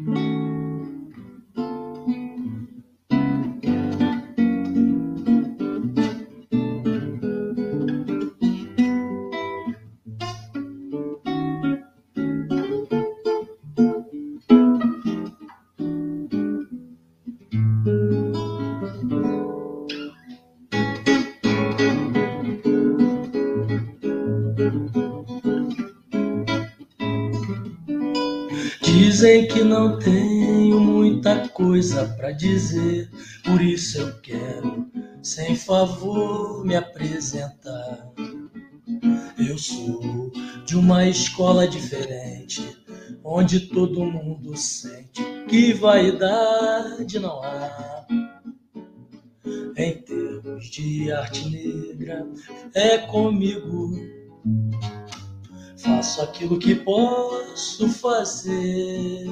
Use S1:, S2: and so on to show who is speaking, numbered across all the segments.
S1: Mm-hmm. Que não tenho muita coisa para dizer, por isso eu quero, sem favor, me apresentar. Eu sou de uma escola diferente, onde todo mundo sente que vaidade não há. Em termos de arte negra, é comigo Faço aquilo que posso fazer.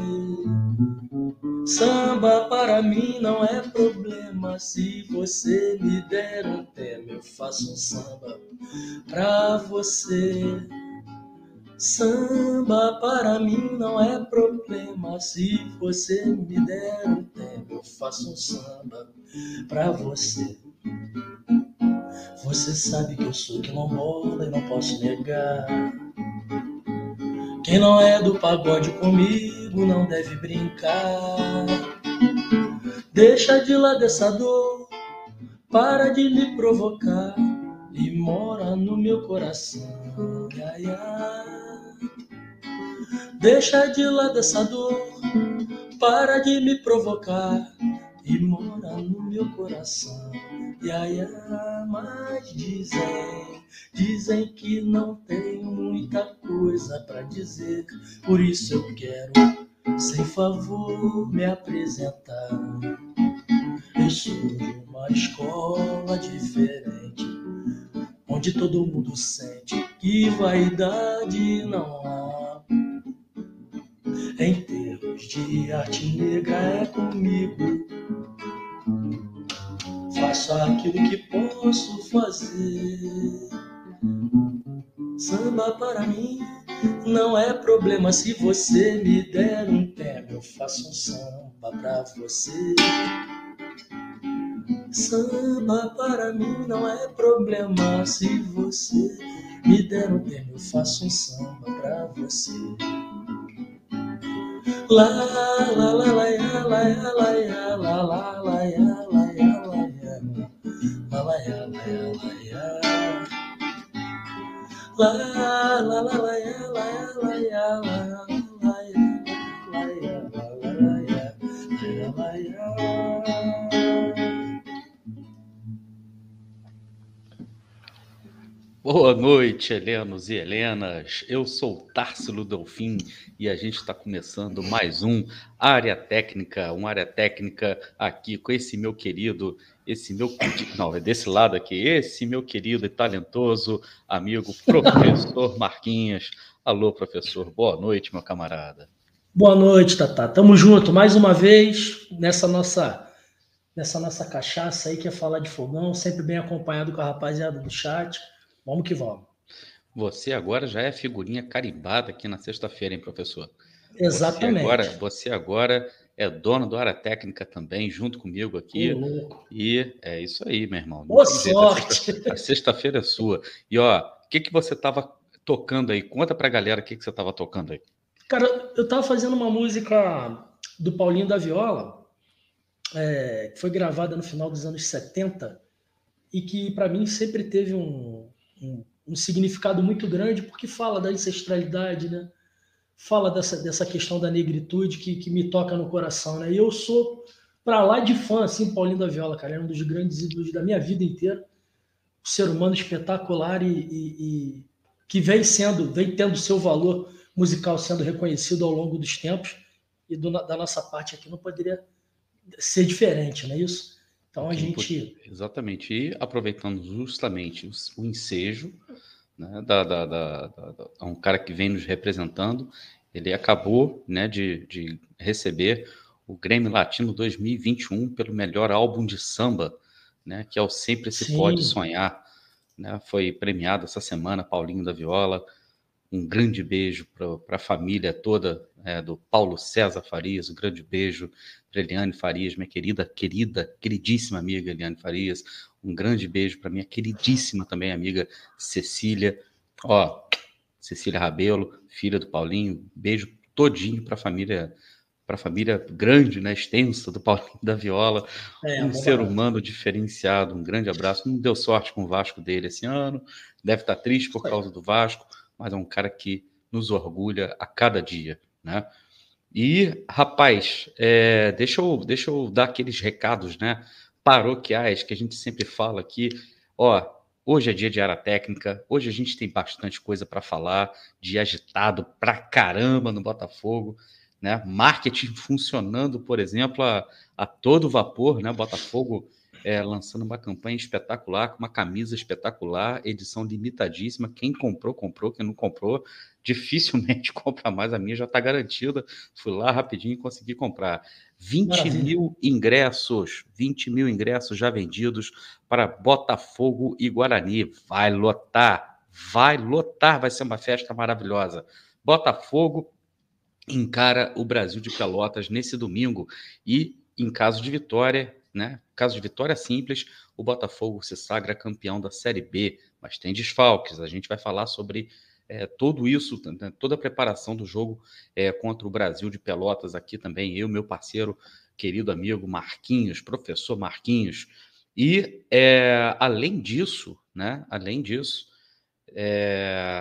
S1: Samba para mim não é problema. Se você me der um tema, eu faço um samba pra você. Samba para mim não é problema. Se você me der um tema, eu faço um samba pra você. Você sabe que eu sou quilombola e não posso negar. Quem não é do pagode comigo não deve brincar. Deixa de lado essa dor, para de me provocar e mora no meu coração. Ai. Deixa de lado essa dor, para de me provocar e mora no meu coração. Iaia, mas dizem, dizem que não tenho muita coisa para dizer, por isso eu quero, sem favor, me apresentar. Eu sou de uma escola diferente, onde todo mundo sente que vaidade não há. Em termos de arte negra é comigo Faço aquilo que posso fazer. Samba para mim não é problema se você me der um tema, eu faço um samba pra você. Samba para mim não é problema se você me der um tema, eu faço um samba pra você. La la la la la la la la la la la la
S2: Boa noite, Helenos e Helenas. Eu sou Tarsilo Delfim e a gente está começando mais um Área Técnica, uma área técnica aqui com esse meu querido esse meu não é desse lado aqui, esse meu querido e talentoso amigo professor Marquinhos. Alô, professor. Boa noite, meu camarada.
S1: Boa noite, Tata. Tamo junto mais uma vez nessa nossa nessa nossa cachaça aí que é falar de fogão, sempre bem acompanhado com a rapaziada do chat. Vamos que vamos.
S2: Você agora já é figurinha carimbada aqui na sexta-feira, hein, professor?
S1: Exatamente.
S2: Você agora, você agora é dono do área técnica também, junto comigo aqui. e é isso aí, meu irmão.
S1: Boa sorte!
S2: A sexta-feira é sua. E ó, o que, que você estava tocando aí? Conta pra galera o que, que você estava tocando aí.
S1: Cara, eu estava fazendo uma música do Paulinho da Viola, é, que foi gravada no final dos anos 70 e que para mim sempre teve um, um, um significado muito grande porque fala da ancestralidade, né? fala dessa, dessa questão da negritude que, que me toca no coração, né? E eu sou para lá de fã, assim, Paulinho da Viola, cara, é um dos grandes ídolos da minha vida inteira. Um ser humano espetacular e, e, e, que vem sendo, vem tendo seu valor musical sendo reconhecido ao longo dos tempos e do, da nossa parte aqui não poderia ser diferente, não é isso? Então a gente.
S2: Exatamente. E aproveitando justamente o ensejo, né, da, da, da, da, um cara que vem nos representando, ele acabou né, de, de receber o Grêmio Latino 2021 pelo melhor álbum de samba, né, que é o Sempre Se Sim. Pode Sonhar. Né, foi premiado essa semana, Paulinho da Viola. Um grande beijo para a família toda é, do Paulo César Farias, um grande beijo para Eliane Farias, minha querida, querida, queridíssima amiga Eliane Farias. Um grande beijo para minha queridíssima também amiga Cecília. Ó, Cecília Rabelo, filha do Paulinho. Beijo todinho para a família para a família grande, né, extensa do Paulinho da Viola, é, um ser humano diferenciado, um grande abraço. Não deu sorte com o Vasco dele esse ano, deve estar tá triste por causa do Vasco, mas é um cara que nos orgulha a cada dia, né? E, rapaz, é, deixa, eu, deixa eu dar aqueles recados, né, paroquiais que a gente sempre fala aqui. Ó, Hoje é dia de área técnica, hoje a gente tem bastante coisa para falar, de agitado pra caramba no Botafogo, né? Marketing funcionando, por exemplo, a, a todo vapor, né? Botafogo é, lançando uma campanha espetacular, com uma camisa espetacular, edição limitadíssima. Quem comprou, comprou, quem não comprou, dificilmente compra mais. A minha já está garantida. Fui lá rapidinho e consegui comprar. 20 Maravilha. mil ingressos, 20 mil ingressos já vendidos para Botafogo e Guarani. Vai lotar, vai lotar, vai ser uma festa maravilhosa. Botafogo encara o Brasil de Pelotas nesse domingo e, em caso de vitória, né? Caso de vitória simples, o Botafogo se sagra campeão da Série B, mas tem desfalques. A gente vai falar sobre é, tudo isso, né, toda a preparação do jogo é, contra o Brasil de Pelotas aqui também, eu, meu parceiro, querido amigo Marquinhos, professor Marquinhos. E é, além disso, né? Além disso,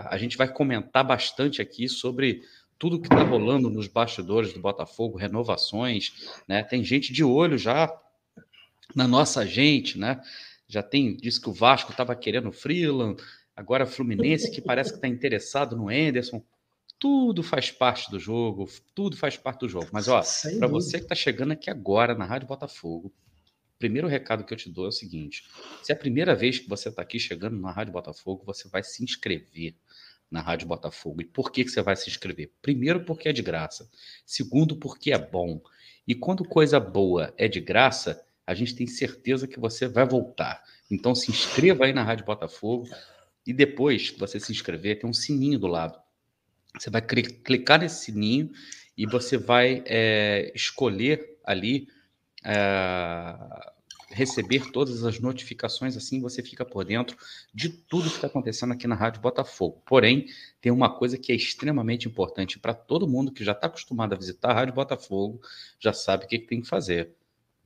S2: a gente vai comentar bastante aqui sobre tudo que está rolando nos bastidores do Botafogo, renovações, né? Tem gente de olho já na nossa gente, né? Já tem, disse que o Vasco estava querendo Freeland, Agora, Fluminense, que parece que está interessado no Enderson. Tudo faz parte do jogo, tudo faz parte do jogo. Mas, ó, para você que está chegando aqui agora na Rádio Botafogo, o primeiro recado que eu te dou é o seguinte: se é a primeira vez que você está aqui chegando na Rádio Botafogo, você vai se inscrever na Rádio Botafogo. E por que, que você vai se inscrever? Primeiro, porque é de graça. Segundo, porque é bom. E quando coisa boa é de graça, a gente tem certeza que você vai voltar. Então se inscreva aí na Rádio Botafogo. E depois que você se inscrever, tem um sininho do lado. Você vai clicar nesse sininho e você vai é, escolher ali é, receber todas as notificações, assim você fica por dentro de tudo que está acontecendo aqui na Rádio Botafogo. Porém, tem uma coisa que é extremamente importante para todo mundo que já está acostumado a visitar a Rádio Botafogo, já sabe o que, que tem que fazer.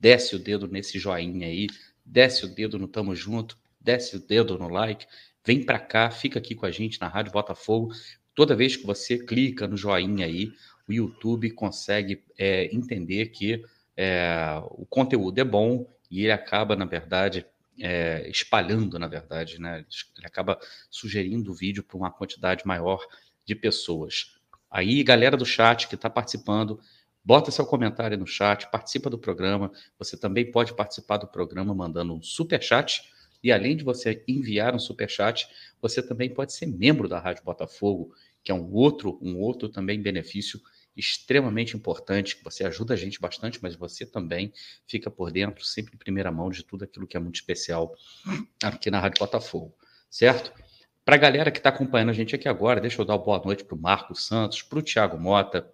S2: Desce o dedo nesse joinha aí, desce o dedo no Tamo Junto, desce o dedo no like, Vem para cá, fica aqui com a gente na Rádio Botafogo. Toda vez que você clica no joinha aí, o YouTube consegue é, entender que é, o conteúdo é bom e ele acaba, na verdade, é, espalhando, na verdade, né? Ele acaba sugerindo o vídeo para uma quantidade maior de pessoas. Aí, galera do chat que está participando, bota seu comentário no chat, participa do programa. Você também pode participar do programa mandando um super chat e além de você enviar um super chat, você também pode ser membro da Rádio Botafogo, que é um outro, um outro também benefício extremamente importante, você ajuda a gente bastante, mas você também fica por dentro, sempre em primeira mão, de tudo aquilo que é muito especial aqui na Rádio Botafogo, certo? Para a galera que está acompanhando a gente aqui agora, deixa eu dar uma boa noite para o Marcos Santos, para o Thiago Mota,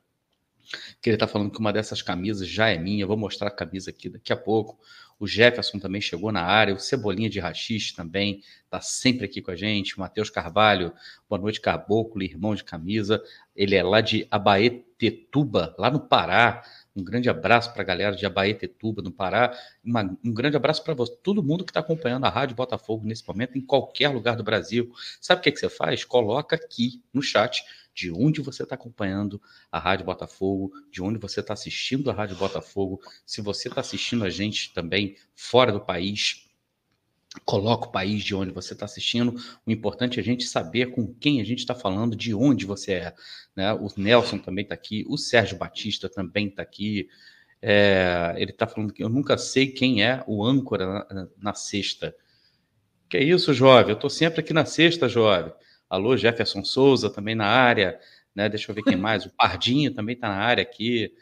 S2: que ele está falando que uma dessas camisas já é minha, vou mostrar a camisa aqui daqui a pouco. O Jefferson também chegou na área, o Cebolinha de Rachis também está sempre aqui com a gente. O Matheus Carvalho, boa noite, Caboclo, irmão de camisa. Ele é lá de Abaetetuba, lá no Pará. Um grande abraço para a galera de Abaetetuba, no Pará. Uma, um grande abraço para todo mundo que está acompanhando a Rádio Botafogo nesse momento, em qualquer lugar do Brasil. Sabe o que, que você faz? Coloca aqui no chat de onde você está acompanhando a Rádio Botafogo, de onde você está assistindo a Rádio Botafogo. Se você está assistindo a gente também fora do país, coloca o país de onde você está assistindo. O importante é a gente saber com quem a gente está falando, de onde você é. Né? O Nelson também está aqui, o Sérgio Batista também está aqui. É, ele está falando que eu nunca sei quem é o âncora na, na sexta. Que é isso, jovem? Eu estou sempre aqui na sexta, jovem. Alô, Jefferson Souza também na área, né? Deixa eu ver quem mais. O Pardinho também está na área aqui.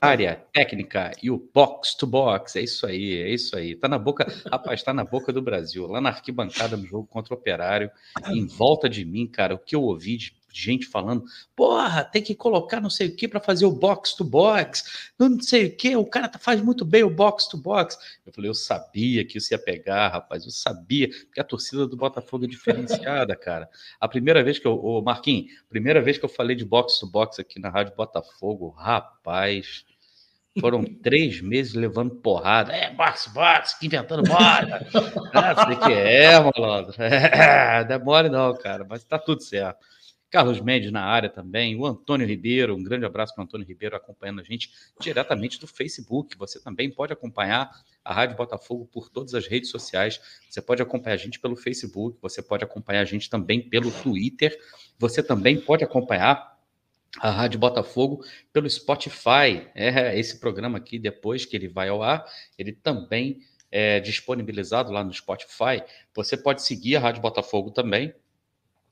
S2: Área técnica e o box to box, é isso aí, é isso aí. Tá na boca, rapaz, tá na boca do Brasil, lá na arquibancada no jogo contra o Operário, em volta de mim, cara, o que eu ouvi de gente falando, porra, tem que colocar não sei o que para fazer o box to box, não sei o que, o cara tá, faz muito bem o box to box. Eu falei, eu sabia que isso ia pegar, rapaz, eu sabia, porque a torcida do Botafogo é diferenciada, cara. A primeira vez que eu, ô Marquinhos, primeira vez que eu falei de box to box aqui na Rádio Botafogo, rapaz. Foram três meses levando porrada. É, box, box, inventando moda. ah, sei que é, malandro. É, não é mole não, cara, mas tá tudo certo. Carlos Mendes na área também, o Antônio Ribeiro, um grande abraço para o Antônio Ribeiro acompanhando a gente diretamente do Facebook. Você também pode acompanhar a Rádio Botafogo por todas as redes sociais. Você pode acompanhar a gente pelo Facebook, você pode acompanhar a gente também pelo Twitter, você também pode acompanhar a Rádio Botafogo pelo Spotify. É esse programa aqui, depois que ele vai ao ar, ele também é disponibilizado lá no Spotify. Você pode seguir a Rádio Botafogo também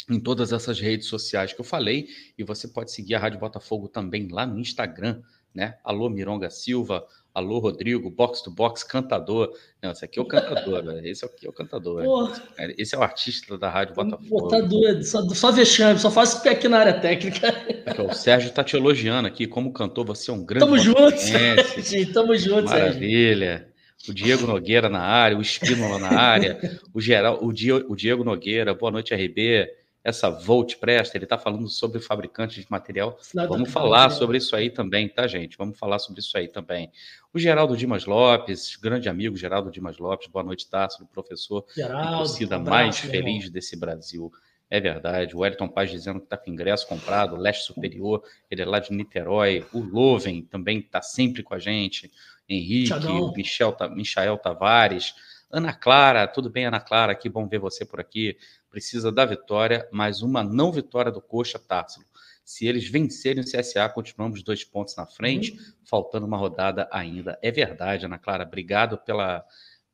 S2: em todas essas redes sociais que eu falei, e você pode seguir a Rádio Botafogo também lá no Instagram, né? Alô Mironga Silva, alô Rodrigo, box to box, cantador. Não, esse aqui é o cantador, esse aqui é o cantador. Esse é o artista da Rádio Botafogo.
S1: Tá doido, só, só vexame, só faz pé aqui na área técnica.
S2: Aqui, o Sérgio tá te elogiando aqui, como cantor, você é um grande.
S1: Tamo juntos, Sérgio, tamo juntos,
S2: Maravilha. Sérgio. O Diego Nogueira na área, o Espínola na área, o, geral, o, Diego, o Diego Nogueira, boa noite, RB essa Volt Presta, ele está falando sobre fabricantes de material. Vamos falar sobre isso aí também, tá, gente? Vamos falar sobre isso aí também. O Geraldo Dimas Lopes, grande amigo Geraldo Dimas Lopes, boa noite, Tássio, professor, Geraldo, torcida um mais feliz irmão. desse Brasil. É verdade. O Wellington Paz dizendo que está com ingresso comprado, Leste Superior, ele é lá de Niterói. O Loven também está sempre com a gente. Henrique, o Michel, Michael Tavares. Ana Clara, tudo bem, Ana Clara? Que bom ver você por aqui precisa da vitória, mas uma não vitória do Coxa Társilo. Se eles vencerem o CSA, continuamos dois pontos na frente, uhum. faltando uma rodada ainda. É verdade, Ana Clara. Obrigado pela.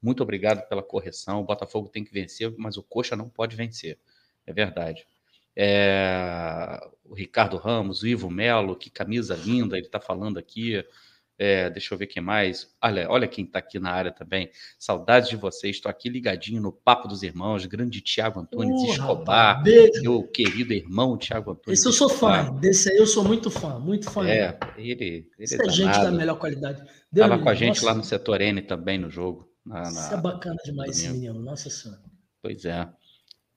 S2: Muito obrigado pela correção. O Botafogo tem que vencer, mas o Coxa não pode vencer. É verdade. É... O Ricardo Ramos, o Ivo Melo, que camisa linda, ele está falando aqui. É, deixa eu ver quem mais. Olha, olha quem está aqui na área também. Saudades de vocês. Estou aqui ligadinho no Papo dos Irmãos. Grande Tiago Antunes uh, Escobar. Meu querido irmão Tiago Antunes.
S1: Esse eu sou Escobar. fã. Desse aí eu sou muito fã. Muito fã.
S2: É, ele, ele
S1: Esse é, é gente da melhor qualidade.
S2: Estava com a gente Nossa. lá no setor N também no jogo. Na, na...
S1: Isso é bacana demais esse menino. Nossa Senhora.
S2: Pois é.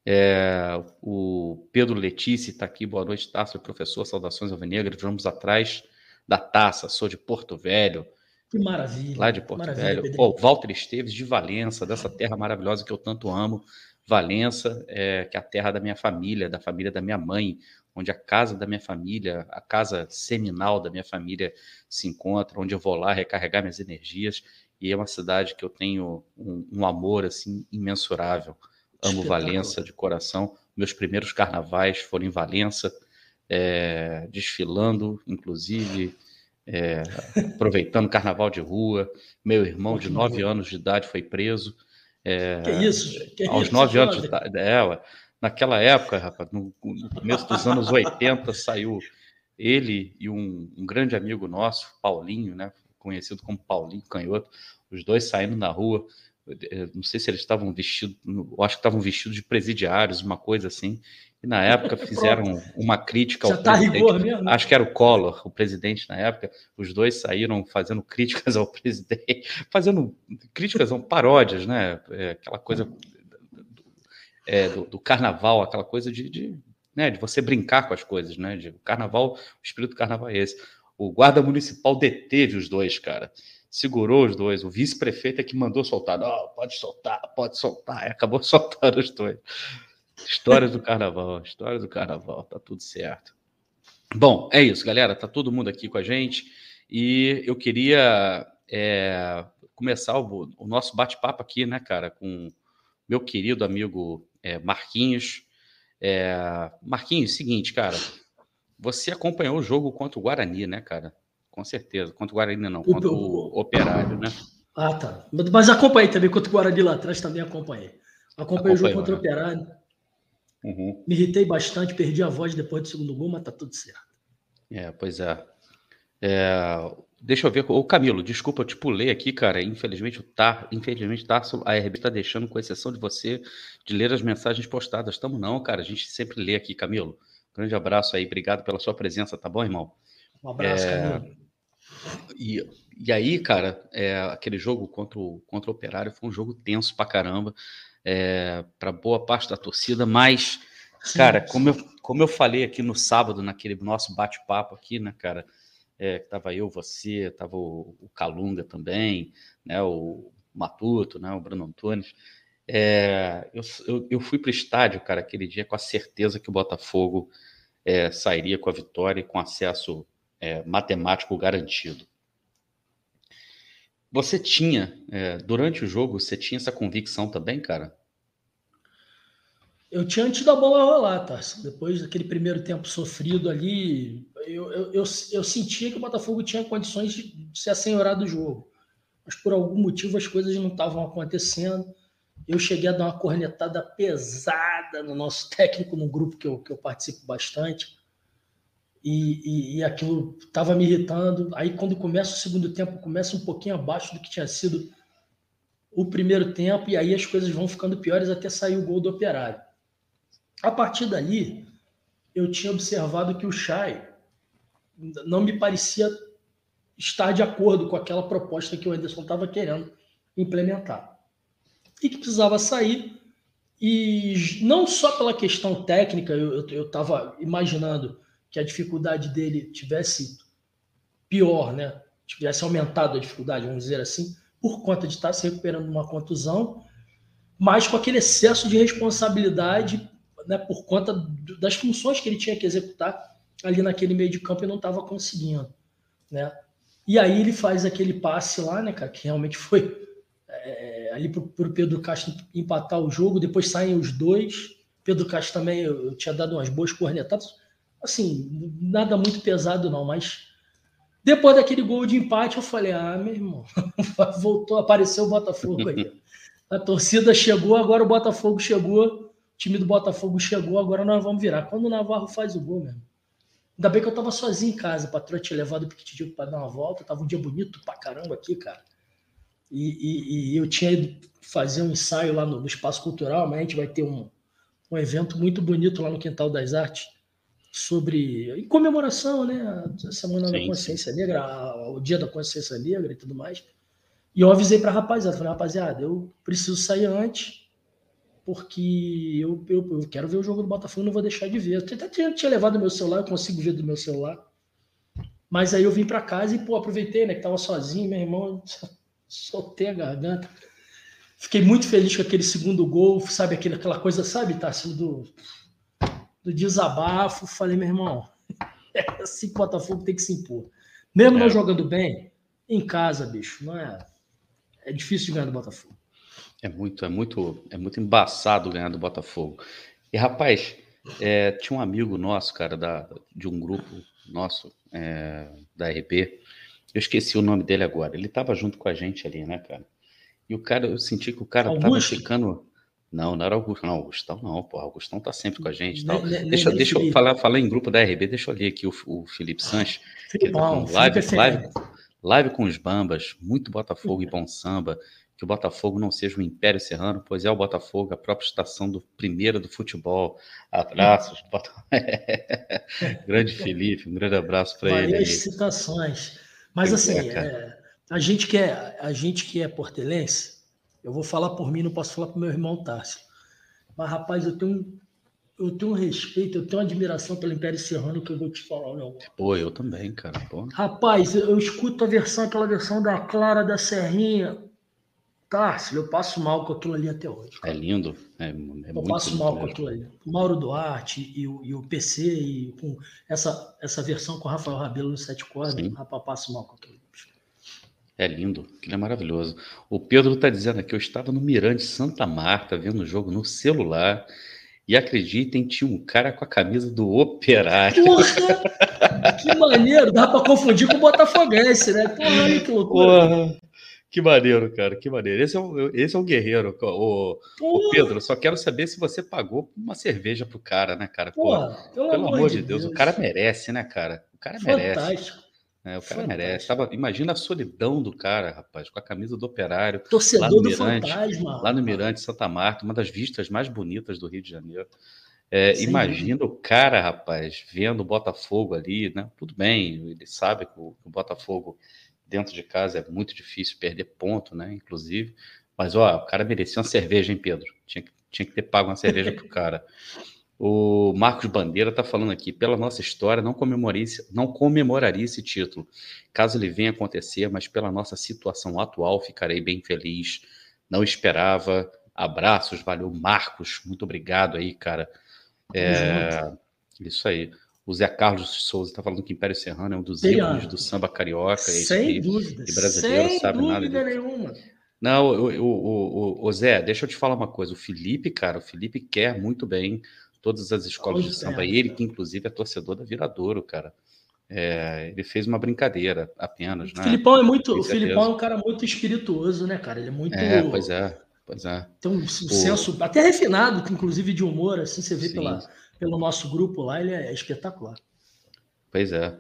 S2: É, o Pedro Letícia está aqui. Boa noite, Tasso, professor. Saudações Alvinegras. Vamos atrás da taça, sou de Porto Velho.
S1: Que maravilha.
S2: Lá de Porto Velho. Pô, Walter Esteves de Valença, dessa terra maravilhosa que eu tanto amo. Valença, é, que é a terra da minha família, da família da minha mãe, onde a casa da minha família, a casa seminal da minha família se encontra, onde eu vou lá recarregar minhas energias. E é uma cidade que eu tenho um, um amor assim imensurável. Amo Valença de coração. Meus primeiros carnavais foram em Valença é, desfilando, inclusive, é, aproveitando carnaval de rua. Meu irmão, de nove anos de idade, foi preso.
S1: É, que isso? Que
S2: aos nove anos de idade. É, naquela época, rapaz, no, no, começo dos anos 80, saiu ele e um, um, grande amigo nosso, Paulinho, né, conhecido como Paulinho Canhoto, os dois saindo na rua. Não sei se eles estavam vestidos, acho que estavam vestidos de presidiários, uma coisa assim. E na época fizeram uma crítica
S1: ao tá presidente. Mesmo.
S2: Acho que era o Collor, o presidente na época. Os dois saíram fazendo críticas ao presidente, fazendo críticas, são paródias, né? É, aquela coisa é, do, do, carnaval, aquela coisa de, de, né, de você brincar com as coisas, né? De, o carnaval, o espírito do carnaval é esse. O guarda municipal deteve os dois, cara. Segurou os dois. O vice-prefeito é que mandou soltar. Não, pode soltar, pode soltar. E acabou soltando os dois. Histórias do carnaval, histórias do carnaval, tá tudo certo. Bom, é isso, galera. Tá todo mundo aqui com a gente e eu queria é, começar o, o nosso bate-papo aqui, né, cara, com meu querido amigo é, Marquinhos. É, Marquinhos, seguinte, cara, você acompanhou o jogo contra o Guarani, né, cara? Com certeza. Contra o Guarani, não, contra o, o Operário, né?
S1: Ah, tá. Mas acompanhei também contra o Guarani lá atrás, também acompanhei. Acompanhei o jogo contra o né? Operário. Uhum. Me irritei bastante, perdi a voz depois do segundo gol, mas tá tudo certo.
S2: É, pois é. é deixa eu ver. Ô, Camilo, desculpa, eu te pulei aqui, cara. Infelizmente, o Tar, infelizmente, Tarso, a RB tá deixando, com exceção de você, de ler as mensagens postadas. Estamos não, cara. A gente sempre lê aqui, Camilo. Grande abraço aí, obrigado pela sua presença, tá bom, irmão?
S1: Um abraço, é...
S2: E, e aí, cara, é, aquele jogo contra o, contra o Operário foi um jogo tenso pra caramba, é, para boa parte da torcida, mas, cara. Como, eu, como eu falei aqui no sábado, naquele nosso bate-papo aqui, né, cara, é, tava eu, você, tava o, o Calunga também, né, o Matuto, né, o Bruno Antunes, é, eu, eu, eu, fui para o estádio, cara, aquele dia com a certeza que o Botafogo é, sairia com a vitória e com acesso é, matemático garantido. Você tinha, é, durante o jogo, você tinha essa convicção também, cara?
S1: Eu tinha antes da bola rolar, tá? Depois daquele primeiro tempo sofrido ali, eu, eu, eu, eu sentia que o Botafogo tinha condições de, se assenhorar do jogo. Mas por algum motivo as coisas não estavam acontecendo eu cheguei a dar uma cornetada pesada no nosso técnico, no grupo que eu, que eu participo bastante. E, e, e aquilo estava me irritando. Aí, quando começa o segundo tempo, começa um pouquinho abaixo do que tinha sido o primeiro tempo, e aí as coisas vão ficando piores até sair o gol do Operário. A partir dali, eu tinha observado que o Chay não me parecia estar de acordo com aquela proposta que o Anderson estava querendo implementar e que precisava sair. E não só pela questão técnica, eu estava imaginando que a dificuldade dele tivesse pior, né? Tivesse aumentado a dificuldade, vamos dizer assim, por conta de estar se recuperando de uma contusão, mas com aquele excesso de responsabilidade, né, por conta das funções que ele tinha que executar ali naquele meio de campo e não estava conseguindo, né? E aí ele faz aquele passe lá, né, cara, que realmente foi é, ali para o Pedro Castro empatar o jogo, depois saem os dois. Pedro Castro também, eu, eu, tinha dado umas boas cornetadas. Assim, nada muito pesado não, mas depois daquele gol de empate, eu falei: ah, meu irmão, voltou, apareceu o Botafogo aí. A torcida chegou, agora o Botafogo chegou, time do Botafogo chegou, agora nós vamos virar. Quando o Navarro faz o gol, mesmo. Ainda bem que eu tava sozinho em casa, a patroa tinha levado o Piquitidico para dar uma volta, tava um dia bonito pra caramba aqui, cara. E, e, e, eu tinha ido fazer um ensaio lá no, no Espaço Cultural, mas a gente vai ter um, um evento muito bonito lá no Quintal das Artes sobre em comemoração, né, a Semana sim, da Consciência sim. Negra, o Dia da Consciência Negra e tudo mais. E eu avisei para a rapaziada, falei, rapaziada, eu preciso sair antes, porque eu, eu, eu, quero ver o jogo do Botafogo, não vou deixar de ver. Eu até tinha, tinha levado meu celular, eu consigo ver do meu celular. Mas aí eu vim para casa e, pô, aproveitei, né, que tava sozinho, meu irmão soltei a garganta. Fiquei muito feliz com aquele segundo gol, sabe, aquele, aquela coisa, sabe, Tássio, do, do desabafo. Falei, meu irmão, é assim que o Botafogo tem que se impor. Mesmo é. não jogando bem, em casa, bicho, não é. É difícil de ganhar do Botafogo.
S2: É muito, é muito, é muito embaçado ganhar do Botafogo. E rapaz, é, tinha um amigo nosso, cara, da, de um grupo nosso é, da RP, eu esqueci o nome dele agora. Ele estava junto com a gente ali, né, cara? E o cara, eu senti que o cara estava ficando. Não, não era Augusto, não, Augustão não, pô, Augustão tá sempre com a gente. Tal. deixa deixa eu falar, falar em grupo da RB, deixa eu ler aqui o, o Felipe Sanches, que tá live, live, live com os Bambas, muito Botafogo e bom samba, que o Botafogo não seja um império serrano, pois é o Botafogo, a própria estação do primeiro do futebol. Abraços, grande Felipe, um grande abraço para ele.
S1: Várias citações. Mas assim, é, é, a, gente que é, a gente que é portelense, eu vou falar por mim, não posso falar para meu irmão Tássio. Mas, rapaz, eu tenho, eu tenho um respeito, eu tenho uma admiração pelo Império Serrano que eu vou te falar, não.
S2: Pô, eu também, cara. Pô.
S1: Rapaz, eu, eu escuto a versão, aquela versão da Clara da Serrinha. Tássio, eu passo mal com aquilo ali até hoje.
S2: Cara. É lindo. É, é
S1: eu passo mal mesmo. com aquilo ali. O Mauro Duarte e o, e o PC, e com essa, essa versão com o Rafael Rabelo no sete cordas, rapaz, passo mal com aquilo ali.
S2: É lindo, aquilo é maravilhoso. O Pedro está dizendo aqui, eu estava no Mirante Santa Marta vendo o jogo no celular e acreditem, tinha um cara com a camisa do Operário.
S1: Porra, que maneiro, dá para confundir com o Botafoguense, né? Porra, que loucura. Porra.
S2: Que maneiro, cara, que maneiro. Esse é um, esse é um guerreiro. O, o Pedro, só quero saber se você pagou uma cerveja pro cara, né, cara? Pô, pelo, pelo, amor de Deus, Deus, o cara merece, né, cara? O cara Fantástico. merece. É, o cara Fantástico. merece. Tava, imagina a solidão do cara, rapaz, com a camisa do operário.
S1: Torcedor do Mirante, Fantasma.
S2: Lá no Mirante, Santa Marta, uma das vistas mais bonitas do Rio de Janeiro. É, imagina o cara, rapaz, vendo o Botafogo ali, né? Tudo bem, ele sabe que o, o, Botafogo dentro de casa é muito difícil perder ponto, né? Inclusive. Mas, ó, o cara merecia uma cerveja, hein, Pedro? Tinha que, tinha que ter pago uma cerveja pro cara. O Marcos Bandeira está falando aqui, pela nossa história, não não comemoraria esse título, caso ele venha acontecer, mas pela nossa situação atual, ficarei bem feliz. Não esperava. Abraços, valeu, Marcos. Muito obrigado aí, cara. É, isso aí. O Zé Carlos Souza está falando que Império Serrano é um dos ícones do samba carioca. É
S1: sem dúvida.
S2: E brasileiro
S1: sem
S2: sabe
S1: dúvida
S2: nada
S1: nenhuma.
S2: Não, o, o, o, o, Zé, deixa eu te falar uma coisa. O Felipe, cara, o Felipe quer muito bem todas as escolas de samba. É. Ele, que inclusive é torcedor da Viradouro, cara. É, ele fez uma brincadeira apenas,
S1: né? O Filipão é muito, o Filipão é um cara muito espirituoso, né, cara? Ele é muito.
S2: É, pois é, pois é.
S1: Tem um, um senso até refinado, inclusive de humor, assim, você vê pela, pelo nosso grupo lá, ele é espetacular.
S2: Pois é.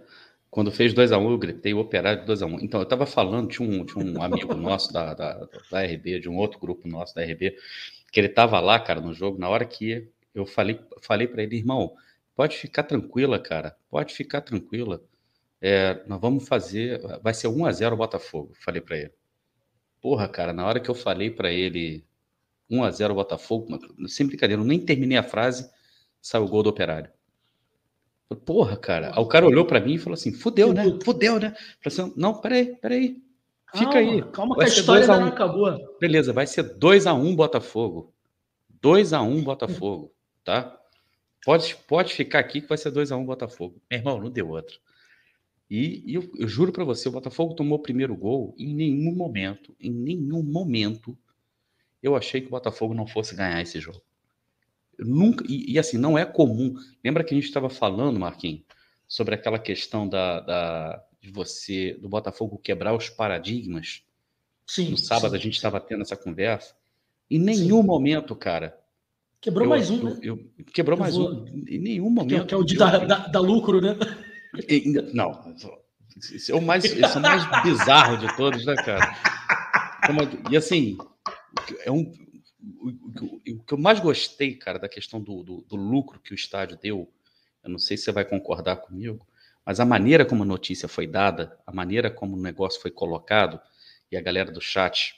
S2: Quando fez 2x1, um, eu gritei o operário de 2x1. Um. Então, eu estava falando, tinha um, tinha um amigo nosso da, da, da RB, de um outro grupo nosso da RB, que ele estava lá, cara, no jogo, na hora que eu falei, falei para ele, irmão, pode ficar tranquila, cara, pode ficar tranquila. É, nós vamos fazer, vai ser 1 a 0 o Botafogo, falei para ele. Porra, cara, na hora que eu falei para ele 1 a 0 o Botafogo, sem brincadeira, eu nem terminei a frase, saiu o gol do Operário. Porra, cara. Aí o cara olhou para mim e falou assim: fudeu, né? Fudeu, né? Falei assim, não, peraí, peraí. Fica
S1: calma,
S2: aí.
S1: Calma que a história ainda não acabou.
S2: Beleza, vai ser 2x1 um Botafogo. 2x1 um Botafogo tá? Pode, pode ficar aqui que vai ser 2 a 1 um Botafogo. Meu irmão, não deu outro. E, e eu, eu, juro para você, o Botafogo tomou o primeiro gol em nenhum momento, em nenhum momento, eu achei que o Botafogo não fosse ganhar esse jogo. Nunca e, e, assim não é comum. Lembra que a gente estava falando, Marquinhos, sobre aquela questão da, da, de você do Botafogo quebrar os paradigmas?
S1: Sim.
S2: No sábado
S1: sim.
S2: a gente estava tendo essa conversa. Em nenhum sim. momento, cara,
S1: Quebrou
S2: eu,
S1: mais um,
S2: eu,
S1: né?
S2: Eu, quebrou eu mais vou... um. Em nenhum momento.
S1: Que é, o de dar, dar, dar lucro, né?
S2: Não. Esse é o mais, esse é o mais bizarro de todos, né, cara? E assim, é um, o, que eu mais gostei, cara, da questão do, do, do, lucro que o estádio deu, eu não sei se você vai concordar comigo, mas a maneira como a notícia foi dada, a maneira como o negócio foi colocado, e a galera do chat,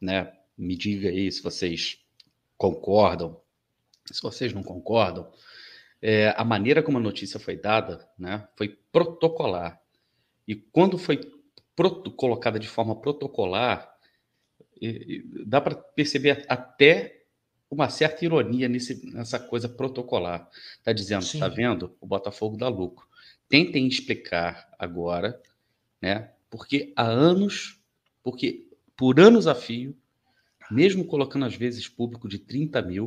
S2: né, me diga aí se vocês concordam, se vocês não concordam, é, a maneira como a notícia foi dada né, foi protocolar. E quando foi colocada de forma protocolar, dá para perceber até uma certa ironia nesse, nessa coisa protocolar. Está dizendo, está vendo? O Botafogo dá lucro. Tentem explicar agora, né? Porque há anos, porque por anos a fio, mesmo colocando às vezes público de 30 mil,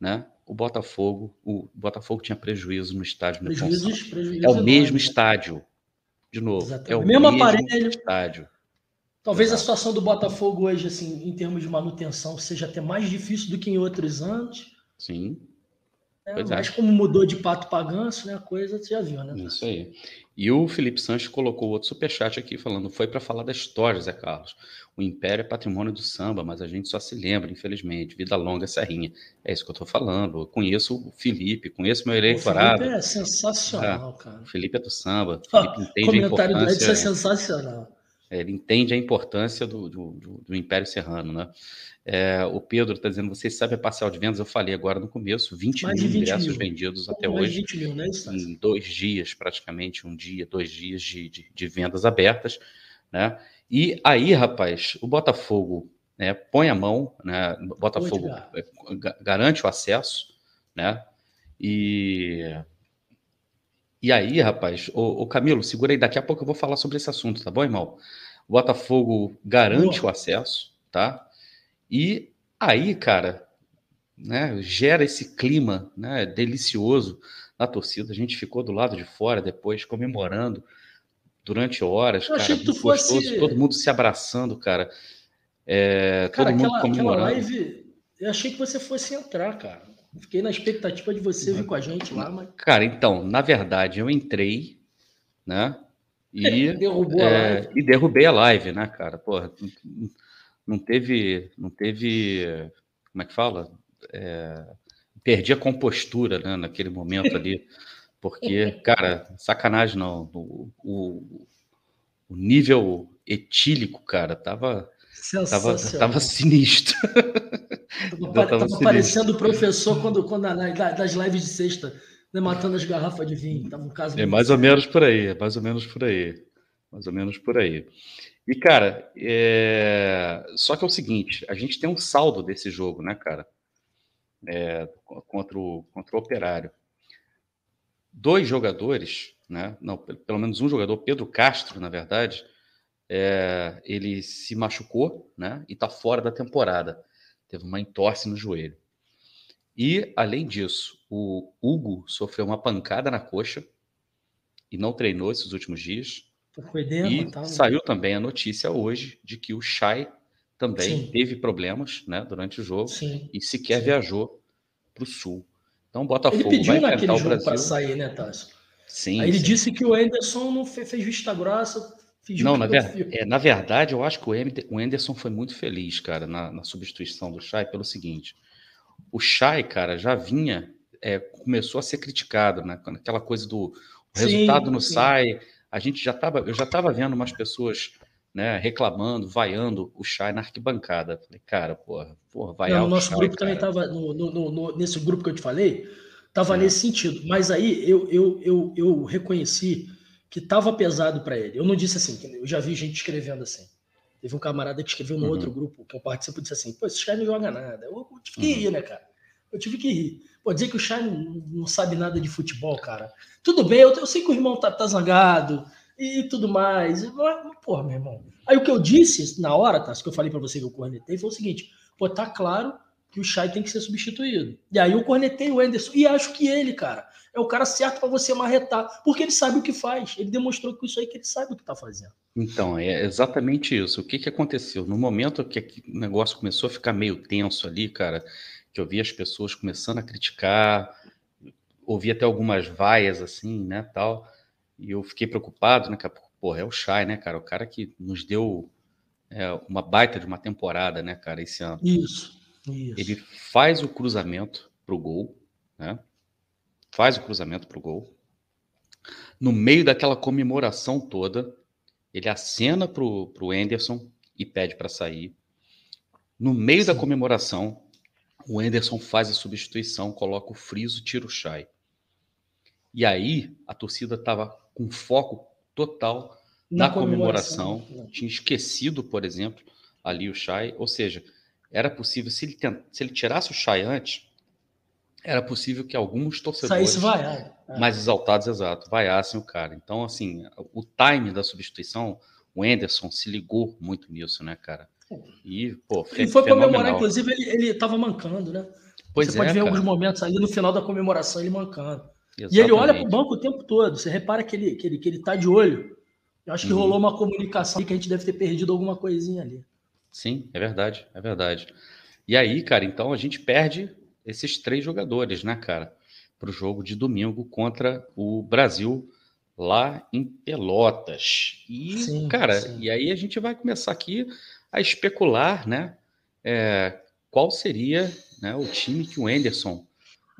S2: né? O Botafogo, o Botafogo tinha prejuízo no estádio
S1: prejuízos, prejuízos
S2: É o mesmo estádio. De novo, Exatamente. é o mesmo, mesmo aparelho. estádio.
S1: Talvez a situação do Botafogo hoje, assim, em termos de manutenção, seja até mais difícil do que em outros anos.
S2: Sim.
S1: É, mas é. como mudou de pato para ganso, né? A coisa você já viu, né?
S2: Isso aí. E o Felipe Sanches colocou outro superchat aqui falando: foi para falar da história, Zé Carlos. O Império é patrimônio do samba, mas a gente só se lembra, infelizmente. Vida longa, Serrinha. É isso que eu estou falando. Eu conheço o Felipe, conheço meu eleitorado. O
S1: Felipe é sensacional,
S2: é,
S1: cara. O
S2: Felipe é do samba. O Felipe entende
S1: comentário
S2: a importância.
S1: Do Edson é sensacional.
S2: Ele entende a importância do, do, do, Império Serrano, né? É, o Pedro está dizendo, vocês sabem a parcial de vendas? Eu falei agora no começo, 20
S1: mais
S2: mil
S1: 20
S2: ingressos
S1: mil.
S2: vendidos até
S1: mais
S2: hoje.
S1: 20 mil, né,
S2: em dois dias, praticamente, um dia, dois dias de, de, de, vendas abertas, né? E aí, rapaz, o Botafogo né, põe a mão, né? O Botafogo é, garante o acesso, né? E e aí, rapaz, o, o, Camilo, segura aí, daqui a pouco eu vou falar sobre esse assunto, tá bom, irmão? O Botafogo garante Boa. o acesso, tá? E aí, cara, né, gera esse clima né, delicioso na torcida. A gente ficou do lado de fora depois, comemorando durante horas,
S1: eu
S2: cara,
S1: muito fosse... gostoso,
S2: todo mundo se abraçando, cara. É,
S1: cara,
S2: todo mundo
S1: aquela,
S2: comemorando.
S1: aquela live, eu achei que você fosse entrar, cara. Fiquei na expectativa de você vir com a gente lá, mas...
S2: Cara, então, na verdade, eu entrei, né? E,
S1: Derrubou
S2: é,
S1: a live.
S2: e derrubei a live, né, cara? Porra, não teve, não teve, como é que fala? É, perdi a compostura né, naquele momento ali, porque, cara, sacanagem não. O, o, o nível etílico, cara, tava, tava, tava sinistro.
S1: Tava, tava parecendo o professor quando, quando das lives de sexta, né, matando as garrafas de vinho. Tava um caso
S2: é mais ou menos por aí, é mais ou menos por aí. Mais ou menos por aí. E, cara, é... só que é o seguinte, a gente tem um saldo desse jogo, né, cara? É, contra, o, contra o Operário. Dois jogadores, né? Não, pelo menos um jogador, Pedro Castro, na verdade, é, ele se machucou, né? E tá fora da temporada. Teve uma entorse no joelho. E, além disso, o Hugo sofreu uma pancada na coxa e não treinou esses últimos dias. Edema, e tá... saiu também a notícia hoje de que o Chay também Sim. teve problemas né, durante o jogo Sim. e sequer Sim. viajou para o Sul. Então o Botafogo ele pediu vai naquele o jogo para
S1: sair, né, Tássio? Sim. Aí ele disse que o Anderson não fez, fez vista grossa.
S2: Não, na, ver... é, na, verdade, eu acho que o Anderson foi muito feliz, cara, na, na substituição do Chay, pelo seguinte: o Chay, cara, já vinha, é, começou a ser criticado, né? Aquela coisa do resultado não sai a gente já estava, eu já estava vendo umas pessoas né, reclamando, vaiando o Chay na arquibancada. Falei, cara, porra, porra vaiar
S1: Não, o nosso grupo cara. também estava, no, no, no, nesse grupo que eu te falei, estava é. nesse sentido. Mas aí eu, eu, eu, eu reconheci que estava pesado para ele. Eu não disse assim, eu já vi gente escrevendo assim. Teve um camarada que escreveu no uhum. outro grupo que eu participo e disse assim: pô, esse Chay não joga nada. Eu, eu tive que uhum. rir, né, cara? Eu tive que rir. Pô, dizer que o Chay não, não, sabe nada de futebol, cara. Tudo bem, eu, eu sei que o irmão tá, tá zangado e tudo mais. Mas, porra, meu irmão. Aí o que eu disse na hora, tá? Que eu falei para você que eu cornetei, foi o seguinte: pô, tá claro que o Chay tem que ser substituído. E aí eu cornetei o Anderson. E acho que ele, cara, é o cara certo para você marretar, porque ele sabe o que faz. Ele demonstrou com isso aí que ele sabe o que tá fazendo.
S2: Então, é exatamente isso. O que, que aconteceu? No momento que o negócio começou a ficar meio tenso ali, cara, que eu vi as pessoas começando a criticar, ouvi até algumas vaias assim, né, tal, e eu fiquei preocupado, né, cara, porra, é o Shai, né, cara, o cara que nos deu é, uma baita de uma temporada, né, cara, esse ano.
S1: Isso, isso.
S2: Ele faz o cruzamento pro gol, né, faz o cruzamento pro gol, no meio daquela comemoração toda, ele acena pro, pro Anderson e pede para sair. No meio Sim. da comemoração, o Enderson faz a substituição, coloca o friso, tira o Chay. E aí a torcida estava com foco total na, na comemoração. comemoração. Tinha esquecido, por exemplo, ali o Chay. Ou seja, era possível, se ele, tent... se ele tirasse o Chay antes, era possível que alguns torcedores
S1: vaiar,
S2: é. mais exaltados, exato, vaiassem o cara. Então, assim, o time da substituição, o Enderson se ligou muito nisso, né, cara?
S1: E, pô, foi, foi comemorar, inclusive, ele, ele tava mancando, né? Pois Você é, pode ver cara. alguns momentos ali no final da comemoração ele mancando. Exatamente. E ele olha pro banco o tempo todo. Você repara que ele, que ele, que ele tá de olho. Eu acho que uhum. rolou uma comunicação que a gente deve ter perdido alguma coisinha ali.
S2: Sim, é verdade, é verdade. E aí, cara, então a gente perde esses três jogadores, né, cara, para o jogo de domingo contra o Brasil lá em Pelotas. E, sim, cara, sim. e aí a gente vai começar aqui a especular, né? É, qual seria né, o time que o Anderson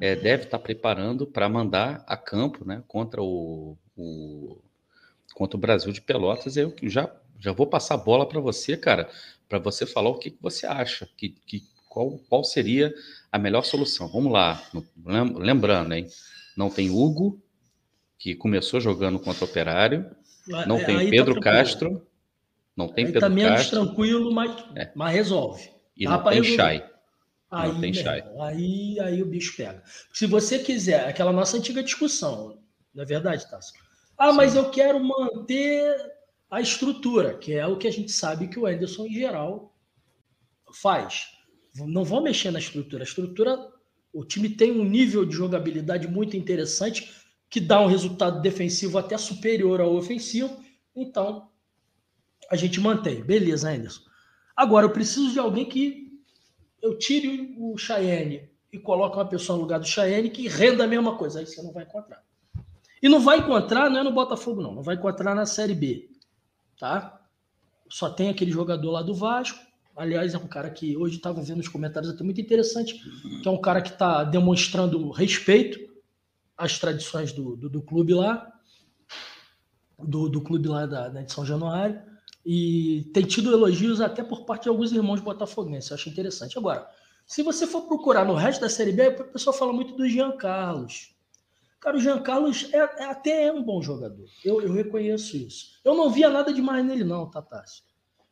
S2: é, deve estar preparando para mandar a campo, né? Contra o, o, contra o Brasil de Pelotas. Eu já já vou passar a bola para você, cara, para você falar o que, que você acha, que, que qual, qual seria a melhor solução. Vamos lá, lembrando, hein? Não tem Hugo, que começou jogando contra o Operário. Não tem tá Pedro tá Castro. Não tem aí Pedro tá menos
S1: Castro. tranquilo, mas, é. mas resolve.
S2: E Dá não tem Chay.
S1: Aí, não tem Chay. Aí, aí o bicho pega. Se você quiser, aquela nossa antiga discussão, não é verdade, Tássio? Ah, Sim. mas eu quero manter a estrutura, que é o que a gente sabe que o Anderson, em geral, faz. Não vão mexer na estrutura. A estrutura, o time tem um nível de jogabilidade muito interessante, que dá um resultado defensivo até superior ao ofensivo. Então, a gente mantém. Beleza, Anderson. Agora, eu preciso de alguém que eu tire o Cheyenne e coloque uma pessoa no lugar do Cheyenne que renda a mesma coisa. Aí você não vai encontrar. E não vai encontrar, não é no Botafogo, não. Não vai encontrar na Série B. Tá? Só tem aquele jogador lá do Vasco. Aliás, é um cara que hoje estava vendo os comentários até muito interessante, que é um cara que está demonstrando respeito às tradições do, do, do clube lá, do, do clube lá da, da, de São Januário, e tem tido elogios até por parte de alguns irmãos botafoguenses. Eu acho interessante. Agora, se você for procurar no resto da Série B, o pessoal fala muito do Jean Carlos. Cara, o Jean Carlos é, é até é um bom jogador. Eu, eu, reconheço isso. Eu não via nada demais nele, não, Tatácio.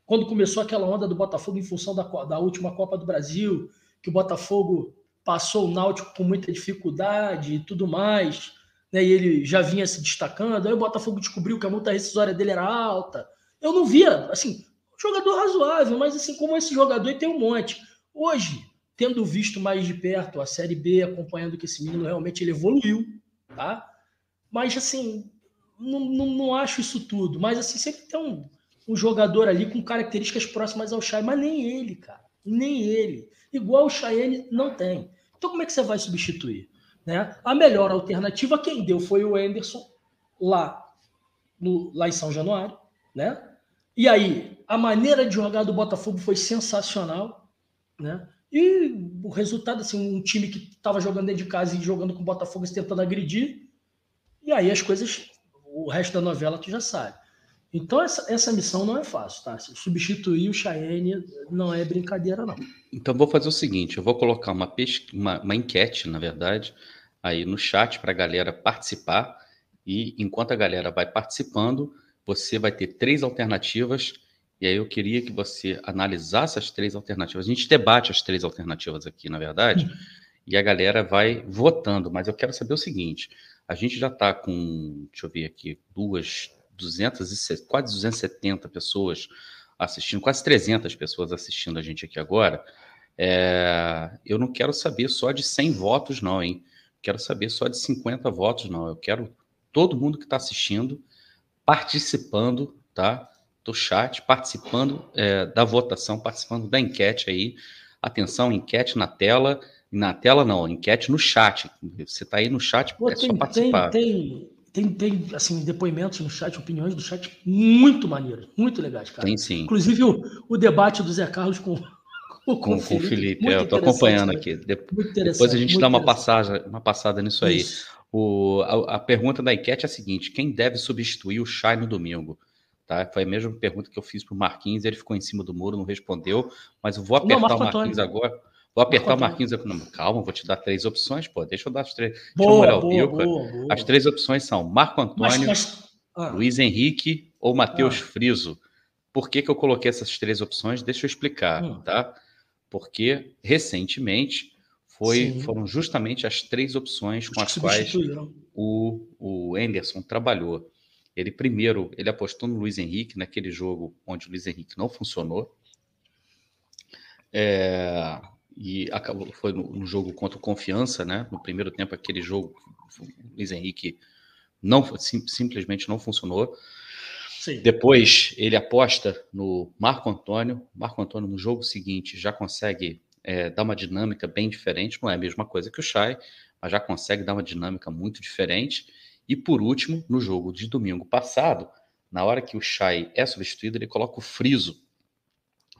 S1: Quando começou aquela onda do Botafogo em função da, da última Copa do Brasil, que o Botafogo passou o Náutico com muita dificuldade e tudo mais, né, e ele já vinha se destacando, aí o Botafogo descobriu que a multa rescisória dele era alta. Eu não via, assim, jogador razoável, mas assim, como esse jogador tem um monte. Hoje, tendo visto mais de perto a Série B, acompanhando que esse menino realmente ele evoluiu, tá? Mas, assim, não, não, não acho isso tudo. Mas, assim, sempre tem um, um jogador ali com características próximas ao Chay, mas nem ele, cara. Nem ele. Igual o Chayenne não tem. Então, como é que você vai substituir? Né? A melhor alternativa, quem deu foi o Anderson lá, no, lá em São Januário. Né? E aí, a maneira de jogar do Botafogo foi sensacional. Né? E o resultado, assim, um time que estava jogando dentro de casa e jogando com o Botafogo tentando agredir. E aí as coisas, o resto da novela tu já sabe. Então essa, essa missão não é fácil, tá? Substituir o Cheyenne não é brincadeira, não.
S2: Então vou fazer o seguinte: eu vou colocar uma, uma, uma enquete, na verdade, aí no chat para a galera participar. E enquanto a galera vai participando, você vai ter três alternativas e aí eu queria que você analisasse as três alternativas. A gente debate as três alternativas aqui, na verdade, uhum. e a galera vai votando. Mas eu quero saber o seguinte: a gente já está com, deixa eu ver aqui, duas, 200 quase 270 pessoas assistindo, quase 300 pessoas assistindo a gente aqui agora. É, eu não quero saber só de 100 votos, não, hein? Quero saber só de 50 votos, não. Eu quero todo mundo que está assistindo participando, tá? do chat, participando é, da votação, participando da enquete aí. Atenção, enquete na tela. Na tela não, enquete no chat. Você está aí no chat, Pô, é tem, só participar.
S1: Tem, tem, tem, assim, depoimentos no chat, opiniões do chat muito maneiras, muito legais, cara.
S2: Tem sim.
S1: Inclusive o, o debate do Zé Carlos com,
S2: com, com, o Felipe. Felipe. É, eu estou acompanhando né? aqui. De, depois a gente dá uma passada, uma passada nisso aí. O, a, a, pergunta da enquete é a seguinte: quem deve substituir o Chay no domingo? Tá? Foi a mesma pergunta que eu fiz para o Marquinhos, ele ficou em cima do muro, não respondeu, mas eu vou apertar não, o Marquinhos Antônio. agora. Vou apertar o Marquinhos. Não, calma, vou te dar três opções, pô. Deixa eu dar as três.
S1: Boa, boa, boa, boa,
S2: As três opções são Marco Antônio, mas, mas... Ah. Luiz Henrique ou Matheus ah. Friso. Por que, que eu coloquei essas três opções? Deixa eu explicar, hum. tá? Porque recentemente foi, foram justamente as três opções com as quais o, o Anderson trabalhou. Ele primeiro, ele apostou no Luiz Henrique naquele jogo onde o Luiz Henrique não funcionou. É, e acabou, foi no, no, jogo contra o Confiança, né? No primeiro tempo, aquele jogo, o Luiz Henrique não sim, simplesmente não funcionou. Sim. Depois ele aposta no Marco Antônio. Marco Antônio no jogo seguinte já consegue é, dar uma dinâmica bem diferente. Não é a mesma coisa que o Chay, mas já consegue dar uma dinâmica muito diferente. E por último, no jogo de domingo passado, na hora que o Chay é substituído, ele coloca o Friso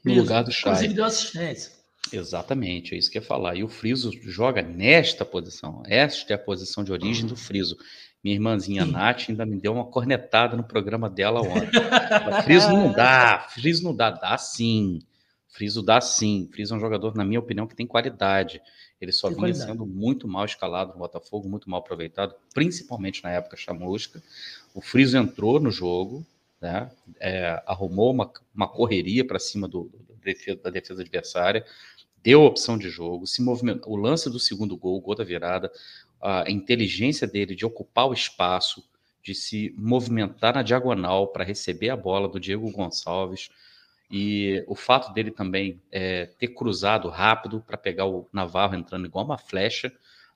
S2: no lugar do Chay. Inclusive deu assistência. Exatamente, é isso que eu ia falar. E o Friso joga nesta posição. Esta é a posição de origem do Friso. Minha irmãzinha. Nath ainda me deu uma cornetada no programa dela ontem. Friso não dá, Friso não dá, dá sim. Friso dá sim. Friso é um jogador, na minha opinião, que tem qualidade. Ele só tem vinha qualidade. sendo muito mal escalado no Botafogo, muito mal aproveitado, principalmente na época chamusca. O Friso entrou no jogo, né? É, arrumou uma, uma correria para cima do, do da defesa adversária, deu opção de jogo, se movimentou. O lance do segundo gol, o gol da virada, a inteligência dele de ocupar o espaço, de se movimentar na diagonal para receber a bola do Diego Gonçalves e o fato dele também é, ter cruzado rápido para pegar o Navarro entrando igual uma flecha,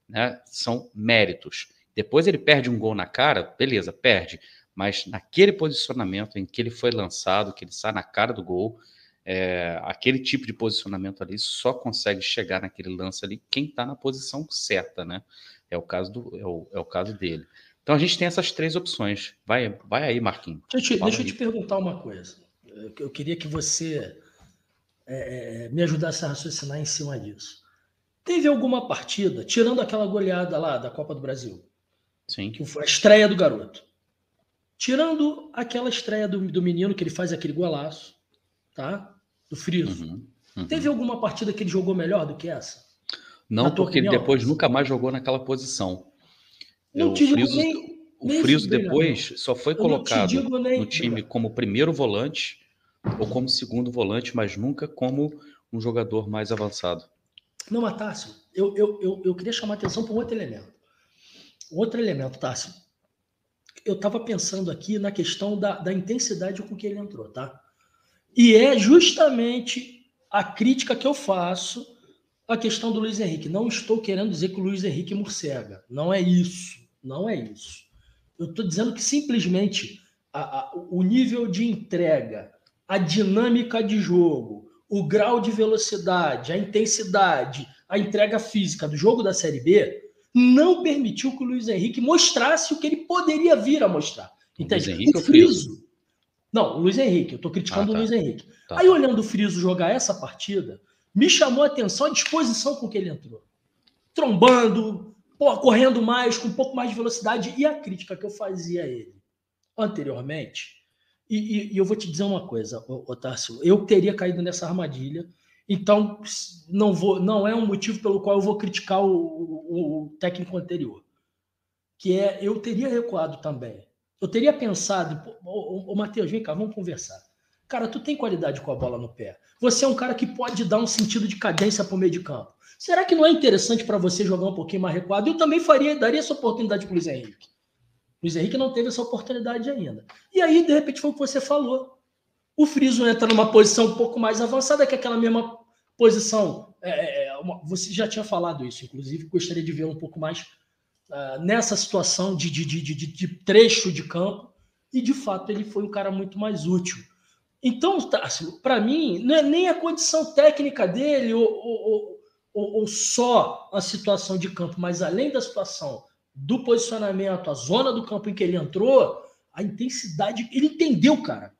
S2: né, são méritos. Depois ele perde um gol na cara, beleza, perde. Mas naquele posicionamento em que ele foi lançado, que ele sai na cara do gol, é, aquele tipo de posicionamento ali só consegue chegar naquele lance ali quem está na posição certa, né? É o caso do, é o, é o caso dele. Então a gente tem essas três opções. Vai, vai aí, Marquinhos.
S1: Deixa, eu te, deixa eu te perguntar uma coisa eu queria que você é, é, me ajudasse a raciocinar em cima disso. Teve alguma partida, tirando aquela goleada lá da Copa do Brasil,
S2: Sim.
S1: que foi a estreia do garoto. Tirando aquela estreia do, do menino que ele faz aquele golaço, tá? Do Friso. Uhum, uhum. Teve alguma partida que ele jogou melhor do que essa?
S2: Não, porque ele depois nunca mais jogou naquela posição.
S1: Não o te Friso, nem,
S2: o Friso depois só foi colocado no time como primeiro volante ou como segundo volante, mas nunca como um jogador mais avançado.
S1: Não, mas Tássio, eu, eu, eu, eu queria chamar a atenção para um outro elemento. Outro elemento, Tássio. Eu estava pensando aqui na questão da, da intensidade com que ele entrou, tá? E é justamente a crítica que eu faço à questão do Luiz Henrique. Não estou querendo dizer que o Luiz Henrique morcega. Não é isso. Não é isso. Eu estou dizendo que simplesmente a, a, o nível de entrega, a dinâmica de jogo, o grau de velocidade, a intensidade, a entrega física do jogo da Série B não permitiu que o Luiz Henrique mostrasse o que ele poderia vir a mostrar. Entende?
S2: Luiz Henrique o Friso.
S1: Não, o Luiz Henrique, eu estou criticando ah, tá. o Luiz Henrique. Tá. Aí, olhando o Friso jogar essa partida, me chamou a atenção a disposição com que ele entrou. Trombando, pô, correndo mais, com um pouco mais de velocidade. E a crítica que eu fazia a ele anteriormente e, e, e, eu vou te dizer uma coisa, Otávio, eu teria caído nessa armadilha, então não, vou, não é um motivo pelo qual eu vou criticar o, o, o técnico anterior. Que é, eu teria recuado também. Eu teria pensado, ô, Matheus, vem cá, vamos conversar. Cara, tu tem qualidade com a bola no pé. Você é um cara que pode dar um sentido de cadência para o meio de campo. Será que não é interessante para você jogar um pouquinho mais recuado? Eu também faria, daria essa oportunidade para o Luiz Henrique. Luiz Henrique não teve essa oportunidade ainda. E aí, de repente, foi o que você falou. O Friso entra numa posição um pouco mais avançada que aquela mesma posição. É, é, é, uma, você já tinha falado isso, inclusive, gostaria de ver um pouco mais uh, nessa situação de, de, de, de, trecho de campo. E, de fato, ele foi um cara muito mais útil. Então, para mim, não é nem a condição técnica dele ou, ou, ou, ou, só a situação de campo, mas além da situação do posicionamento, a zona do campo em que ele entrou, a intensidade. Ele entendeu, cara,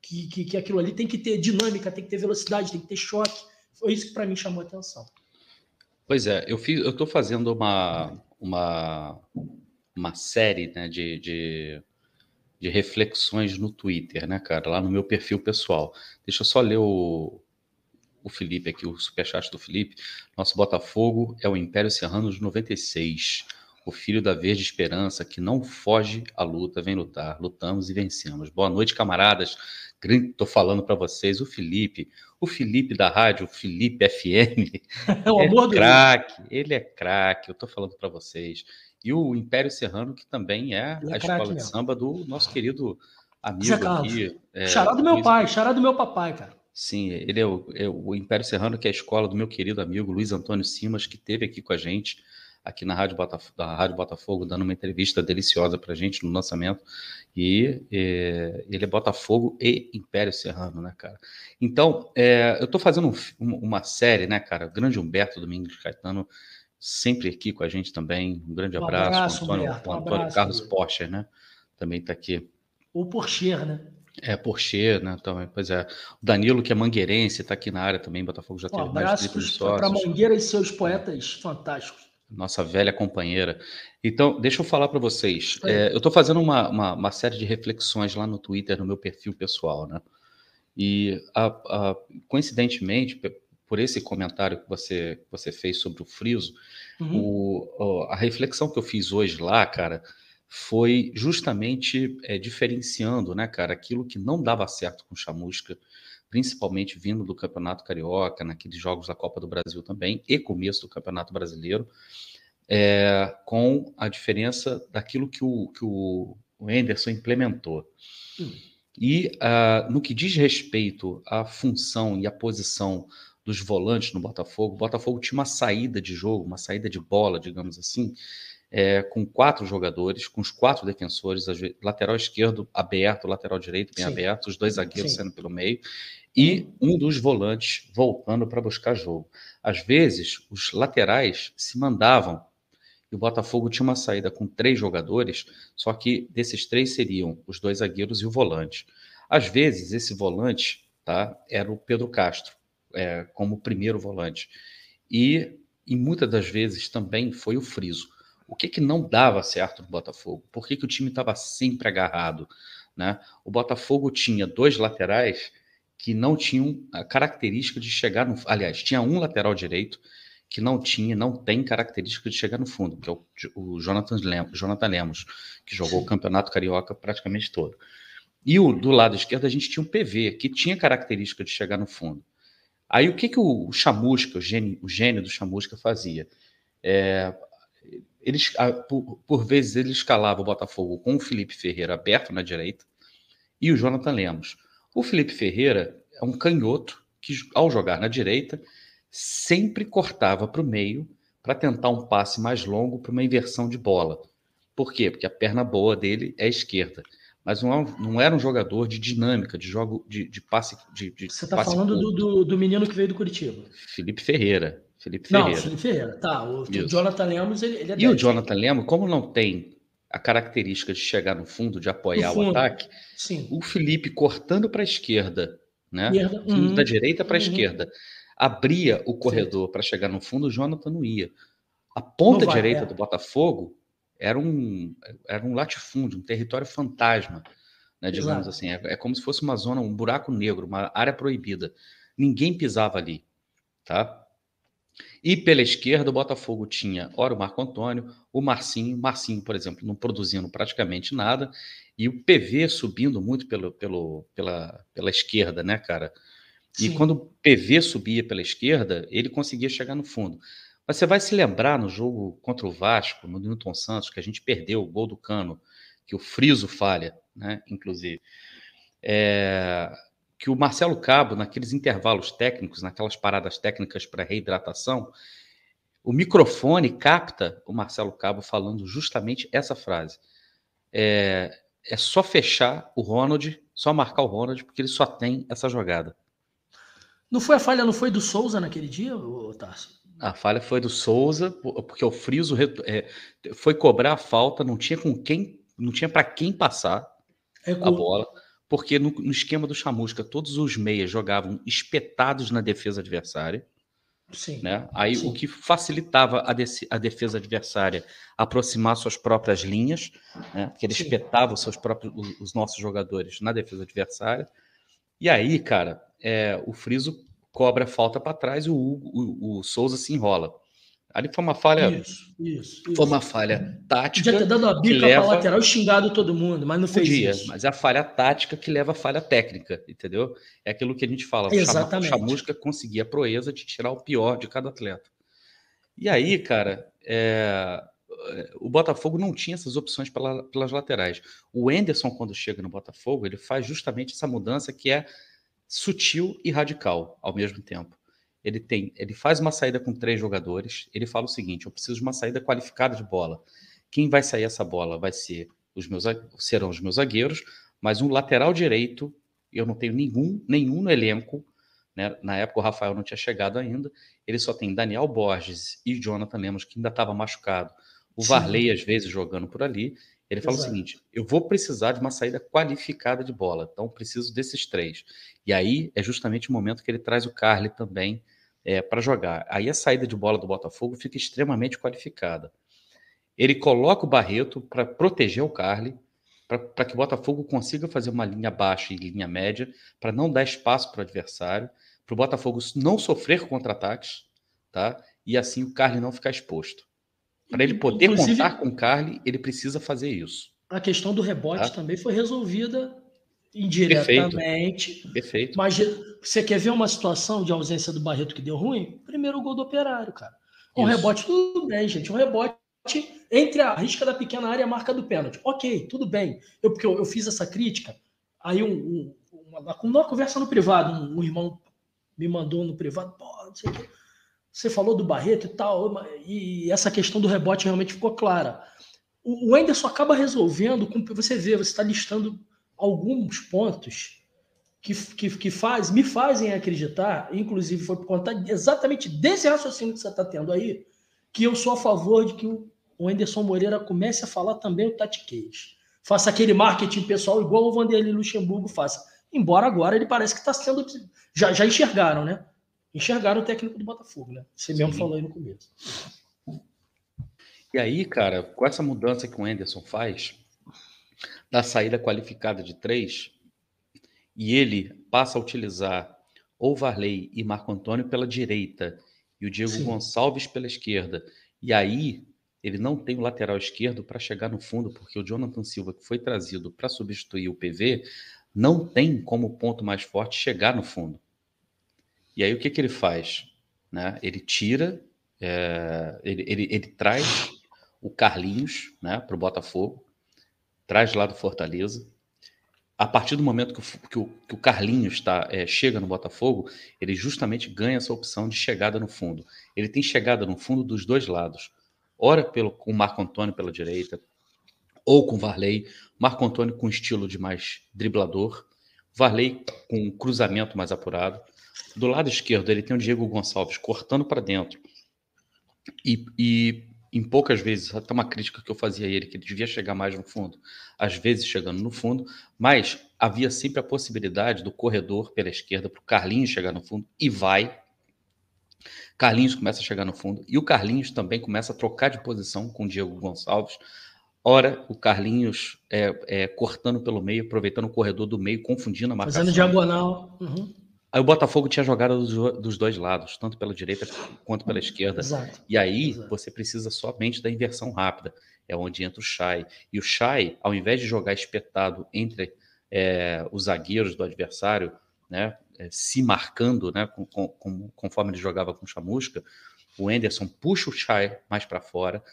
S1: que, que, que aquilo ali tem que ter dinâmica, tem que ter velocidade, tem que ter choque. Foi isso que para mim chamou a atenção.
S2: Pois é, eu fiz, eu estou fazendo uma, uma, uma série né, de, de, de, reflexões no Twitter, né, cara, lá no meu perfil pessoal. Deixa eu só ler o, o Felipe aqui, o superchat do Felipe. Nosso Botafogo é o Império Serrano de 96 o filho da verde esperança que não foge à luta, vem lutar, lutamos e vencemos. Boa noite, camaradas. Estou falando para vocês, o Felipe, o Felipe da rádio, o Felipe FM, é o amor é craque, ele é craque, eu estou falando para vocês. E o Império Serrano, que também é, é a escola mesmo. de samba do nosso querido amigo aqui.
S1: É, xará do meu Luiz... pai, xará do meu papai, cara.
S2: Sim, ele é o, é o Império Serrano, que é a escola do meu querido amigo Luiz Antônio Simas, que esteve aqui com a gente aqui na Rádio Botafogo, da Rádio Botafogo, dando uma entrevista deliciosa para a gente no lançamento. E é, ele é Botafogo e Império Serrano, né, cara? Então, é, eu estou fazendo um, uma série, né, cara? O grande Humberto Domingos Caetano, sempre aqui com a gente também. Um grande um abraço. abraço Antônio, Humberto, um Antônio abraço, Carlos Porsche, né? Também está aqui.
S1: O Porsche, né?
S2: É, Porsche, né? Também, pois é. O Danilo, que é mangueirense, está aqui na área também. Botafogo já um teve mais de 30
S1: Para Mangueira e seus poetas fantásticos
S2: nossa velha companheira. Então, deixa eu falar para vocês. É, eu estou fazendo uma, uma, uma, série de reflexões lá no Twitter, no meu perfil pessoal, né? E, a, a, coincidentemente, por esse comentário que você, você fez sobre o friso, uhum. o, a reflexão que eu fiz hoje lá, cara, foi justamente é, diferenciando, né, cara, aquilo que não dava certo com chamusca, principalmente vindo do Campeonato Carioca, naqueles jogos da Copa do Brasil também, e começo do Campeonato Brasileiro, é, com a diferença daquilo que o, que o, o Anderson implementou. Hum. E uh, no que diz respeito à função e à posição dos volantes no Botafogo, o Botafogo tinha uma saída de jogo, uma saída de bola, digamos assim, é, com quatro jogadores, com os quatro defensores, lateral esquerdo aberto, lateral direito bem Sim. aberto, os dois zagueiros Sim. saindo pelo meio, e um dos volantes voltando para buscar jogo. Às vezes, os laterais se mandavam e o Botafogo tinha uma saída com três jogadores, só que desses três seriam os dois zagueiros e o volante. Às vezes, esse volante tá, era o Pedro Castro. é, como primeiro volante. E, e muitas das vezes também foi o friso. O que, que não dava certo no Botafogo? Por que, que o time estava sempre agarrado? Né? O Botafogo tinha dois laterais que não tinham a característica de chegar no. Aliás, tinha um lateral direito que não tinha, não tem característica de chegar no fundo, que é o, o Jonathan, Lemos, Jonathan Lemos, que jogou Sim. o Campeonato Carioca praticamente todo. E o, do lado esquerdo a gente tinha um PV, que tinha característica de chegar no fundo. Aí o que, que o Chamusca, o gênio, o gênio do Chamusca, fazia? É, eles, por, por, vezes ele escalava o Botafogo com o Felipe Ferreira aberto na direita e o Jonathan Lemos. O Felipe Ferreira é um canhoto que, ao jogar na direita, sempre cortava para o meio para tentar um passe mais longo para uma inversão de bola. Por quê? Porque a perna boa dele é esquerda. Mas não, é não era um jogador de dinâmica, de jogo de, de passe. De, de
S1: Você está falando do, do, do, menino que veio do Curitiba.
S2: Felipe Ferreira. Felipe
S1: Ferreira. Não, Felipe Ferreira. Tá. O, Jonathan Lemos, ele, ele é
S2: E 10, o Jonathan Lemos, como não tem a característica de chegar no fundo, de apoiar fundo. o ataque, Sim. o Felipe cortando para a esquerda, né? Uhum. Da direita para a uhum. esquerda abria o corredor para chegar no fundo, o Jonathan não ia. A ponta vai, direita é. do Botafogo era um, era um latifúndio, um território fantasma, né, digamos Exato. assim. É, é, como se fosse uma zona, um buraco negro, uma área proibida. Ninguém pisava ali, tá? E pela esquerda, o Botafogo tinha, ora, o Marco Antônio, o Marcinho, Marcinho, por exemplo, não produzindo praticamente nada, e o PV subindo muito pelo, pelo, pela, pela esquerda, né, cara? E quando o PV subia pela esquerda, ele conseguia chegar no fundo. Mas você vai se lembrar no jogo contra o Vasco, no Newton Santos, que a gente perdeu o gol do Cano, que o Friso falha, né? Inclusive. É, que o Marcelo Cabo, naqueles intervalos técnicos, naquelas paradas técnicas para reidratação, o microfone capta o Marcelo Cabo falando justamente essa frase. É, é só fechar o Ronald, só marcar o Ronald, porque ele só tem essa jogada.
S1: Não foi a falha, não foi do Souza naquele dia, Tarso?
S2: A falha foi do Souza, porque o Friso é, foi cobrar a falta, não tinha com quem, não tinha para quem passar é a bola, porque no, no, esquema do Chamusca todos os meias jogavam espetados na defesa adversária. Sim. Né? Aí sim. o que facilitava a, de, a, defesa adversária aproximar suas próprias linhas, né? porque ele sim. espetava os seus próprios os, os nossos jogadores na defesa adversária. E aí, cara, é, o Friso cobra a falta para trás e o, o, o, Souza se enrola. Ali foi uma falha. Isso, isso, isso. Foi uma falha tática.
S1: Podia ter dado a bica leva... para lateral e xingado todo mundo, mas não fez Podia, isso.
S2: Mas é a falha tática que leva a falha técnica, entendeu? É aquilo que a gente fala. Exatamente. O Chamusca conseguia a proeza de tirar o pior de cada atleta. E aí, cara, é... o Botafogo não tinha essas opções pela, pelas laterais. O Enderson, quando chega no Botafogo, ele faz justamente essa mudança que é sutil e radical ao mesmo tempo. Ele tem, ele faz uma saída com três jogadores. Ele fala o seguinte: eu preciso de uma saída qualificada de bola. Quem vai sair essa bola vai ser os meus, serão os meus zagueiros, mas um lateral direito eu não tenho nenhum, nenhum no elenco. Né? Na época o Rafael não tinha chegado ainda. Ele só tem Daniel Borges e Jonathan Lemos que ainda estava machucado. O Sim. Varley às vezes jogando por ali. Ele fala Exato. o seguinte: eu vou precisar de uma saída qualificada de bola, então preciso desses três. E aí é justamente o momento que ele traz o Carly também é, para jogar. Aí a saída de bola do Botafogo fica extremamente qualificada. Ele coloca o Barreto para proteger o Carly, para que o Botafogo consiga fazer uma linha baixa e linha média, para não dar espaço para o adversário, para o Botafogo não sofrer contra-ataques, tá? E assim o Carly não ficar exposto. Para ele poder Inclusive, contar com o Carly, ele precisa fazer isso.
S1: A questão do rebote tá? também foi resolvida indiretamente.
S2: Perfeito. Perfeito.
S1: Mas você quer ver uma situação de ausência do Barreto que deu ruim? Primeiro gol do Operário, cara. Um isso. rebote, tudo bem, gente. Um rebote entre a risca da pequena área e a marca do pênalti. Ok, tudo bem. Eu, porque eu, eu fiz essa crítica, aí um, um, uma, uma, conversa no privado, um, um irmão me mandou no privado, pô, não sei o quê você falou do Barreto e tal, e essa questão do rebote realmente ficou clara. O Anderson acaba resolvendo, com, você vê, você está listando alguns pontos que, que, que faz, me fazem acreditar, inclusive foi por conta exatamente desse raciocínio que você está tendo aí, que eu sou a favor de que o Anderson Moreira comece a falar também o tatiquês. Faça aquele marketing pessoal igual o Vanderlei Luxemburgo faça. Embora agora ele parece que está sendo. Já, já enxergaram, né? enxergaram o técnico do Botafogo, né? Você Sim. mesmo falou aí no começo.
S2: E aí, cara, com essa mudança que o Anderson faz, da saída qualificada de três, e ele passa a utilizar ou Varley e Marco Antônio pela direita e o Diego Sim. Gonçalves pela esquerda. E aí ele não tem o lateral esquerdo para chegar no fundo, porque o Jonathan Silva, que foi trazido para substituir o PV, não tem como ponto mais forte chegar no fundo. E aí o que, que ele faz? Né? Ele tira, é, ele, ele, ele traz o Carlinhos né, para o Botafogo, traz lá do Fortaleza, a partir do momento que o, que o, que o Carlinhos é, chega no Botafogo, ele justamente ganha essa opção de chegada no fundo. Ele tem chegada no fundo dos dois lados. Ora pelo, com o Marco Antônio pela direita, ou com o Varley. Marco Antônio com estilo de mais driblador. Varley com um cruzamento mais apurado. Do lado esquerdo, ele tem o Diego Gonçalves cortando para dentro e, e em poucas vezes, até uma crítica que eu fazia a ele, que ele devia chegar mais no fundo, às vezes chegando no fundo, mas havia sempre a possibilidade do corredor pela esquerda para o Carlinhos chegar no fundo e vai. Carlinhos começa a chegar no fundo e o Carlinhos também começa a trocar de posição com o Diego Gonçalves. Ora, o Carlinhos é, é, cortando pelo meio, aproveitando o corredor do meio, confundindo a marcação.
S1: Fazendo diagonal. Uhum.
S2: Aí o Botafogo tinha jogado dos, dos, dois lados, tanto pela direita quanto pela esquerda. Exato. E aí Exato. você precisa somente da inversão rápida. É onde entra o Chay. E o Chay, ao invés de jogar espetado entre é, os zagueiros do adversário, né, é, se marcando, né, com, com, conforme ele jogava com o Chamusca, o Enderson puxa o Chay mais para fora,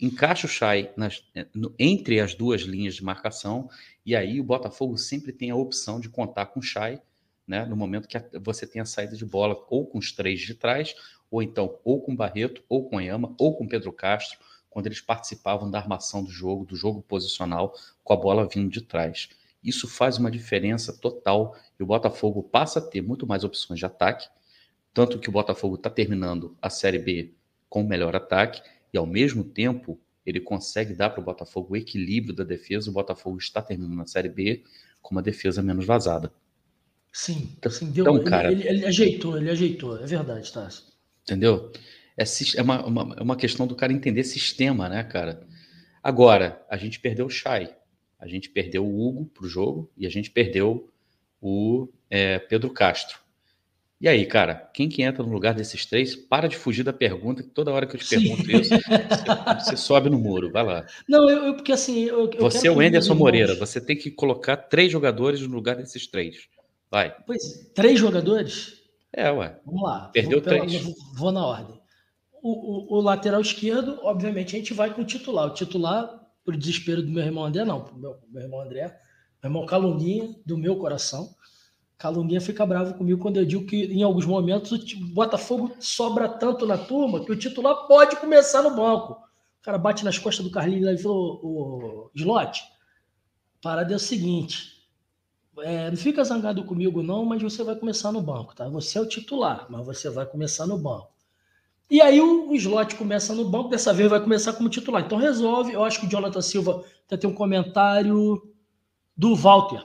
S2: encaixa o Chay nas, é, no, entre as duas linhas de marcação, e aí o Botafogo sempre tem a opção de contar com o Chay né, no momento que você tem a saída de bola ou com os três de trás, ou então ou com Barreto, ou com Yama, ou com Pedro Castro, quando eles participavam da armação do jogo, do jogo posicional, com a bola vindo de trás. Isso faz uma diferença total e o Botafogo passa a ter muito mais opções de ataque, tanto que o Botafogo está terminando a Série B com o melhor ataque e, ao mesmo tempo, ele consegue dar para o Botafogo o equilíbrio da defesa. O Botafogo está terminando a Série B com uma defesa menos vazada.
S1: Sim, então, sim deu, então, cara, ele, ele, ele, ajeitou, ele ajeitou, é verdade, tá?
S2: Entendeu? É, é uma, uma, é uma questão do cara entender sistema, né, cara? Agora, a gente perdeu o Chay, a gente perdeu o Hugo pro jogo e a gente perdeu o é, Pedro Castro. E aí, cara, quem que entra no lugar desses três? Para de fugir da pergunta, que toda hora que eu te pergunto Sim. isso, você, você, sobe no muro, vai lá.
S1: Não, eu, eu porque assim. Eu,
S2: eu você é o Anderson Moreira, você tem que colocar três jogadores no lugar desses três. Vai.
S1: Pois, três jogadores?
S2: É, ué.
S1: Vamos lá.
S2: Perdeu vou, três.
S1: Vou, vou, na ordem. O, o, o, lateral esquerdo, obviamente, a gente vai com o titular. O titular, por desespero do meu irmão André, não, pro meu, meu irmão André, meu irmão Calunguinha, do meu coração. Calunguinha fica bravo comigo quando eu digo que, em alguns momentos, o Botafogo sobra tanto na turma que o titular pode começar no banco. O cara bate nas costas do Carlinhos e falou: o Slot, parada é o seguinte é, não fica zangado comigo, não, mas você vai começar no banco, tá? Você é o titular, mas você vai começar no banco. E aí o, o slot começa no banco, dessa vez vai começar como titular. Então resolve. Eu acho que o Jonathan Silva até tem um comentário do Walter,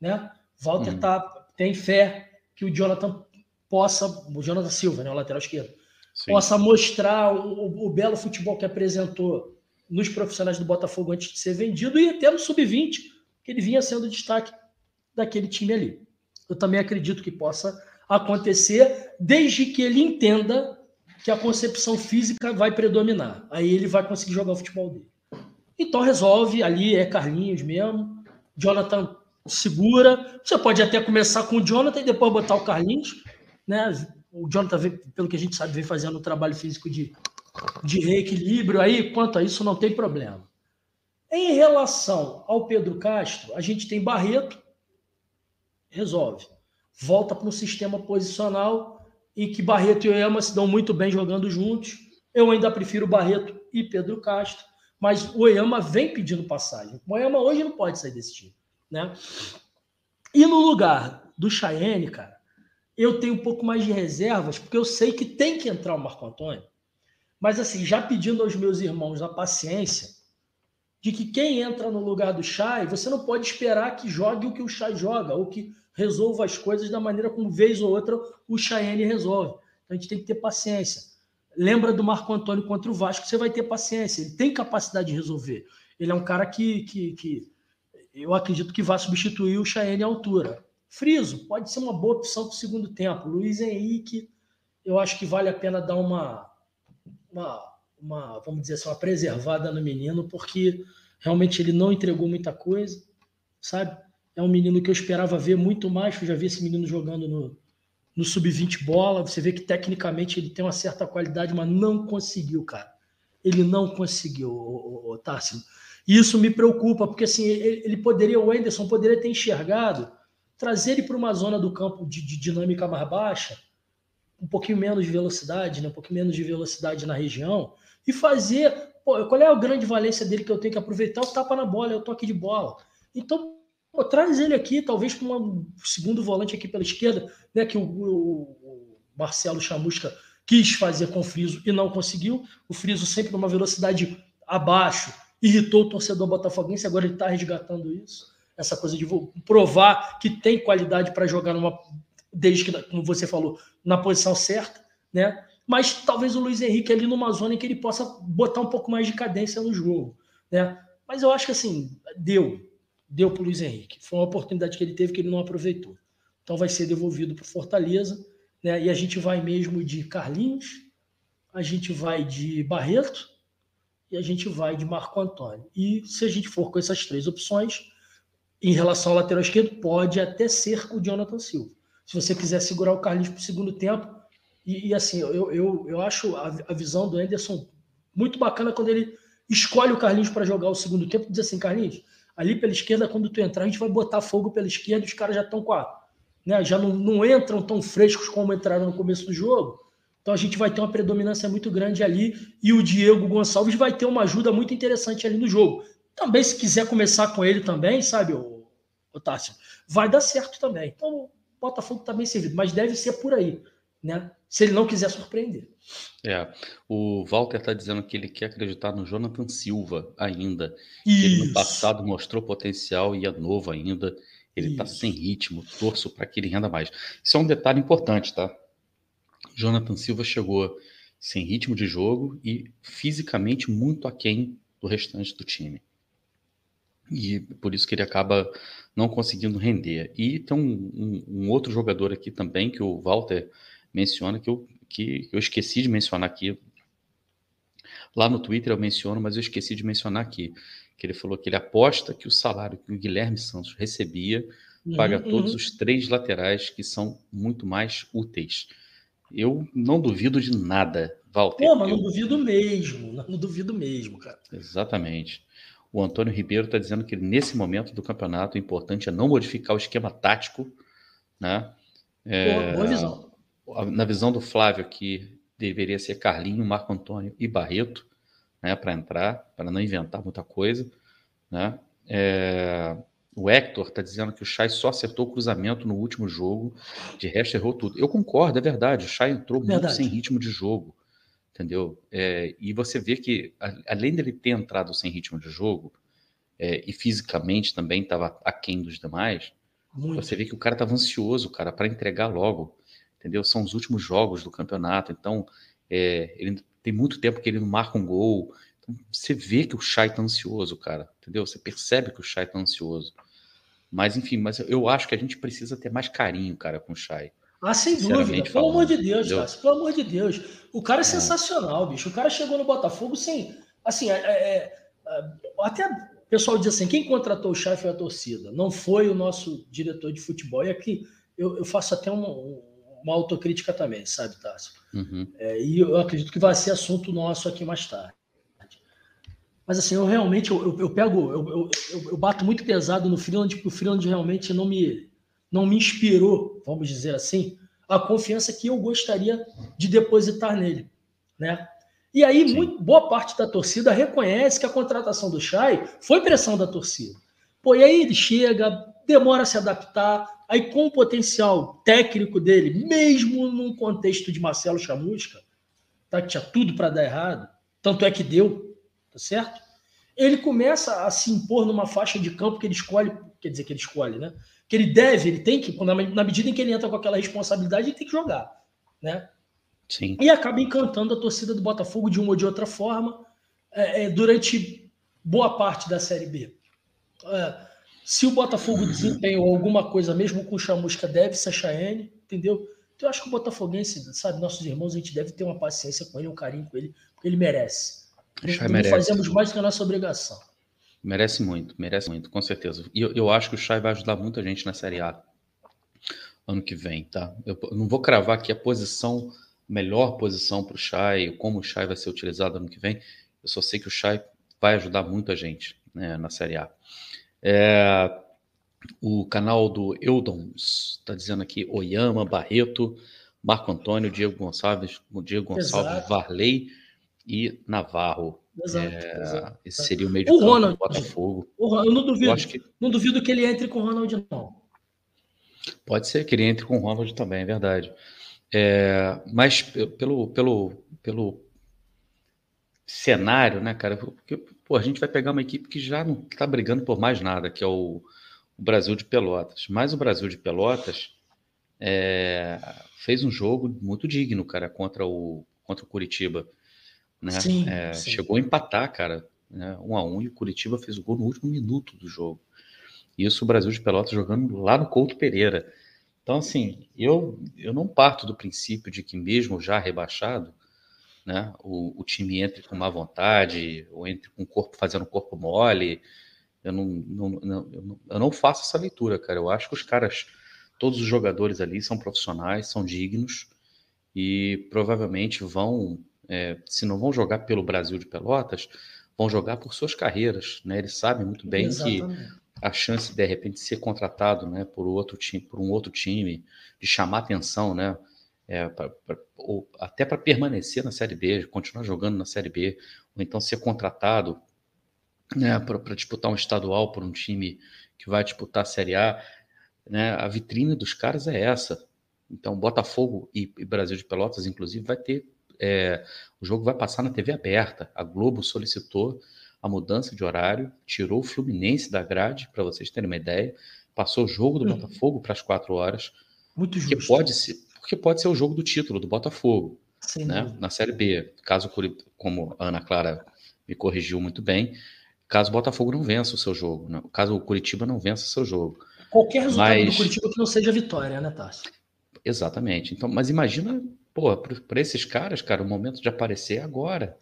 S1: né? Walter uhum. tá, tem fé que o Jonathan possa, o Jonathan Silva, né, o lateral esquerdo, Sim. possa mostrar o, o, belo futebol que apresentou nos profissionais do Botafogo antes de ser vendido e até no sub-20, que ele vinha sendo destaque daquele time ali. Eu também acredito que possa acontecer, desde que ele entenda que a concepção física vai predominar. Aí ele vai conseguir jogar o futebol dele. Então resolve, ali é Carlinhos mesmo. Jonathan segura. Você pode até começar com o Jonathan e depois botar o Carlinhos. Né? O Jonathan, vem, pelo que a gente sabe, vem fazendo um trabalho físico de, de reequilíbrio aí. Quanto a isso, não tem problema. Em relação ao Pedro Castro, a gente tem Barreto, resolve. Volta para um sistema posicional e que Barreto e Oyama se dão muito bem jogando juntos. Eu ainda prefiro Barreto e Pedro Castro, mas o vem pedindo passagem. O Oyama hoje não pode sair desse time, né? E no lugar do Chayenne, cara, eu tenho um pouco mais de reservas, porque eu sei que tem que entrar o Marco Antônio. Mas assim, já pedindo aos meus irmãos a paciência, de que quem entra no lugar do Chay, você não pode esperar que jogue o que o Chay joga, ou que resolva as coisas da maneira como, vez ou outra, o Cheyenne resolve. Então a gente tem que ter paciência. Lembra do Marco Antônio contra o Vasco, você vai ter paciência. Ele tem capacidade de resolver. Ele é um cara que, que, que eu acredito que vai substituir o Cheyenne à altura. Friso pode ser uma boa opção para o segundo tempo. Luiz Henrique, eu acho que vale a pena dar uma, uma, uma, vamos dizer assim, uma preservada no menino, porque realmente ele não entregou muita coisa, sabe? É um menino que eu esperava ver muito mais, eu já vi esse menino jogando no, no sub-20 bola. Você vê que tecnicamente ele tem uma certa qualidade, mas não conseguiu, cara. Ele não conseguiu, o, o. E isso me preocupa, porque assim, ele, ele, poderia, o Anderson poderia ter enxergado, trazer ele para uma zona do campo de, de, dinâmica mais baixa, um pouquinho menos de velocidade, né? um pouquinho menos de velocidade na região, e fazer. Pô, qual é a grande valência dele que eu tenho que aproveitar? O tapa na bola, é o toque de bola. Então, Pô, traz ele aqui, talvez com um segundo volante aqui pela esquerda, né? Que o, o, o Marcelo Chamusca quis fazer com o Friso e não conseguiu. O Friso sempre numa velocidade abaixo, irritou o torcedor botafoguense, agora ele está resgatando isso. Essa coisa de provar que tem qualidade para jogar numa, desde que, como você falou, na posição certa, né? Mas talvez o Luiz Henrique ali numa zona em que ele possa botar um pouco mais de cadência no jogo, né? Mas eu acho que assim, deu deu para o Luiz Henrique. Foi uma oportunidade que ele teve que ele não aproveitou. Então vai ser devolvido para Fortaleza, né? E a gente vai mesmo de Carlinhos, a gente vai de Barreto e a gente vai de Marco Antônio. E se a gente for com essas três opções, em relação ao lateral esquerdo, pode até ser o Jonathan Silva. Se você quiser segurar o Carlinhos para o segundo tempo, e, e, assim, eu, eu, eu acho a, a visão do Anderson muito bacana quando ele escolhe o Carlinhos para jogar o segundo tempo, diz assim, Carlinhos, ali pela esquerda, quando tu entrar, a gente vai botar fogo pela esquerda, os caras já estão com a. Né, já não, não entram tão frescos como entraram no começo do jogo. Então a gente vai ter uma predominância muito grande ali e o Diego Gonçalves vai ter uma ajuda muito interessante ali no jogo. Também, se quiser começar com ele também, sabe, o, o Tássio, vai dar certo também. Então, o Botafogo está bem servido, mas deve ser por aí, né? Se ele não quiser surpreender.
S2: É, o Walter está dizendo que ele quer acreditar no Jonathan Silva ainda.
S1: Isso.
S2: Ele no passado mostrou potencial e é novo ainda. Ele está sem ritmo, torço para que ele renda mais. Isso é um detalhe importante, tá? Jonathan Silva chegou sem ritmo de jogo e fisicamente muito aquém do restante do time. E por isso que ele acaba não conseguindo render. E tem um, um, um outro jogador aqui também que o Walter menciona que eu que eu esqueci de mencionar aqui. Lá no Twitter eu menciono, mas eu esqueci de mencionar aqui. Que ele falou que ele aposta que o salário que o Guilherme Santos recebia uhum, paga uhum. todos os três laterais que são muito mais úteis. Eu não duvido de nada, Walter.
S1: Pô, mas
S2: eu...
S1: não duvido mesmo, não duvido mesmo, cara.
S2: Exatamente. O Antônio Ribeiro está dizendo que nesse momento do campeonato o importante é não modificar o esquema tático, né?
S1: É... Boa, boa visão
S2: na visão do Flávio, que deveria ser Carlinho, Marco Antônio e Barreto, né, para entrar, para não inventar muita coisa, né? É, o Hector está dizendo que o Chay só acertou o cruzamento no último jogo, de resto errou tudo. Eu concordo, é verdade. O Chay entrou verdade. muito sem ritmo de jogo, entendeu? É, e você vê que, além dele ter entrado sem ritmo de jogo, é, e fisicamente também estava aquém dos demais, muito. você vê que o cara estava ansioso, cara, para entregar logo entendeu? São os últimos jogos do campeonato, então é, ele tem muito tempo que ele não marca um gol. Então, você vê que o Chay tá ansioso, cara, entendeu? Você percebe que o Chay tá ansioso. Mas enfim, mas eu acho que a gente precisa ter mais carinho, cara, com o Chay.
S1: Ah, sem dúvida. Pelo amor de Deus, cara. Pelo amor de Deus. O cara é, é sensacional, bicho. O cara chegou no Botafogo sem. Assim, é, é, é até o pessoal diz assim: quem contratou o Chay foi a torcida. Não foi o nosso diretor de futebol. E aqui eu, eu faço até um, uma autocrítica também, sabe, Tássio? Uhum. É, e eu acredito que vai ser assunto nosso aqui mais tarde. Mas assim, eu realmente eu, eu, eu pego, eu, eu, bato muito pesado no Freeland, porque o Freeland realmente não me, não me inspirou, vamos dizer assim, a confiança que eu gostaria de depositar nele, né? E aí, muito, boa parte da torcida reconhece que a contratação do Chay foi pressão da torcida. Pô, e aí ele chega, demora a se adaptar, Aí, com o potencial técnico dele, mesmo num contexto de Marcelo Chamusca, tá, que tinha tudo para dar errado, tanto é que deu, tá certo? ele começa a se impor numa faixa de campo que ele escolhe, quer dizer, que ele escolhe, né? Que ele deve, ele tem que, na medida em que ele entra com aquela responsabilidade, ele tem que jogar, né?
S2: Sim.
S1: E acaba encantando a torcida do Botafogo de uma ou de outra forma é, é, durante boa parte da Série B. É, se o Botafogo desempenhou alguma coisa, mesmo com o Chamusca, deve ser a Chaene, entendeu? Então eu acho que o Botafoguense, sabe, nossos irmãos, a gente deve ter uma paciência com ele, um carinho com ele, porque ele merece. Não merece. fazemos mais do que a nossa obrigação.
S2: Merece muito, merece muito, com certeza. E eu, eu acho que o Chay vai ajudar muita gente na Série A ano que vem, tá? Eu não vou cravar aqui a posição, melhor posição para o Chay, como o Chay vai ser utilizado ano que vem. Eu só sei que o Chay vai ajudar muita gente né, na Série A. É, o canal do Eudons está dizendo aqui Oyama, Barreto, Marco Antônio, Diego Gonçalves, Diego Gonçalves, exato. Varley e Navarro. Exato, é, exato, Esse seria o meio de
S1: o Ronald, do
S2: Botafogo.
S1: O, eu não duvido, eu que... não duvido que ele entre com o Ronald, não.
S2: Pode ser que ele entre com o Ronald também, é verdade. É, mas pelo, pelo, pelo cenário, né, cara? Porque, pô, a gente vai pegar uma equipe que já não está brigando por mais nada, que é o, o, Brasil de Pelotas. Mas o Brasil de Pelotas é, fez um jogo muito digno, cara, contra o, contra o Curitiba. Né? Sim, é, sim. Chegou a empatar, cara, né? um a um, e o Curitiba fez o gol no último minuto do jogo. Isso o Brasil de Pelotas jogando lá no Couto Pereira. Então, assim, eu, eu não parto do princípio de que mesmo já rebaixado, né? O, o, time entre com má vontade, ou entre com o corpo fazendo corpo mole. Eu não, não, não, eu não, eu não faço essa leitura, cara. Eu acho que os caras, todos os jogadores ali são profissionais, são dignos e provavelmente vão, é, se não vão jogar pelo Brasil de Pelotas, vão jogar por suas carreiras, né? Eles sabem muito bem Exatamente. que a chance de, de repente ser contratado, né, por outro time, por um outro time, de chamar atenção, né? É, pra, pra, ou até para permanecer na Série B, continuar jogando na Série B, ou então ser contratado né, para disputar um estadual por um time que vai disputar a Série A, né, a vitrine dos caras é essa. Então, Botafogo e, e Brasil de Pelotas, inclusive, vai ter. É, o jogo vai passar na TV aberta. A Globo solicitou a mudança de horário, tirou o Fluminense da grade, para vocês terem uma ideia, passou o jogo do hum. Botafogo para as quatro horas.
S1: Muito justo.
S2: Que pode ser, porque pode ser o jogo do título do Botafogo, Sim. né? Na Série B. Caso, como a Ana Clara me corrigiu muito bem, caso o Botafogo não vença o seu jogo, né? caso o Curitiba não vença o seu jogo.
S1: Qualquer resultado mas... do Curitiba que não seja vitória, né, Tassi?
S2: Exatamente. Então, mas imagina, pô, para esses caras, cara, o momento de aparecer é agora.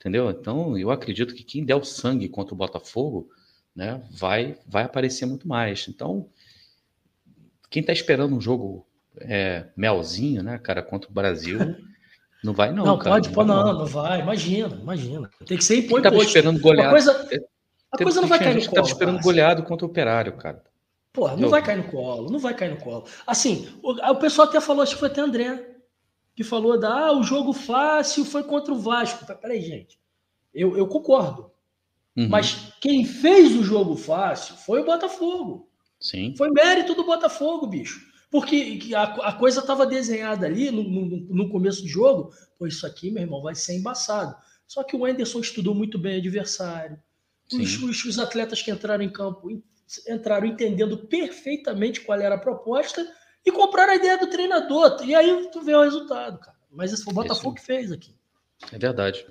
S2: Entendeu? Então, eu acredito que quem der o sangue contra o Botafogo, né, vai vai aparecer muito mais. Então, quem está esperando um jogo é, melzinho, né, cara, contra o Brasil. Não vai, não.
S1: Não,
S2: cara,
S1: pode, pô, não, não, não vai, imagina, imagina. Tem que ser
S2: impor Tava esperando goleado.
S1: A coisa, a coisa não vai cair no colo.
S2: Tava esperando cara. goleado contra o operário, cara.
S1: Porra, não Eu... vai cair no colo, não vai cair no colo. Assim, o, o pessoal até falou, acho que foi até André, que falou da, ah, o jogo fácil foi contra o Vasco. Peraí, gente. Eu, eu concordo. Uhum. Mas quem fez o jogo fácil foi o Botafogo.
S2: Sim.
S1: Foi mérito do Botafogo, bicho. Porque a, a coisa estava desenhada ali no, no, no, começo do jogo. Pô, isso aqui, meu irmão, vai ser embaçado. Só que o Anderson estudou muito bem o adversário. Os, os, os, atletas que entraram em campo entraram entendendo perfeitamente qual era a proposta e compraram a ideia do treinador. E aí tu vê o resultado, cara. Mas esse foi o Botafogo que fez aqui.
S2: É verdade.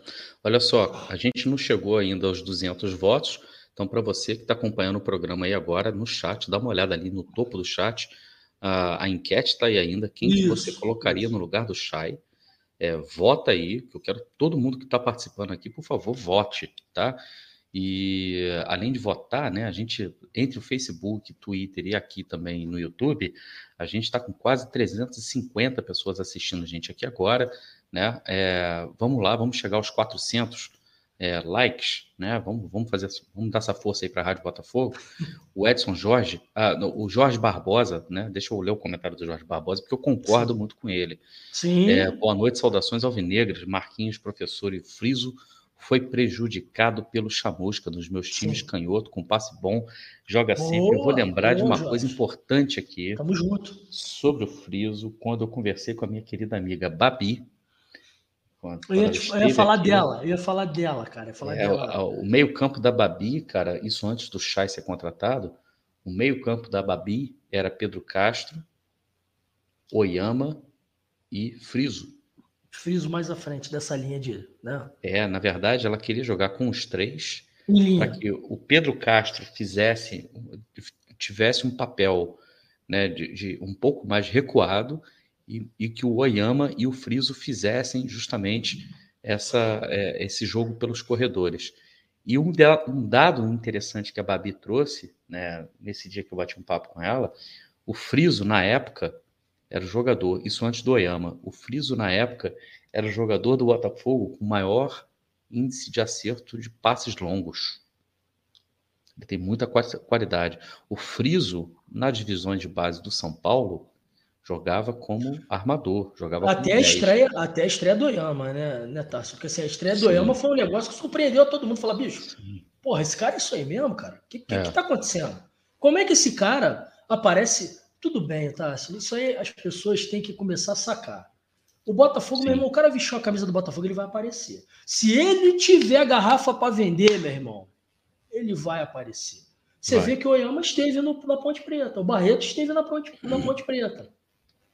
S2: Olha só, a gente não chegou ainda aos 200 votos. Então, para você que está acompanhando o programa aí agora, no chat, dá uma olhada ali no topo do chat a, a enquete está aí ainda. Quem que você colocaria no lugar do Chay? É, vota aí, que eu quero todo mundo que está participando aqui, por favor, vote, tá? E além de votar, né, a gente, entre o Facebook, Twitter e aqui também no YouTube, a gente está com quase 350 pessoas assistindo a gente aqui agora, né? É, vamos lá, vamos chegar aos 400 é, likes, né? Vamos, vamos fazer, vamos dar essa força aí para a Rádio Botafogo. O Edson Jorge, ah, o Jorge Barbosa, né? Deixa eu ler o comentário do Jorge Barbosa, porque eu concordo Sim. muito com ele.
S1: Sim.
S2: É, boa noite, saudações alvinegras, Marquinhos, professor e Friso foi prejudicado pelo chamusca nos meus times Sim. canhoto, com passe bom, joga boa, sempre. Eu vou lembrar boa, de uma Jorge. coisa importante aqui.
S1: Tamo junto.
S2: Sobre o Friso, quando eu conversei com a minha querida amiga Babi,
S1: eu ia, eu ia falar aqui, dela, eu ia falar dela, cara. Falar
S2: é,
S1: dela.
S2: O, o meio-campo da Babi, cara, isso antes do Chay ser contratado, o meio-campo da Babi era Pedro Castro, Oyama e Friso.
S1: Friso mais à frente dessa linha de. Né?
S2: É, na verdade, ela queria jogar com os três para que o Pedro Castro fizesse, tivesse um papel né, de, de um pouco mais recuado e, e, que o Oyama e o Friso fizessem justamente essa, é, esse jogo pelos corredores. E um, de, um, dado interessante que a Babi trouxe, né, nesse dia que eu bati um papo com ela, o Friso, na época, era o jogador, isso antes do Oyama, o Friso, na época, era o jogador do Botafogo com maior índice de acerto de passes longos. Ele tem muita qualidade. O Friso, nas divisões de base do São Paulo, jogava como armador, jogava
S1: até a estreia Até a estreia do Oyama, né, né Tarso? Porque assim, a estreia Sim. do Oyama foi um negócio que surpreendeu todo mundo. Falar, bicho, Sim. porra, esse cara é isso aí mesmo, cara? O que, que, é. que tá acontecendo? Como é que esse cara aparece... Tudo bem, Tarso, isso aí as pessoas têm que começar a sacar. O Botafogo, Sim. meu irmão, o cara vestiu a camisa do Botafogo, ele vai aparecer. Se ele tiver garrafa para vender, meu irmão, ele vai aparecer. Você vai. vê que o Oyama esteve no, na Ponte Preta, o Barreto esteve na Ponte, na Ponte Preta.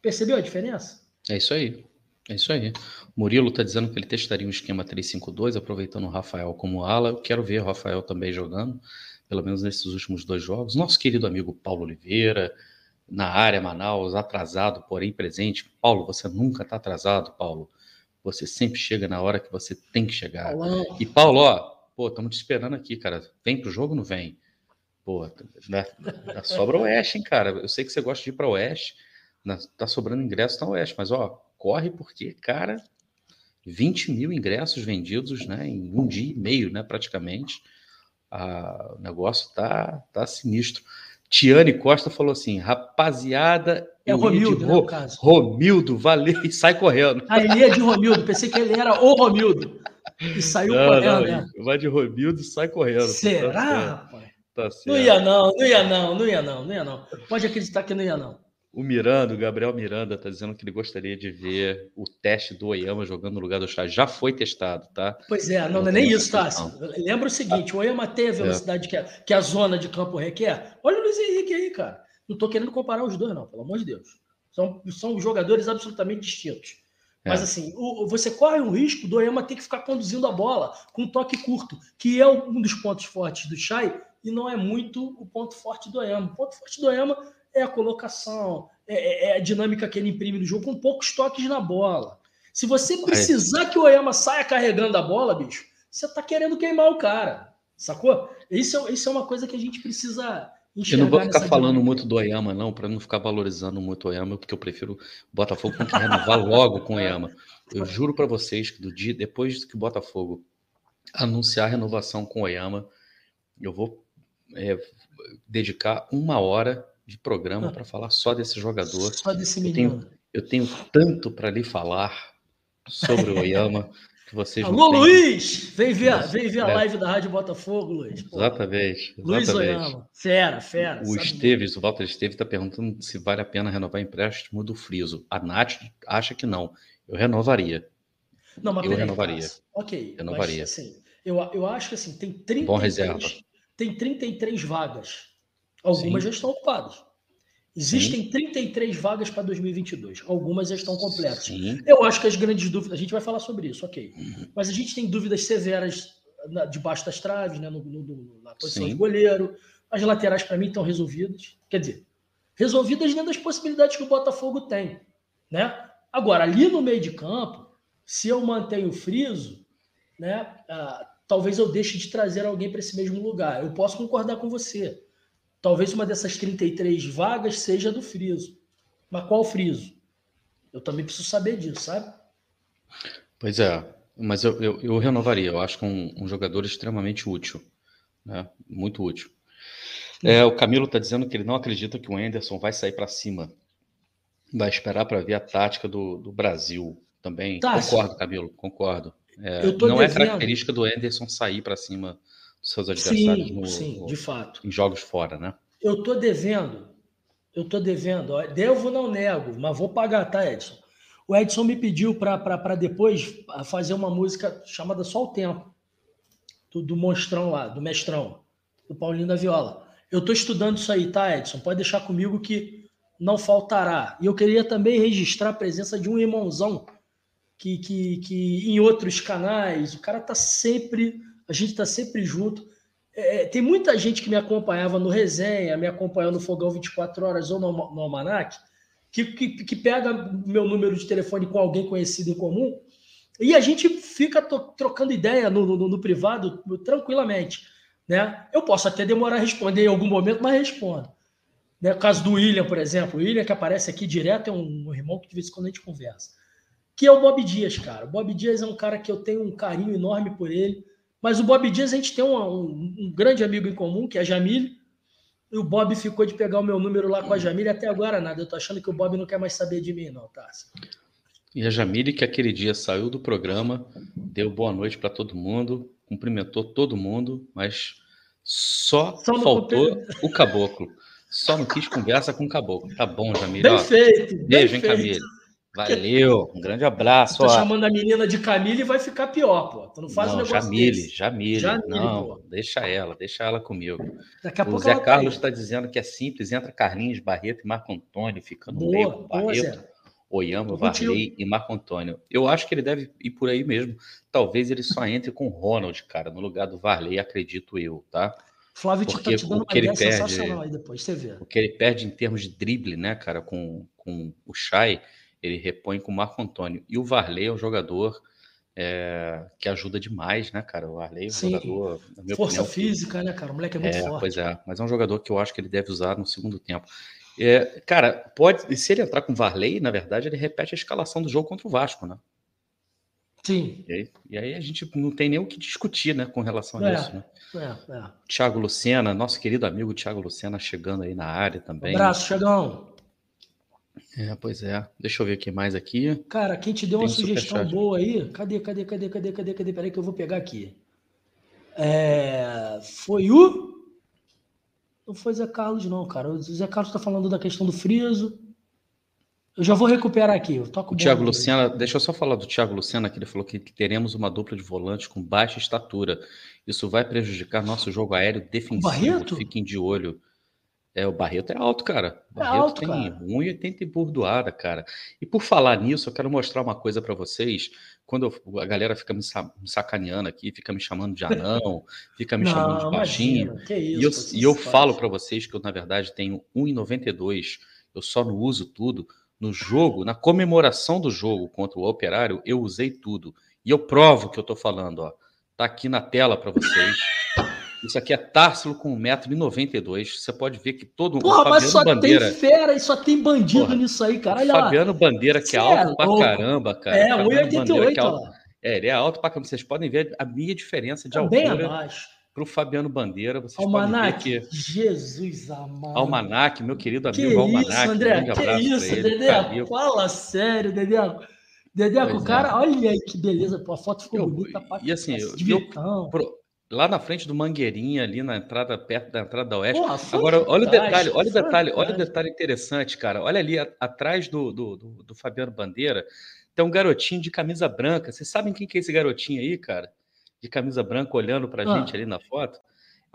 S1: Percebeu a diferença?
S2: É isso aí. É isso aí. O Murilo está dizendo que ele testaria um esquema 3-5-2, aproveitando o Rafael como ala. Eu quero ver o Rafael também jogando, pelo menos nesses últimos dois jogos. Nosso querido amigo Paulo Oliveira, na área Manaus, atrasado, porém presente. Paulo, você nunca está atrasado, Paulo. Você sempre chega na hora que você tem que chegar. Olá. E Paulo, ó, pô, estamos te esperando aqui, cara. Vem pro jogo, não vem? Pô, né? sobra o Oeste, hein, cara. Eu sei que você gosta de ir para o Oeste. Tá sobrando ingressos na Oeste, mas ó, corre porque, cara, 20 mil ingressos vendidos, né, em um dia e meio, né, praticamente. Ah, o negócio tá, tá sinistro. Tiane Costa falou assim: rapaziada.
S1: É o Romildo, né, caso.
S2: Romildo, valeu, e sai correndo.
S1: Ah, ele é de Romildo, pensei que ele era o Romildo. E saiu não, correndo, não, né?
S2: Vai de Romildo e sai correndo.
S1: Será, tá rapaz? Tá não ia não, não ia não, não ia não, não ia não. Pode acreditar que não ia não.
S2: O Miranda, o Gabriel Miranda, está dizendo que ele gostaria de ver o teste do Oyama jogando no lugar do Chá. Já foi testado, tá?
S1: Pois é, não, não é nem isso, tá? Lembra o seguinte: o Oyama tem a é. velocidade é. que, a, que a zona de campo requer. Olha o Luiz Henrique aí, cara. Não estou querendo comparar os dois, não, pelo amor de Deus. São, são jogadores absolutamente distintos. É. Mas assim, o, você corre um risco do Oyama ter que ficar conduzindo a bola com um toque curto, que é um dos pontos fortes do Chay e não é muito o ponto forte do Oyama. O ponto forte do Oyama é a colocação, é, é, é, a dinâmica que ele imprime no jogo com poucos toques na bola. Se você precisar que o Oyama saia carregando a bola, bicho, você tá querendo queimar o cara, sacou? Isso, isso é uma coisa que a gente precisa
S2: eu não vou ficar falando dinâmica. muito do Oyama, não, para não ficar valorizando muito o Oyama, porque eu prefiro o Botafogo tem que renovar logo com o Oyama. Eu juro para vocês que do dia depois que o Botafogo anunciar a renovação com o Oyama, eu vou é, dedicar uma hora de programa para falar só desse jogador.
S1: Só desse
S2: menino. Eu tenho, eu tenho tanto para lhe falar sobre o Oyama. que vocês
S1: Alô, Luiz! Vem ver, vem ver a é. live da Rádio Botafogo, Luiz.
S2: Pô. Exatamente,
S1: Luiz Oyama. Fera, fera.
S2: O Esteves, o Walter Esteves está perguntando se vale a pena renovar empréstimo do Friso. A Nath acha que não. Eu renovaria.
S1: Não, mas
S2: eu renovaria.
S1: Mas, ok.
S2: Renovaria.
S1: Mas, assim, eu, eu acho que assim, tem 33, Bom reserva. tem 33 vagas Algumas Sim. já estão ocupadas. Existem Sim. 33 vagas para 2022. Algumas já estão completas. Sim. Eu acho que as grandes dúvidas, a gente vai falar sobre isso, ok. Uhum. Mas a gente tem dúvidas severas na, debaixo das traves, né, no, no, na posição Sim. de goleiro. As laterais, para mim, estão resolvidas. Quer dizer, resolvidas dentro das possibilidades que o Botafogo tem. Né? Agora, ali no meio de campo, se eu mantenho o friso, né, ah, talvez eu deixe de trazer alguém para esse mesmo lugar. Eu posso concordar com você. Talvez uma dessas 33 vagas seja do friso. Mas qual friso? Eu também preciso saber disso, sabe?
S2: Pois é, mas eu, eu, eu renovaria. Eu acho que um, um jogador extremamente útil. Né? Muito útil. É, o Camilo está dizendo que ele não acredita que o Anderson vai sair para cima. Vai esperar para ver a tática do, do Brasil também. Tá, concordo, Camilo, concordo. É, não devendo... é característica do Anderson sair para cima seus adversários sim, no,
S1: sim, de fato.
S2: em jogos fora, né?
S1: Eu tô devendo, eu tô devendo, devo não nego, mas vou pagar, tá, Edson? O Edson me pediu para depois fazer uma música chamada Só o Tempo, do, do monstrão lá, do mestrão, do Paulinho da Viola. Eu estou estudando isso aí, tá, Edson? Pode deixar comigo que não faltará. E eu queria também registrar a presença de um irmãozão que, que, que em outros canais, o cara tá sempre, a gente tá sempre junto. É, tem muita gente que me acompanhava no Resenha, me acompanhou no Fogão 24 Horas ou no, no Almanac, que, que, que pega meu número de telefone com alguém conhecido em comum e a gente fica trocando ideia no, no, no, privado tranquilamente. Né? Eu posso até demorar a responder em algum momento, mas respondo. Né? O caso do William, por exemplo. O William, que aparece aqui direto, é um irmão que de vez em quando a gente conversa. Que é o Bob Dias, cara. O Bob Dias é um cara que eu tenho um carinho enorme por ele. Mas o Bob Dias, a gente tem um, um, um grande amigo em comum, que é a Jamile. E o Bob ficou de pegar o meu número lá com a Jamile até agora nada. Eu tô achando que o Bob não quer mais saber de mim, não, tá?
S2: E a Jamile, que aquele dia saiu do programa, deu boa noite para todo mundo, cumprimentou todo mundo, mas só, só faltou o caboclo. Só não quis conversa com o caboclo. Tá bom, Jamile.
S1: Bem feito.
S2: Beijo, bem hein, Camille. Valeu, um grande abraço. Tá
S1: chamando a menina de Camille e vai ficar pior, pô. Tu não faz não, um negócio
S2: Jamile, desse. Jamile, Jamile. Não, pô. deixa ela, deixa ela comigo. Daqui a o pouco Zé Carlos está dizendo que é simples, entra Carlinhos, Barreto e Marco Antônio, fica no boa, meio com Barreto, boa, Oyama, Varley e Marco Antônio. Eu acho que ele deve ir por aí mesmo. Talvez ele só entre com o Ronald, cara, no lugar do Varley, acredito eu, tá?
S1: Flávio Porque tá te dando o que ele perde, aí depois, você vê.
S2: O que ele perde em termos de drible, né, cara, com, com o Chay ele repõe com o Marco Antônio. E o Varley é um jogador é, que ajuda demais, né, cara? O Varley é um Sim. jogador.
S1: Força opinião, física, que... né, cara? O moleque é muito é, forte.
S2: Pois é, mas é um jogador que eu acho que ele deve usar no segundo tempo. É, cara, pode. Se ele entrar com o Varley, na verdade, ele repete a escalação do jogo contra o Vasco, né?
S1: Sim.
S2: E aí, e aí, a gente não tem nem o que discutir, né, com relação a é, isso, né? É, é. Tiago Lucena, nosso querido amigo Tiago Lucena, chegando aí na área também. Um
S1: abraço, Tiagão.
S2: É, pois é. Deixa eu ver o que mais aqui.
S1: Cara, quem te deu Tem uma sugestão boa aí? Cadê, cadê, cadê, cadê, cadê, cadê? Peraí que eu vou pegar aqui. É... Foi o. Não foi Zé Carlos, não, cara. O Zé Carlos tá falando da questão do friso. Eu já vou recuperar aqui. Eu toco
S2: o Thiago Lucena, deixa eu só falar do Thiago Lucena, que ele falou que teremos uma dupla de volantes com baixa estatura. Isso vai prejudicar nosso jogo aéreo defensivo.
S1: Barreto?
S2: Fiquem de olho. É, o Barreto é alto, cara. O é Barreto alto, tem cara. 1,80 e burdoada, cara. E por falar nisso, eu quero mostrar uma coisa para vocês. Quando eu, a galera fica me, sacaneando aqui, fica me chamando de anão, fica me Não, chamando de baixinho. Imagina, e eu, e eu falo para vocês que eu, na verdade, tenho 1,92. Eu só não uso tudo. No jogo, na comemoração do jogo contra o Operário, eu usei tudo. E eu provo que eu tô falando, ó. Tá aqui na tela para vocês. Isso aqui é Társilo com 1,92m. Você pode ver que todo
S1: mundo. Porra, mas só Bandeira, tem fera e só tem bandido Porra, nisso aí, cara.
S2: Fabiano Bandeira, que é alto é, pra louco. caramba, cara.
S1: É, 1,88, é, alto,
S2: é, ele é alto pra caramba. Vocês podem ver a minha diferença de
S1: Também
S2: altura.
S1: abaixo.
S2: Para o Fabiano Bandeira, vocês
S1: Almanac,
S2: podem ver
S1: que... Jesus amado.
S2: Almanac, meu querido amigo
S1: que
S2: Almanac.
S1: Isso, André, um que isso, Dedé, fala sério, Dedé. Dedé, o cara, é. olha aí que beleza, pô, a foto ficou eu, bonita
S2: E assim, eu, eu, lá na frente do Mangueirinha, ali na entrada, perto da entrada da Oeste. Porra, Agora, olha o detalhe, olha o detalhe, olha o detalhe interessante, cara. Olha ali a, atrás do, do, do, do, Fabiano Bandeira, tem um garotinho de camisa branca. Vocês sabem quem que é esse garotinho aí, cara? De camisa branca olhando pra ah. gente ali na foto?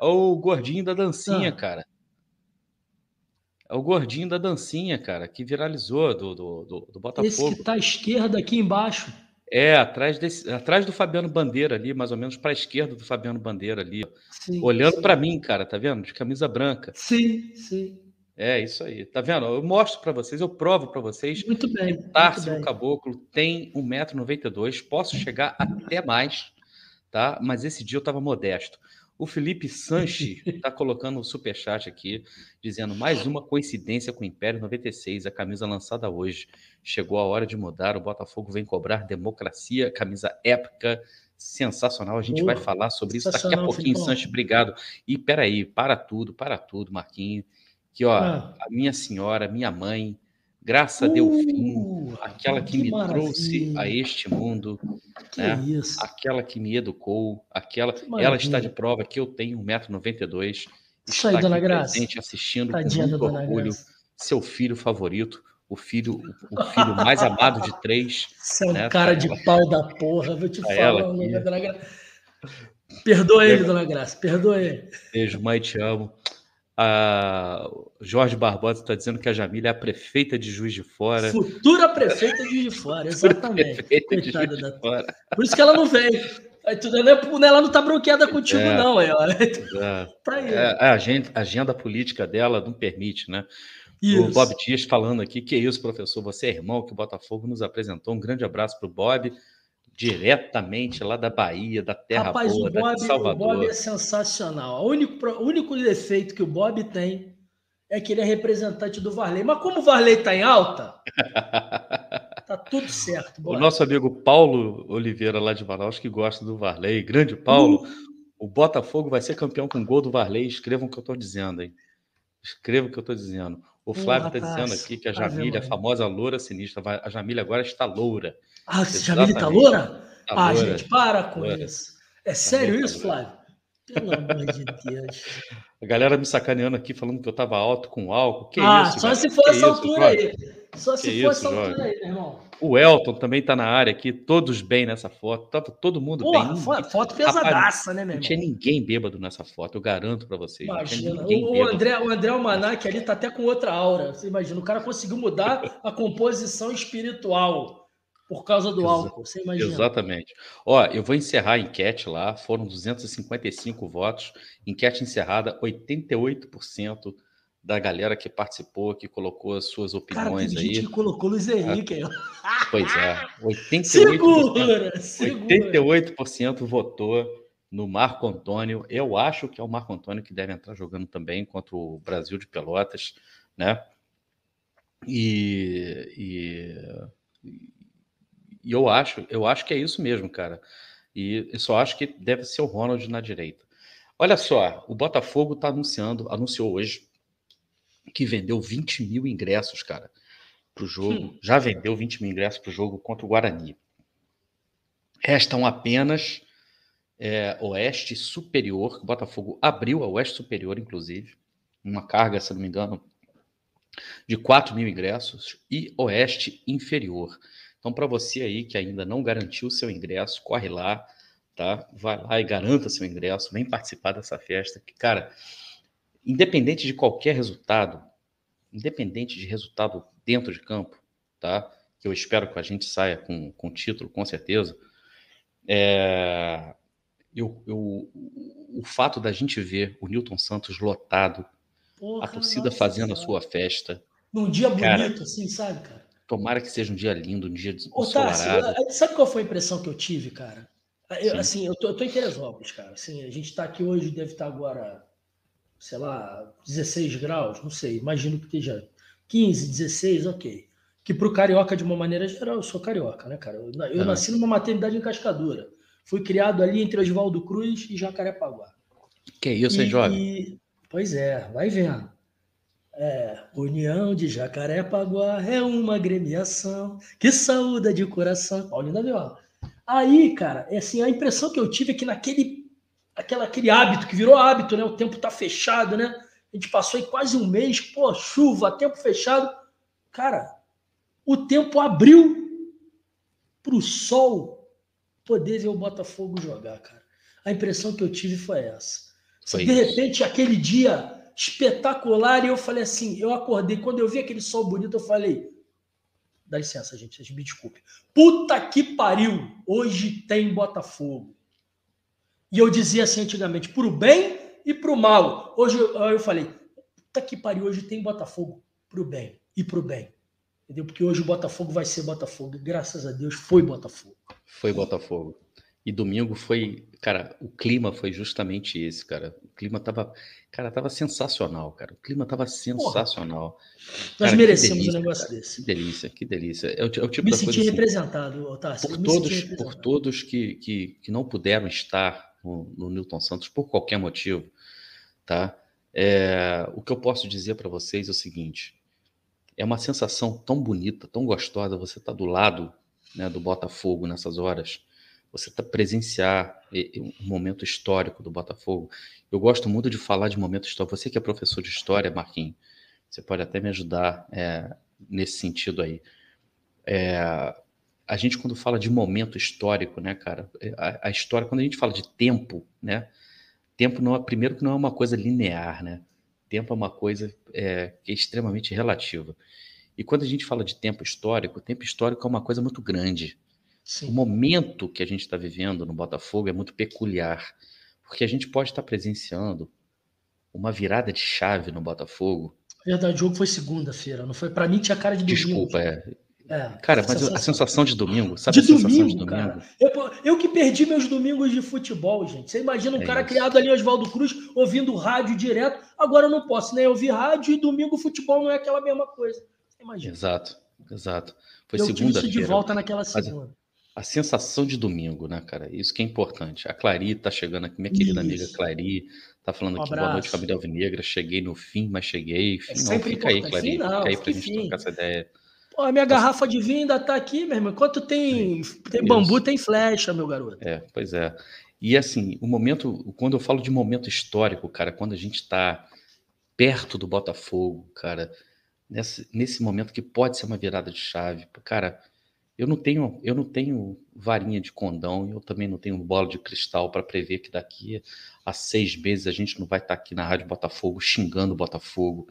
S2: É o gordinho da dancinha, ah. cara. É o gordinho da dancinha, cara, que viralizou do, do, do, do Botafogo. Esse
S1: que tá à esquerda aqui embaixo.
S2: É, atrás, desse, atrás do Fabiano Bandeira ali, mais ou menos para a esquerda do Fabiano Bandeira ali. Sim, olhando para mim, cara, tá vendo? De camisa branca.
S1: Sim, sim.
S2: É isso aí, tá vendo? Eu mostro para vocês, eu provo para vocês.
S1: Muito bem. Que
S2: Társilo Caboclo tem 1,92m, posso chegar até mais, tá? Mas esse dia eu estava modesto. O Felipe Sanchi está colocando um superchat aqui, dizendo mais uma coincidência com o Império 96, a camisa lançada hoje. Chegou a hora de mudar, o Botafogo vem cobrar democracia, camisa épica, sensacional. A gente vai falar sobre isso daqui a pouquinho, Sanchi, obrigado. E peraí, para tudo, para tudo, Marquinhos. Que ó, ah. a minha senhora, minha mãe, Graça uh, deu fim, aquela que, que me maravilha. trouxe a este mundo, que né? Isso? aquela que me educou, aquela. Ela está de prova que eu tenho 1,92m. Está aí,
S1: dona Graça.
S2: presente assistindo Tadinha com muito orgulho. Graça. Seu filho favorito, o filho, o filho mais amado de três.
S1: Você é um né? cara de pau da porra, vou te falar. Dona Graça. Perdoa ele, dona Graça, perdoa ele.
S2: Beijo, mãe, te amo. A Jorge Barbosa está dizendo que a Jamília é a prefeita de Juiz de Fora.
S1: Futura prefeita de Juiz de Fora, exatamente. Coitada da... Fora. Por isso que ela não veio. Ela não está bloqueada contigo, é, não. É,
S2: tá aí. É, a, agenda, a agenda política dela não permite, né? Isso. O Bob Dias falando aqui, que isso, professor, você é irmão que o Botafogo nos apresentou. Um grande abraço para o Bob, diretamente lá da Bahia, da Terra Rapaz, Boa, o Bob, de Salvador.
S1: O Bob é sensacional. O único, o único defeito que o Bob tem é que ele é representante do Varley. Mas como o Varley está em alta, tá tudo certo.
S2: Bob. O nosso amigo Paulo Oliveira, lá de Manaus, que gosta do Varley, grande Paulo, uh. o Botafogo vai ser campeão com gol do Varley. Escrevam o que eu estou dizendo, hein? Escrevam o que eu estou dizendo. O Flávio está dizendo aqui que a Jamília, a famosa loura sinistra, a Jamília agora está loura.
S1: Ah, a Jamília está loura? Tá ah, loura. gente, para com loura. isso. É sério isso, Flávio? Pelo amor de Deus.
S2: A galera me sacaneando aqui, falando que eu estava alto com álcool. Que
S1: ah,
S2: isso,
S1: só se for que essa isso, altura aí. Só se que for isso, essa altura aí, meu irmão.
S2: O Elton também está na área aqui, todos bem nessa foto. Tava todo mundo Porra,
S1: bem. Foto pesadaça, Rapaz, né, meu irmão?
S2: Não tinha ninguém bêbado nessa foto, eu garanto para vocês.
S1: Imagina. O, André, o André Almanac ali tá até com outra aura. Você imagina, o cara conseguiu mudar a composição espiritual por causa do álcool, você imagina.
S2: Exatamente. Ó, eu vou encerrar a enquete lá, foram 255 votos, enquete encerrada, 88% da galera que participou, que colocou as suas opiniões Cara, aí. gente que
S1: colocou Luiz Henrique aí.
S2: Pois é, 88%, segura, segura. 88% votou no Marco Antônio. Eu acho que é o Marco Antônio que deve entrar jogando também contra o Brasil de Pelotas, né? E, e, e eu acho, eu acho que é isso mesmo, cara. E eu só acho que deve ser o Ronald na direita. Olha só, o Botafogo está anunciando, anunciou hoje que vendeu 20 mil ingressos, cara, para o jogo. Hum. Já vendeu 20 mil ingressos para o jogo contra o Guarani. Restam apenas é, Oeste Superior. O Botafogo abriu a Oeste Superior, inclusive, uma carga, se não me engano, de 4 mil ingressos, e Oeste Inferior. Então, para você aí que ainda não garantiu seu ingresso, corre lá, tá? Vai lá e garanta seu ingresso, vem participar dessa festa. Que, cara, independente de qualquer resultado, independente de resultado dentro de campo, tá? Que eu espero que a gente saia com, com título, com certeza. É, eu, eu, o fato da gente ver o Newton Santos lotado, Porra, a torcida fazendo a sua festa.
S1: Num dia bonito, cara, assim, sabe, cara?
S2: Tomara que seja um dia lindo, um dia
S1: ensolarado. Tá, sabe qual foi a impressão que eu tive, cara? Eu, assim, eu tô, eu tô em Teresópolis, cara. Assim, a gente tá aqui hoje, deve estar agora, sei lá, 16 graus, não sei. Imagino que esteja 15, 16, ok. Que pro carioca, de uma maneira geral, eu sou carioca, né, cara? Eu, eu nasci numa maternidade em Cascadura. Fui criado ali entre Oswaldo Cruz e Jacarepaguá.
S2: Que isso, hein, jovem?
S1: Pois é, vai vendo. É, União de Jacarepaguá é uma agremiação que saúda de coração. Paulinho da Viola. Aí, cara, é assim, a impressão que eu tive é que naquele aquela, aquele hábito que virou hábito, né? O tempo tá fechado, né? A gente passou aí quase um mês, pô, chuva, tempo fechado. Cara, o tempo abriu para o sol poder ver o Botafogo jogar, cara. A impressão que eu tive foi essa. Foi de repente, aquele dia espetacular. E eu falei assim: eu acordei, quando eu vi aquele sol bonito, eu falei: dá licença, gente, me desculpe. Puta que pariu! Hoje tem Botafogo. E eu dizia assim antigamente: pro bem e pro mal. Hoje eu falei: puta que pariu, hoje tem Botafogo pro bem e pro bem. Entendeu? Porque hoje o Botafogo vai ser Botafogo. Graças a Deus foi Botafogo.
S2: Foi Botafogo. E domingo foi, cara, o clima foi justamente esse, cara. O clima tava, cara, tava sensacional, cara. O clima tava sensacional.
S1: Porra, nós merecemos delícia, um negócio
S2: cara.
S1: desse.
S2: Que delícia, que delícia. É o, é o tipo
S1: me
S2: da
S1: senti
S2: coisa,
S1: assim, representado, Otávio.
S2: Por todos, representado. por todos que, que, que não puderam estar no, no Newton Santos por qualquer motivo, tá? É, o que eu posso dizer para vocês é o seguinte: é uma sensação tão bonita, tão gostosa você estar tá do lado né, do Botafogo nessas horas você tá presenciar um momento histórico do Botafogo. Eu gosto muito de falar de momento histórico. Você que é professor de história, Marquinhos, você pode até me ajudar é, nesse sentido aí. É, a gente, quando fala de momento histórico, né, cara, é, a, a, história, quando a gente fala de tempo, né, tempo não é, primeiro que não é uma coisa linear, né, tempo é uma coisa é, que é extremamente relativa. E quando a gente fala de tempo histórico, tempo histórico é uma coisa muito grande. Sim. O momento que a gente está vivendo no Botafogo é muito peculiar, porque a gente pode estar tá presenciando uma virada de chave no Botafogo.
S1: Verdade, o jogo foi segunda-feira, não foi? Para mim tinha cara de
S2: domingo. Desculpa, é. é cara, mas sensação... a sensação de domingo,
S1: sabe de a sensação de domingo? Cara. Eu, eu, que perdi meus domingos de futebol, gente. Você imagina um é cara isso. criado ali, Oswaldo Cruz, ouvindo rádio direto. Agora eu não posso nem né? ouvir rádio e domingo futebol não é aquela mesma coisa. Você imagina.
S2: Exato, exato. Foi segunda-feira.
S1: de volta naquela segunda
S2: a sensação de domingo, né, cara? Isso que é importante. A Clari tá chegando aqui, minha querida Isso. amiga Clari, tá falando um aqui, boa noite, família Alvinegra. Cheguei no fim, mas cheguei. Fim, é não, fica aí, Clari, fim, não, fica aí pra gente fim. trocar essa ideia.
S1: Pô, a minha garrafa de vinho ainda tá aqui, meu irmão. Enquanto tem, tem bambu, tem flecha, meu garoto.
S2: É, pois é. E assim, o momento, quando eu falo de momento histórico, cara, quando a gente tá perto do Botafogo, cara, nesse, nesse momento que pode ser uma virada de chave, cara, eu não tenho, eu não tenho varinha de condão, eu também não tenho bola de cristal para prever que daqui a seis meses a gente não vai estar tá aqui na Rádio Botafogo xingando o Botafogo,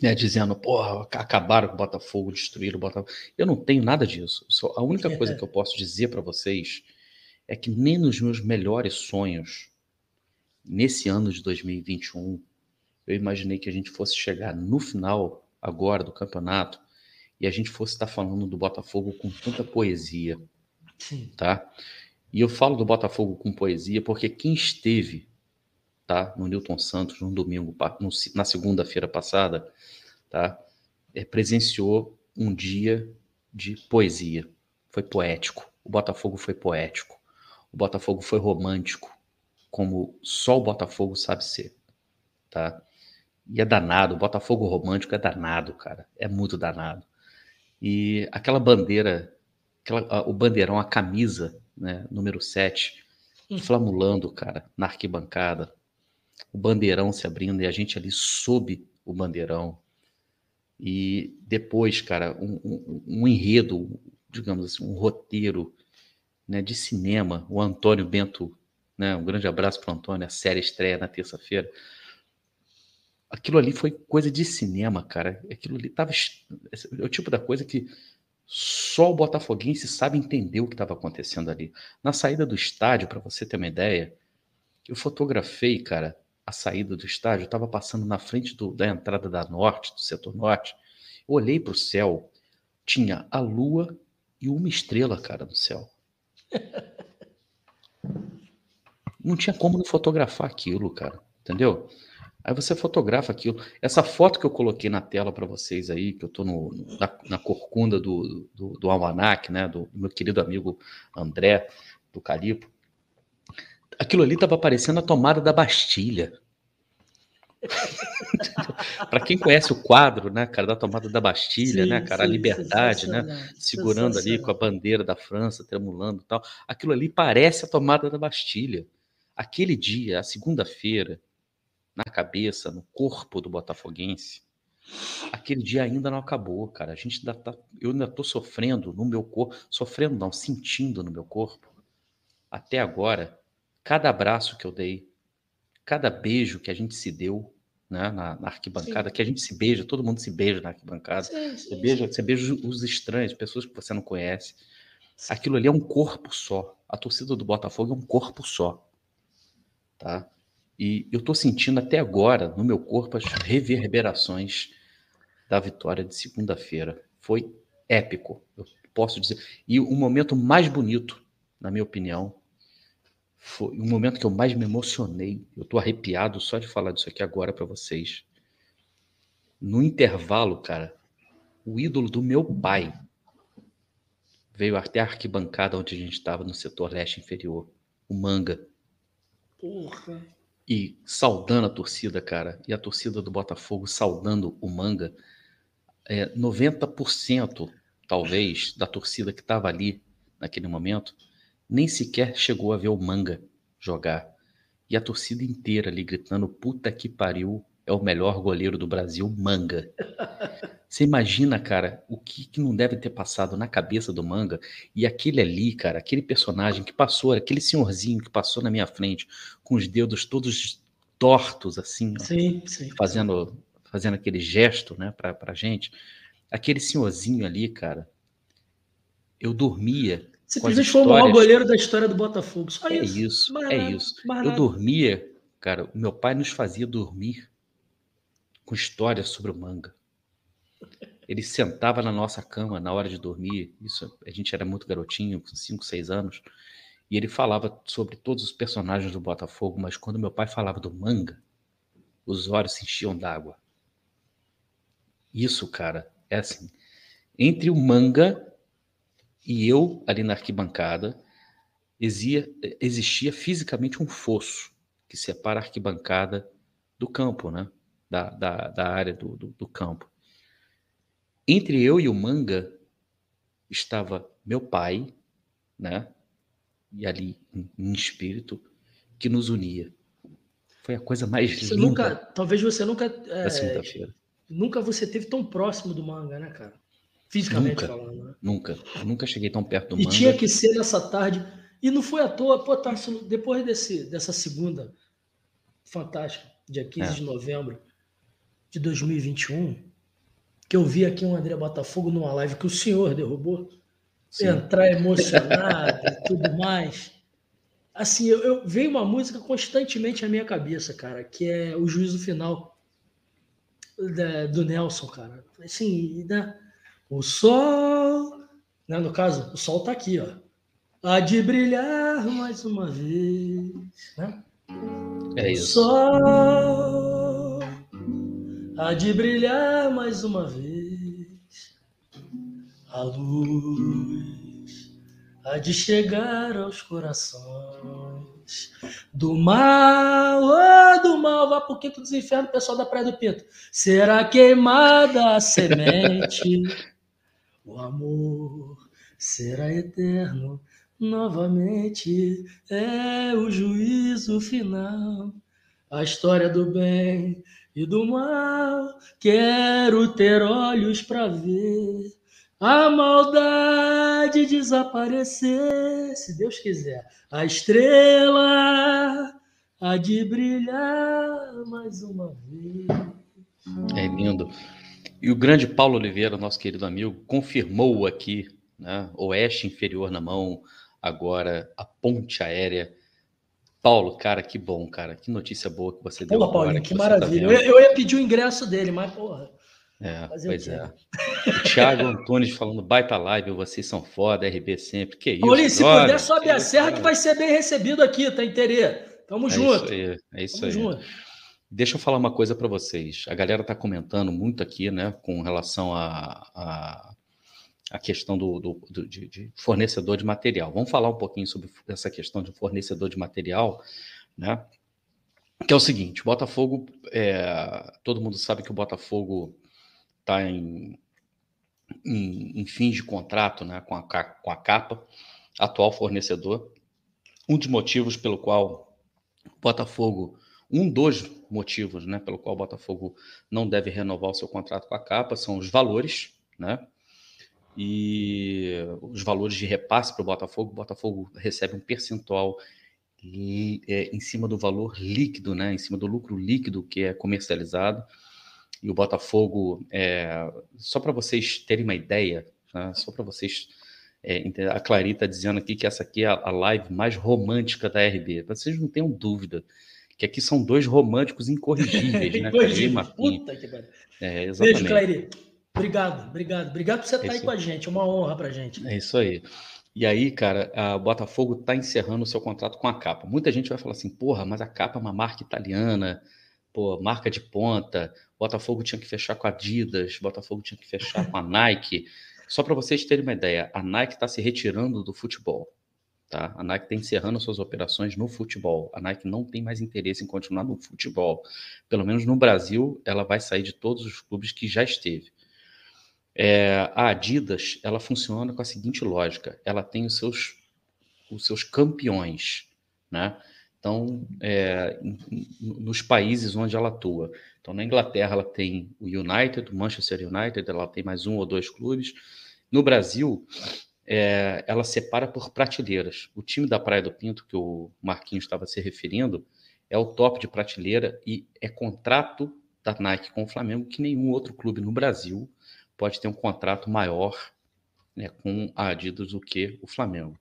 S2: né, dizendo, porra, acabaram com o Botafogo, destruíram o Botafogo. Eu não tenho nada disso. Só, a única coisa que eu posso dizer para vocês é que nem nos meus melhores sonhos, nesse ano de 2021, eu imaginei que a gente fosse chegar no final agora do campeonato e a gente fosse estar falando do Botafogo com tanta poesia, Sim. tá? E eu falo do Botafogo com poesia porque quem esteve, tá, no Newton Santos no domingo, no, na segunda-feira passada, tá, é, presenciou um dia de poesia. Foi poético. O Botafogo foi poético. O Botafogo foi romântico, como só o Botafogo sabe ser, tá? E é danado, o Botafogo romântico é danado, cara. É muito danado. E aquela bandeira, aquela, o bandeirão, a camisa, né, número 7, hum. flamulando, cara, na arquibancada. O bandeirão se abrindo e a gente ali sob o bandeirão. E depois, cara, um, um, um enredo, digamos assim, um roteiro né, de cinema. O Antônio Bento, né, um grande abraço para o Antônio, a série estreia na terça-feira aquilo ali foi coisa de cinema, cara. Aquilo ali tava. É o tipo da coisa que só o Botafoguense sabe entender o que estava acontecendo ali. Na saída do estádio, para você ter uma ideia, eu fotografei, cara, a saída do estádio. Eu estava passando na frente do, da entrada da norte, do setor norte. Eu olhei para o céu, tinha a lua e uma estrela, cara, no céu. Não tinha como não fotografar aquilo, cara. Entendeu? Aí você fotografa aquilo. Essa foto que eu coloquei na tela para vocês aí, que eu estou na, na, corcunda do, do, do almanac, né, do, do, meu querido amigo André, do Calipo, aquilo ali estava parecendo a tomada da Bastilha. para quem conhece o quadro, né, cara, da tomada da Bastilha, sim, né, cara, sim, a liberdade, né, segurando ali com a bandeira da França, tremulando e tal, aquilo ali parece a tomada da Bastilha. Aquele dia, a segunda-feira, na cabeça, no corpo do botafoguense, aquele dia ainda não acabou, cara. A gente ainda tá, eu ainda tô sofrendo no meu corpo, sofrendo não, sentindo no meu corpo. Até agora, cada abraço que eu dei, cada beijo que a gente se deu, né, na, na arquibancada, sim. que a gente se beija, todo mundo se beija na arquibancada. Sim, sim, você, beija, você beija os estranhos, pessoas que você não conhece. Aquilo ali é um corpo só. A torcida do Botafogo é um corpo só. Tá? E eu estou sentindo até agora no meu corpo as reverberações da vitória de segunda-feira. Foi épico, eu posso dizer. E o momento mais bonito, na minha opinião, foi o momento que eu mais me emocionei. Eu estou arrepiado só de falar disso aqui agora para vocês. No intervalo, cara, o ídolo do meu pai veio até a arquibancada onde a gente estava no setor leste inferior, o Manga. Porra e saudando a torcida, cara, e a torcida do Botafogo saudando o Manga, é, 90% talvez da torcida que estava ali naquele momento nem sequer chegou a ver o Manga jogar. E a torcida inteira ali gritando: puta que pariu, é o melhor goleiro do Brasil, Manga. Você imagina, cara, o que, que, não deve ter passado na cabeça do Manga e aquele ali, cara, aquele personagem que passou, aquele senhorzinho que passou na minha frente com os dedos todos tortos, assim,
S1: sim, sim,
S2: fazendo, fazendo aquele gesto, né, pra, pra gente. Aquele senhorzinho ali, cara, eu dormia.
S1: Simplesmente foi o maior goleiro da história do Botafogo. Só
S2: é isso, isso é isso. Eu dormia, cara, meu pai nos fazia dormir com histórias sobre o manga. Ele sentava na nossa cama na hora de dormir, isso a gente era muito garotinho, com 5, 6 anos, e ele falava sobre todos os personagens do Botafogo, mas quando meu pai falava do manga, os olhos se enchiam d'água. Isso, cara, é assim. Entre o manga e eu ali na arquibancada, existia, existia fisicamente um fosso que separa a arquibancada do campo, né? da, da, da área do, do, do campo. Entre eu e o manga estava meu pai, né? E ali em, espírito que nos unia. Foi a coisa mais
S1: você
S2: linda.
S1: Nunca, talvez você nunca. É, segunda-feira. Nunca você teve tão próximo do manga, né, cara? Fisicamente
S2: nunca,
S1: falando. Né?
S2: Nunca. Eu nunca cheguei tão perto do
S1: e
S2: manga.
S1: E tinha que ser nessa tarde. E não foi à toa, pô, Tarso, depois desse, dessa segunda fantástica, dia 15 é. de novembro, de 2021, que eu vi aqui um André Botafogo numa live que o senhor derrubou, Sim. entrar emocionado e tudo mais. Assim, eu, eu veio uma música constantemente à minha cabeça, cara, que é o juízo final da, do Nelson, cara. Assim, né? o sol, né? no caso, o sol tá aqui, ó. Há de brilhar mais uma vez, né?
S2: É isso.
S1: O sol há de brilhar mais uma vez. A luz há de chegar aos corações. Do mal, oh, do mal, vá pro quinto dos infernos, pessoal da Praia do Pinto. Será queimada a semente, o amor será eterno novamente. É o juízo final, a história do bem e do mal. Quero ter olhos para ver a maldade desaparecer, se Deus quiser. A estrela há de brilhar mais uma vez.
S2: É lindo. E o grande Paulo Oliveira, nosso querido amigo, confirmou aqui, né, oeste inferior na mão, agora a ponte aérea Paulo, cara, que bom, cara. Que notícia boa que você deu.
S1: Pô, Paulinho, que, que tá maravilha. Tá eu, eu, ia pedir o ingresso dele, mas, porra.
S2: É, pois é. O Thiago Antunes falando, baita live, vocês são foda, RB sempre. Que isso,
S1: Paulinho, se puder, sobe a serra cara. que vai ser bem recebido aqui, tá, Interê? Tamo
S2: é
S1: junto.
S2: Isso aí, é isso Tamo aí. Junto. Deixa eu falar uma coisa para vocês. A galera tá comentando muito aqui, né, com relação a, a a questão do, do, do de, de, fornecedor de material. Vamos falar um pouquinho sobre essa questão de fornecedor de material, né? Que é o seguinte: o Botafogo, é, todo mundo sabe que o Botafogo está em, em, em fins de contrato, né, com a, com a capa, atual fornecedor. Um dos motivos pelo qual o Botafogo, um dos motivos, né, pelo qual o Botafogo não deve renovar o seu contrato com a capa são os valores, né? E os valores de repasse para o Botafogo, o Botafogo recebe um percentual é, em cima do valor líquido, né, em cima do lucro líquido que é comercializado. E o Botafogo, é, só para vocês terem uma ideia, né, só para vocês. É, a Clarita dizendo aqui que essa aqui é a live mais romântica da RB. Vocês não tenham dúvida que aqui são dois românticos incorrigíveis, né?
S1: Puta que é, exatamente. Beijo, Clarita. Obrigado, obrigado. Obrigado por você estar é aí com a gente. É uma honra para a gente.
S2: É isso aí. E aí, cara, o Botafogo está encerrando o seu contrato com a capa. Muita gente vai falar assim, porra, mas a capa é uma marca italiana, pô, marca de ponta. Botafogo tinha que fechar com a Adidas, Botafogo tinha que fechar com a Nike. Só para vocês terem uma ideia, a Nike está se retirando do futebol. Tá? A Nike está encerrando suas operações no futebol. A Nike não tem mais interesse em continuar no futebol. Pelo menos no Brasil, ela vai sair de todos os clubes que já esteve. É, a Adidas ela funciona com a seguinte lógica: ela tem os seus, os seus campeões, né? então, é, nos países onde ela atua. Então, na Inglaterra, ela tem o United, o Manchester United, ela tem mais um ou dois clubes. No Brasil, é, ela separa por prateleiras. O time da Praia do Pinto, que o Marquinhos estava se referindo, é o top de prateleira e é contrato da Nike com o Flamengo que nenhum outro clube no Brasil pode ter um contrato maior né, com a Adidas do que o Flamengo.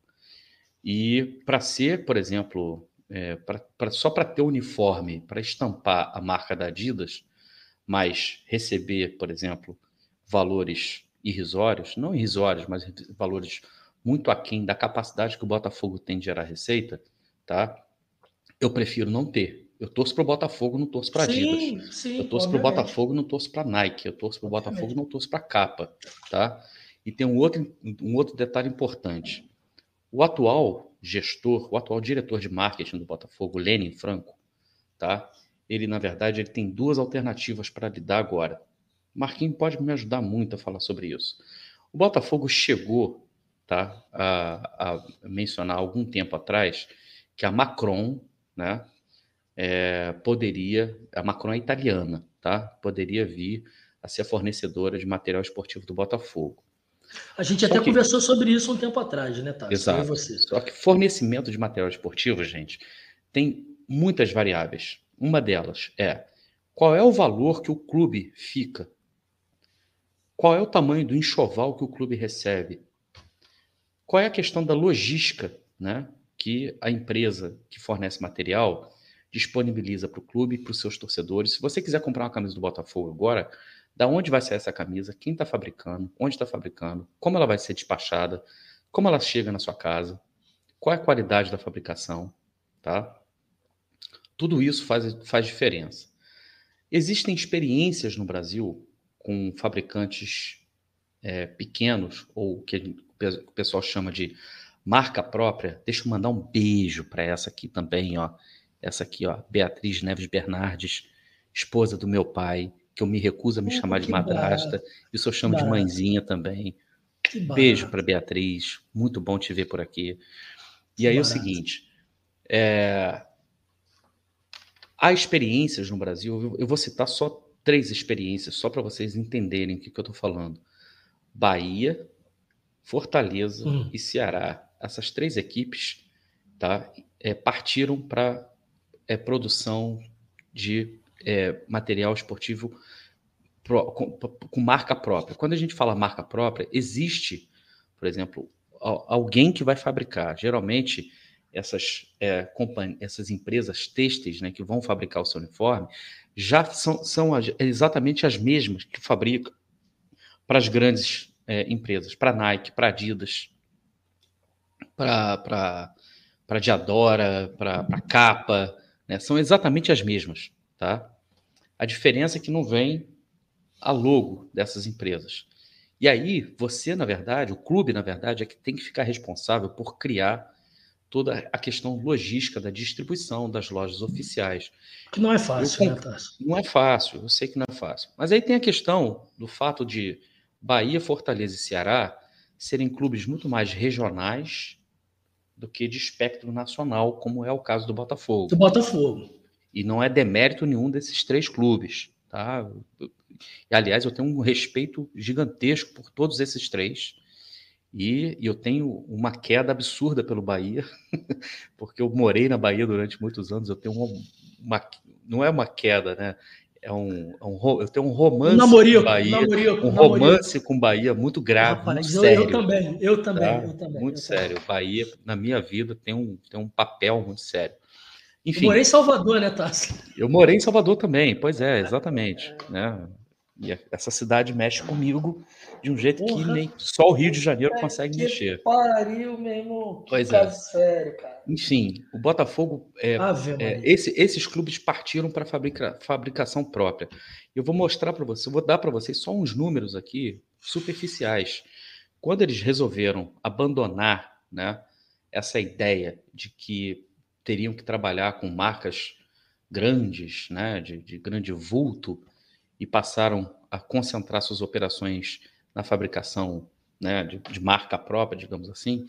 S2: E para ser, por exemplo, é, pra, pra, só para ter uniforme, para estampar a marca da Adidas, mas receber, por exemplo, valores irrisórios, não irrisórios, mas valores muito aquém da capacidade que o Botafogo tem de gerar receita, tá? Eu prefiro não ter. Eu torço para o Botafogo, não torço para Adidas. Sim, sim, eu torço para o Botafogo, não torço para Nike. Eu torço para o Botafogo, não torço para capa, tá? E tem um outro, um outro detalhe importante. O atual gestor, o atual diretor de marketing do Botafogo, Lenin Franco, tá? Ele, na verdade, ele tem duas alternativas para lidar agora. Marquinhos pode me ajudar muito a falar sobre isso. O Botafogo chegou tá, a, a mencionar algum tempo atrás que a Macron, né, é, poderia, a Macron é italiana, tá? Poderia vir a ser fornecedora de material esportivo do Botafogo.
S1: A gente até que... conversou sobre isso um tempo atrás, né, Tá?
S2: Exato. Você. Só que fornecimento de material esportivo, gente, tem muitas variáveis. Uma delas é qual é o valor que o clube fica? Qual é o tamanho do enxoval que o clube recebe? Qual é a questão da logística, né? Que a empresa que fornece material disponibiliza para o clube para os seus torcedores. Se você quiser comprar uma camisa do Botafogo agora, da onde vai sair essa camisa, quem está fabricando, onde está fabricando, como ela vai ser despachada, como ela chega na sua casa, qual é a qualidade da fabricação, tá? Tudo isso faz, faz diferença. Existem experiências no Brasil com fabricantes é, pequenos, ou que o pessoal chama de marca própria. Deixa eu mandar um beijo para essa aqui também, ó. Essa aqui, ó, Beatriz Neves Bernardes, esposa do meu pai que eu me recuso a me chamar de madrasta, barato. isso eu chamo barato. de mãezinha também. Beijo para Beatriz, muito bom te ver por aqui. E aí é o seguinte, é... há experiências no Brasil, eu vou citar só três experiências, só para vocês entenderem o que, que eu estou falando. Bahia, Fortaleza hum. e Ceará. Essas três equipes tá, é, partiram para é, produção de é, material esportivo pro, com, com, marca própria. Quando a gente fala marca própria, existe, por exemplo, alguém que vai fabricar. Geralmente, essas, é, essas empresas têxteis né, que vão fabricar o seu uniforme já são, são exatamente as mesmas que fabricam para as grandes é, empresas, para Nike, para Adidas, para Diadora, para Capa, né? são exatamente as mesmas. Tá? A diferença é que não vem a logo dessas empresas. E aí, você, na verdade, o clube, na verdade, é que tem que ficar responsável por criar toda a questão logística da distribuição das lojas oficiais.
S1: Que não é fácil, eu, né, Tassi?
S2: Não é fácil, eu sei que não é fácil. Mas aí tem a questão do fato de Bahia, Fortaleza e Ceará serem clubes muito mais regionais do que de espectro nacional, como é o caso do Botafogo.
S1: Do Botafogo.
S2: E não é demérito nenhum desses três clubes. Tá? E, aliás, eu tenho um respeito gigantesco por todos esses três. E, e eu tenho uma queda absurda pelo Bahia, porque eu morei na Bahia durante muitos anos. Eu tenho uma, uma não é uma queda, né? É um, é um, eu tenho um romance
S1: namorio,
S2: com Bahia,
S1: namorio,
S2: um romance com Bahia muito grave, Rapaz, muito
S1: eu,
S2: sério.
S1: Eu também, eu também, tá? eu também.
S2: Muito
S1: eu
S2: sério.
S1: Também.
S2: Bahia, na minha vida, tem um, tem um papel muito sério.
S1: Enfim, eu morei em Salvador, né, Tassi?
S2: Eu morei em Salvador também, pois é, exatamente. Né? E essa cidade mexe comigo de um jeito Porra, que nem só o Rio de Janeiro consegue que mexer.
S1: Pariu mesmo.
S2: Que pois é. sério, cara. Enfim, o Botafogo. É, é, esse, esses clubes partiram para fabrica, fabricação própria. Eu vou mostrar para você, vou dar para vocês só uns números aqui superficiais. Quando eles resolveram abandonar né, essa ideia de que teriam que trabalhar com marcas grandes, né, de, de grande vulto, e passaram a concentrar suas operações na fabricação né, de, de, marca própria, digamos assim,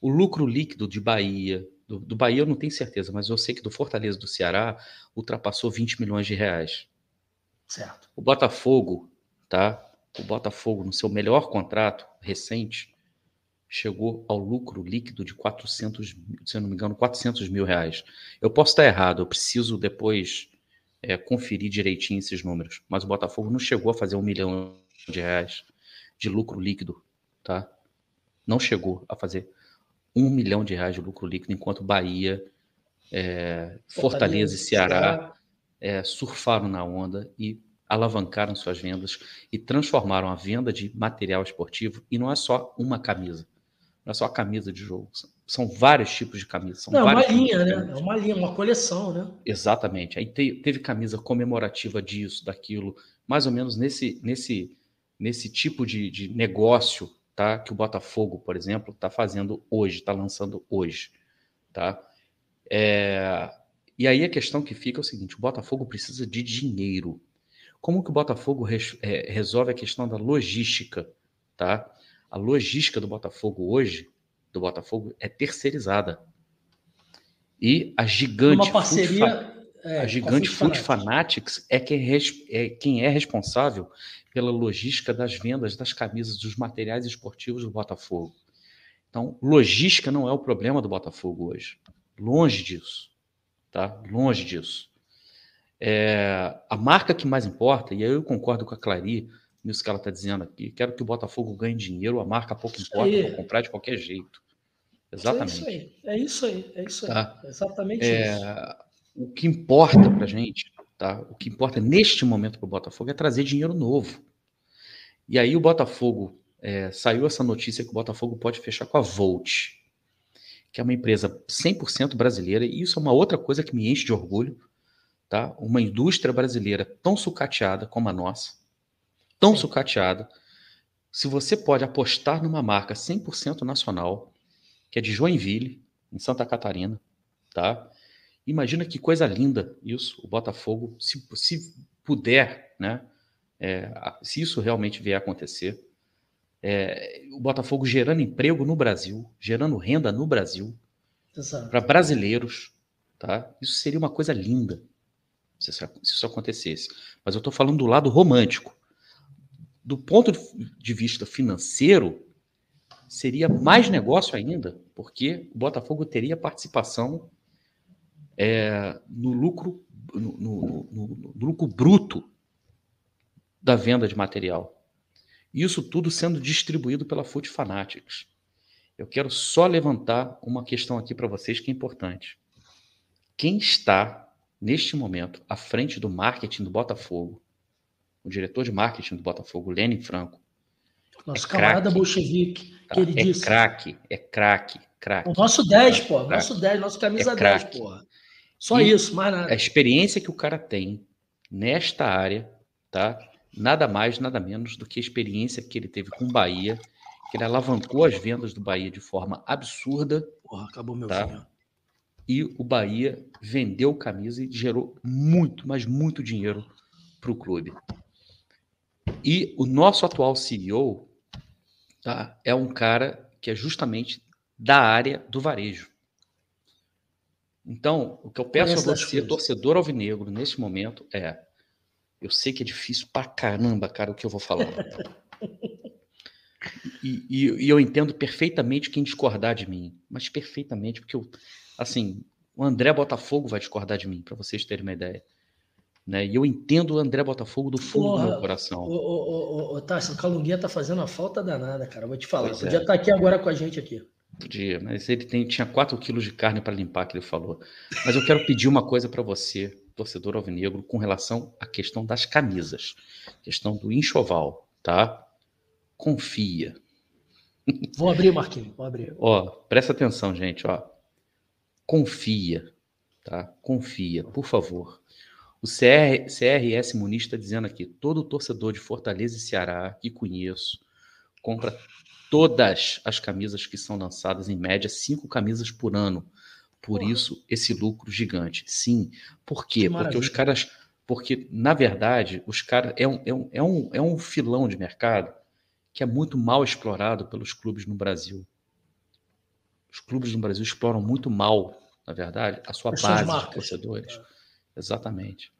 S2: o lucro líquido de Bahia, Do, do Bahia eu não tenho certeza, mas eu sei que do Fortaleza do Ceará ultrapassou 20 milhões de reais.
S1: Certo.
S2: O Botafogo, tá? O Botafogo, no seu melhor contrato recente, chegou ao lucro líquido de 400, se eu não me engano, 400 mil reais. Eu posso estar errado, eu preciso depois é, conferir direitinho esses números, mas o Botafogo não chegou a fazer um milhão de reais de lucro líquido, tá? Não chegou a fazer um milhão de reais de lucro líquido, enquanto Bahia, é, Fortaleza, e Ceará é, surfaram na onda e alavancaram suas vendas e transformaram a venda de material esportivo, e não é só uma camisa, não é só a camisa de jogo. São vários tipos de camisas. São
S1: não,
S2: é
S1: uma linha, né? É uma linha, uma coleção, né?
S2: Exatamente. Aí te, teve camisa comemorativa disso, daquilo, mais ou menos nesse, nesse, nesse tipo de, de negócio, tá? Que o Botafogo, por exemplo, está fazendo hoje, está lançando hoje, tá? É, e aí a questão que fica é o seguinte: o Botafogo precisa de dinheiro. Como que o Botafogo res, é, resolve a questão da logística, tá? A logística do Botafogo hoje, do Botafogo, é terceirizada. E a gigante.
S1: Uma parceria.
S2: É, a gigante Food Fanatics é quem, é quem é responsável pela logística das vendas das camisas, dos materiais esportivos do Botafogo. Então, logística não é o problema do Botafogo hoje. Longe disso. Tá? Longe disso. É, a marca que mais importa, e aí eu concordo com a Clary, nisso que ela está dizendo aqui. Quero que o Botafogo ganhe dinheiro, a marca pouco importa, vou comprar de qualquer jeito. Exatamente.
S1: É isso aí, é isso aí, é isso aí. Tá? Exatamente
S2: é,
S1: isso.
S2: O que importa para gente, tá? O que importa neste momento para o Botafogo é trazer dinheiro novo. E aí o Botafogo é, saiu essa notícia que o Botafogo pode fechar com a Volt, que é uma empresa 100% brasileira, e isso é uma outra coisa que me enche de orgulho, tá? Uma indústria brasileira tão sucateada como a nossa, tão Sim. sucateada. Se você pode apostar numa marca 100% nacional, que é de Joinville, em Santa Catarina, tá? Imagina que coisa linda isso, o Botafogo, se, se puder, né? É, se isso realmente vier a acontecer, é, o Botafogo gerando emprego no Brasil, gerando renda no Brasil, para brasileiros, tá? Isso seria uma coisa linda se isso acontecesse. Mas eu estou falando do lado romântico do ponto de vista financeiro, seria mais negócio ainda, porque o Botafogo teria participação é, no lucro no, no, no, no, lucro bruto da venda de material. Isso tudo sendo distribuído pela Food Fanatics. Eu quero só levantar uma questão aqui para vocês que é importante. Quem está, neste momento, à frente do marketing do Botafogo o diretor de marketing do Botafogo, Lenin Franco.
S1: Nosso é camarada bolchevique, tá? que ele
S2: é
S1: disse.
S2: Craque, é craque, craque.
S1: O nosso 10, pô. Nosso 10, nosso camisa é 10, porra. Só e isso, mais nada.
S2: A experiência que o cara tem nesta área, tá? Nada mais, nada menos do que a experiência que ele teve com o Bahia, que ele alavancou as vendas do Bahia de forma absurda.
S1: Porra, acabou meu
S2: tá? Filho. E o Bahia vendeu camisa e gerou muito, mas muito dinheiro para o clube. E o nosso atual CEO tá, é um cara que é justamente da área do varejo. Então, o que eu peço a você, torcedor alvinegro, nesse momento, é: eu sei que é difícil pra caramba, cara, o que eu vou falar. e, e, e, eu entendo perfeitamente quem discordar de mim, mas perfeitamente, porque eu, assim, o André Botafogo vai discordar de mim, para vocês terem uma ideia. Né? E eu entendo o André Botafogo do fundo Porra, do meu coração.
S1: O, o, o, o Tarso, o Calunguinha tá fazendo uma falta danada, cara. Vou te falar. Pois Podia é. estar tá aqui agora com a gente aqui.
S2: Podia, mas ele tem, tinha 4 quilos de carne para limpar, que ele falou. Mas eu quero pedir uma coisa para você, torcedor alvinegro, com relação à questão das camisas, questão do enxoval, tá? Confia.
S1: Vou abrir, Marquinhos, vou abrir.
S2: Ó, presta atenção, gente, ó. Confia, tá? Confia, por favor. O CR, CRS Muniz está dizendo aqui: todo torcedor de Fortaleza e Ceará que conheço compra todas as camisas que são lançadas, em média, cinco camisas por ano. Por Porra. isso, esse lucro gigante. Sim. Por quê? Porque os caras. Porque, na verdade, os caras. É um, é, um, é, um, é um filão de mercado que é muito mal explorado pelos clubes no Brasil. Os clubes no Brasil exploram muito mal, na verdade, a sua
S1: As
S2: base de torcedores.
S1: É.
S2: Exatamente.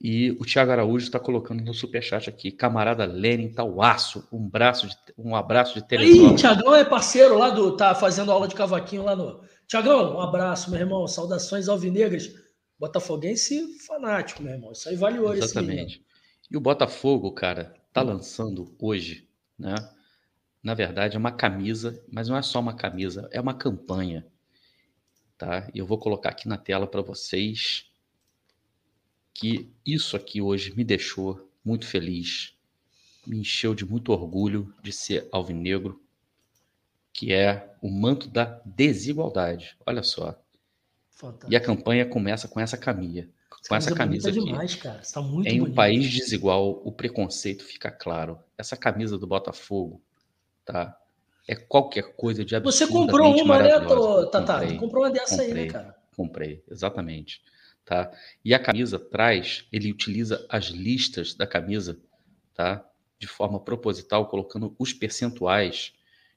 S2: E o Thiago Araújo está colocando no superchat aqui. Camarada Lenin Tauaço, um, braço de, um abraço de
S1: Aí,
S2: Teresópolis.
S1: Tiagão é parceiro lá do. Tá fazendo aula de cavaquinho lá no. Tiagão, um abraço, meu irmão. Saudações alvinegras. Botafoguense fanático, meu irmão. Isso aí vale ouro.
S2: Exatamente. E o Botafogo, cara, tá lançando hoje, né? Na verdade, é uma camisa, mas não é só uma camisa, é uma campanha, tá? E eu vou colocar aqui na tela para vocês que isso aqui hoje me deixou muito feliz, me encheu de muito orgulho de ser alvinegro, que é o manto da desigualdade. Olha só.
S1: Fantástico.
S2: E a campanha começa com essa camisa, com essa camisa
S1: bonita
S2: aqui.
S1: demais, cara. Está muito
S2: Em um
S1: bonito.
S2: país desigual, o preconceito fica claro. Essa camisa do Botafogo, tá? É qualquer coisa de
S1: Você
S2: absurdamente
S1: comprou uma, né,
S2: maravilhosa.
S1: tô- Tatá?
S2: Comprei,
S1: Tu comprou uma dessa aí,
S2: comprei.
S1: né, cara?
S2: comprei, exatamente, tá? E a camisa traz, ele utiliza as listas da camisa, tá? De forma proposital, colocando os percentuais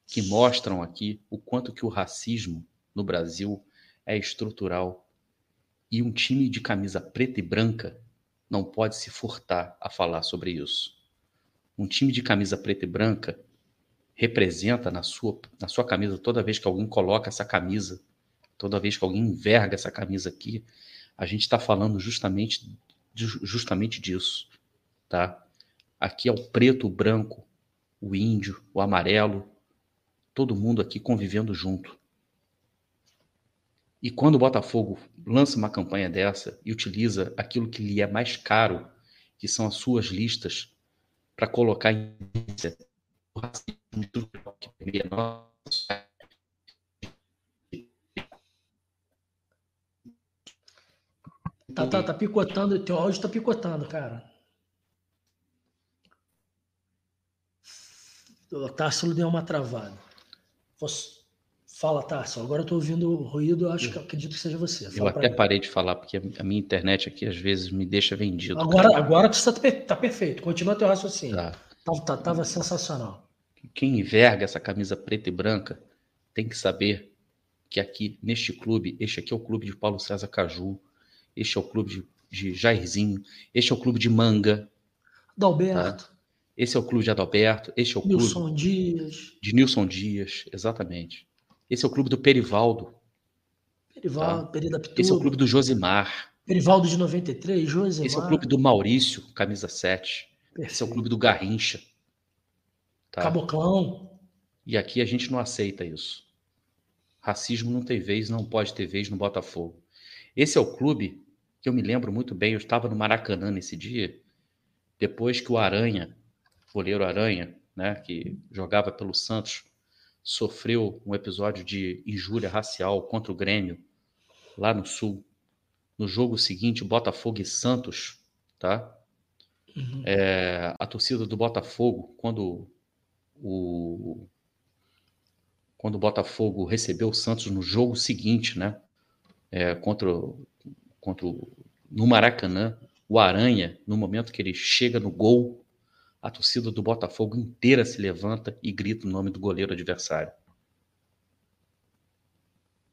S2: que mostram aqui o quanto que o racismo no Brasil é estrutural. E um time de camisa preta e branca não pode se furtar a falar sobre isso. Um time de camisa preta e branca representa na sua, na sua camisa, toda vez que alguém coloca essa camisa, toda vez que alguém enverga essa camisa aqui, a gente está falando justamente, justamente disso, tá? Aqui é o preto, o branco, o índio, o amarelo, todo mundo aqui convivendo junto. E quando o Botafogo lança uma campanha dessa e utiliza aquilo que lhe é mais caro, que são as suas listas, para colocar em que a nossa
S1: Tá, tá, tá picotando, teu áudio tá picotando, cara. O Társilo deu uma travada. Você- Fala, Társilo. Agora eu tô ouvindo o ruído, eu acho que acredito que seja você.
S2: Eu
S1: Fala pra
S2: até parei de falar, porque a minha internet aqui às vezes me deixa vendido.
S1: Agora, agora você tá, tá perfeito. Continua teu raciocínio.
S2: Tá.
S1: Tava, tá- tava sensacional.
S2: Quem enverga essa camisa preta e branca tem que saber que aqui, neste clube, este aqui é o clube de Paulo César Caju, este é o clube de, de Jairzinho, este é o clube de Manga,
S1: Dalberto,
S2: esse é o clube de Adalberto, este é o clube
S1: Nilson Dias,
S2: de Nilson Dias, exatamente. Esse é o clube do Perivaldo,
S1: Perivaldo, Perida
S2: esse é o clube do Josimar,
S1: Perivaldo de 93, Josemar.
S2: esse é o clube do Maurício, camisa 7, esse é o
S1: Perfeito.
S2: clube do Garrincha. Tá?
S1: Caboclão.
S2: E aqui a gente não aceita isso. Racismo não tem vez, não pode ter vez no Botafogo. Esse é o clube que eu me lembro muito bem. Eu estava no Maracanã nesse dia, depois que o Aranha, goleiro Aranha, né, que jogava pelo Santos, sofreu um episódio de injúria racial contra o Grêmio lá no Sul. No jogo seguinte, Botafogo e Santos, tá?
S1: Uhum.
S2: É, a torcida do Botafogo, quando o quando o Botafogo recebeu o Santos no jogo seguinte, né, é, contra, o- contra no Maracanã, o Aranha, no momento que ele chega no gol, a torcida do Botafogo inteira se levanta e grita o nome do goleiro adversário,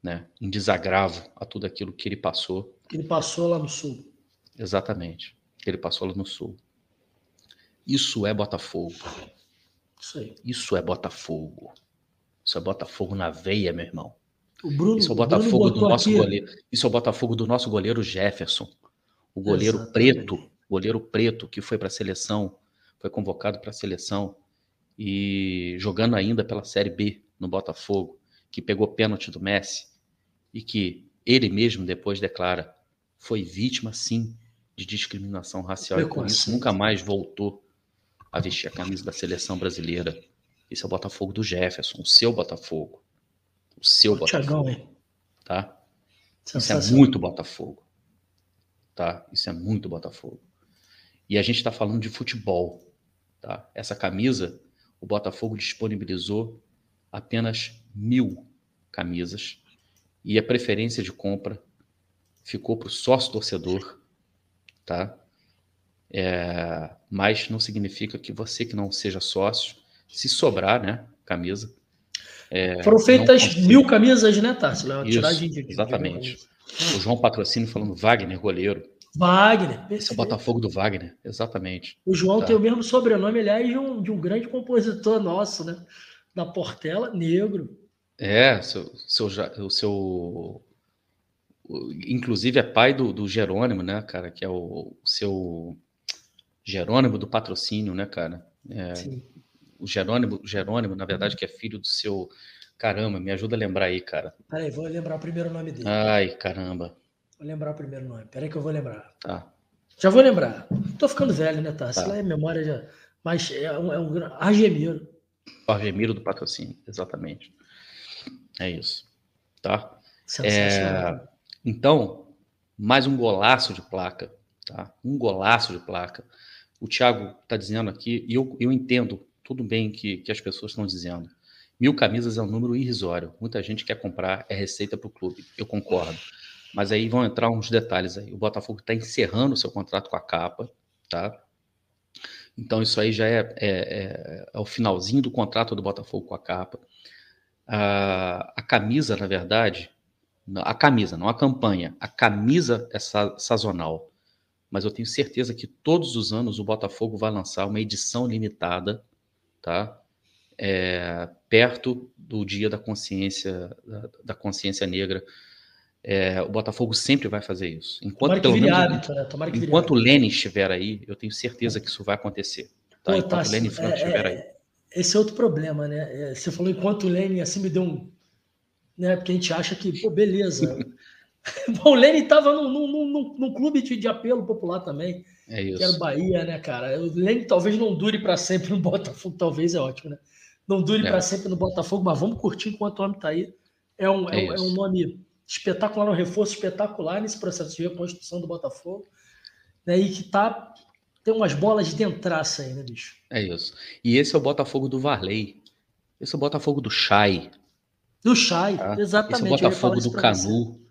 S2: né, em desagravo a tudo aquilo que ele passou
S1: Ele passou lá no sul.
S2: Exatamente. Ele passou lá no sul. Isso é Botafogo.
S1: Isso aí.
S2: Isso é Botafogo. Isso é Botafogo na veia, meu irmão.
S1: O Bruno,
S2: Isso é o
S1: o Bruno
S2: Botafogo do nosso
S1: aqui-
S2: goleiro. Isso é o Botafogo do nosso goleiro Jefferson. O goleiro
S1: Exatamente.
S2: preto, goleiro preto que foi para a seleção, foi convocado para a seleção e jogando ainda pela Série B no Botafogo, que pegou pênalti do Messi e que ele mesmo depois declara foi vítima sim de discriminação racial e por isso nunca mais voltou a vestir a camisa da seleção brasileira. Esse é o Botafogo do Jefferson, o seu Botafogo. O seu
S1: O Thiagão,
S2: Botafogo,
S1: hein?
S2: tá? Isso é muito Botafogo. Tá? Isso é muito Botafogo. E a gente está falando de futebol. Tá? Essa camisa, o Botafogo disponibilizou apenas mil camisas e a preferência de compra ficou para o sócio torcedor. Tá? É, mas não significa que você que não seja sócio, se sobrar, né, camisa, É,
S1: Foram feitas mil camisas, né,
S2: de, exatamente. O João Patrocínio falando Wagner, goleiro.
S1: Wagner,
S2: Esse é o Botafogo do Wagner, exatamente.
S1: O João tá. tem o mesmo sobrenome, aliás, de um, de um grande compositor nosso, né? Da Portela, negro.
S2: É, seu, seu, o seu. Inclusive é pai do, do Jerônimo, né, cara? Que é o, o seu Jerônimo do patrocínio, né, cara? É, Sim. O Jerônimo, Jerônimo, na verdade, que é filho do seu. Caramba, me ajuda a lembrar aí, cara.
S1: Peraí, vou lembrar o primeiro nome dele.
S2: Ai, caramba.
S1: Vou lembrar o primeiro nome. Peraí que eu vou lembrar.
S2: Tá.
S1: Já vou lembrar. Tô ficando velho, né, tá? Tá. lá é memória já. Mas é um, é um Argemiro.
S2: Argemiro do patrocínio, exatamente. É isso. Tá? É... Então, mais um golaço de placa. Tá? Um golaço de placa. O Thiago está dizendo aqui, e eu, eu entendo tudo bem que, que as pessoas estão dizendo. Mil camisas é um número irrisório. Muita gente quer comprar, é receita para o clube. Eu concordo. Mas aí vão entrar uns detalhes aí. O Botafogo está encerrando o seu contrato com a capa, tá? Então isso aí já é, é, é, é o finalzinho do contrato do Botafogo com a capa. A, a camisa, na verdade, a camisa, não a campanha, a camisa é sa sazonal. Mas eu tenho certeza que todos os anos o Botafogo vai lançar uma edição limitada, tá? É, perto do dia da consciência da, da consciência negra. É, o Botafogo sempre vai fazer isso. Enquanto, pelo menos, hábito, né? enquanto o Lenin estiver aí, eu tenho certeza que isso vai acontecer. Tá? Pô, enquanto
S1: o Lenin Franco é, estiver é, aí esse é outro problema, né? É, você falou enquanto o Lênin assim me deu um. Né? Porque a gente acha que, pô, beleza. Bom, o Lênin estava num, num, num, clube de, de, apelo popular também.
S2: É isso.
S1: Que era o Bahia, né, cara? O Lênin talvez não dure para sempre no Botafogo, talvez é ótimo, né? Não dure é. para sempre no Botafogo, mas vamos curtir enquanto o homem está aí. É um, é, é, é um nome espetacular, um reforço espetacular nesse processo de reconstrução do Botafogo. Né, e que está tem umas bolas de entraça aí, né, bicho?
S2: É isso. E esse é o Botafogo do Varley. Esse é o Botafogo do Chay.
S1: Do Chay, tá? exatamente. Esse
S2: é o Botafogo do Canu.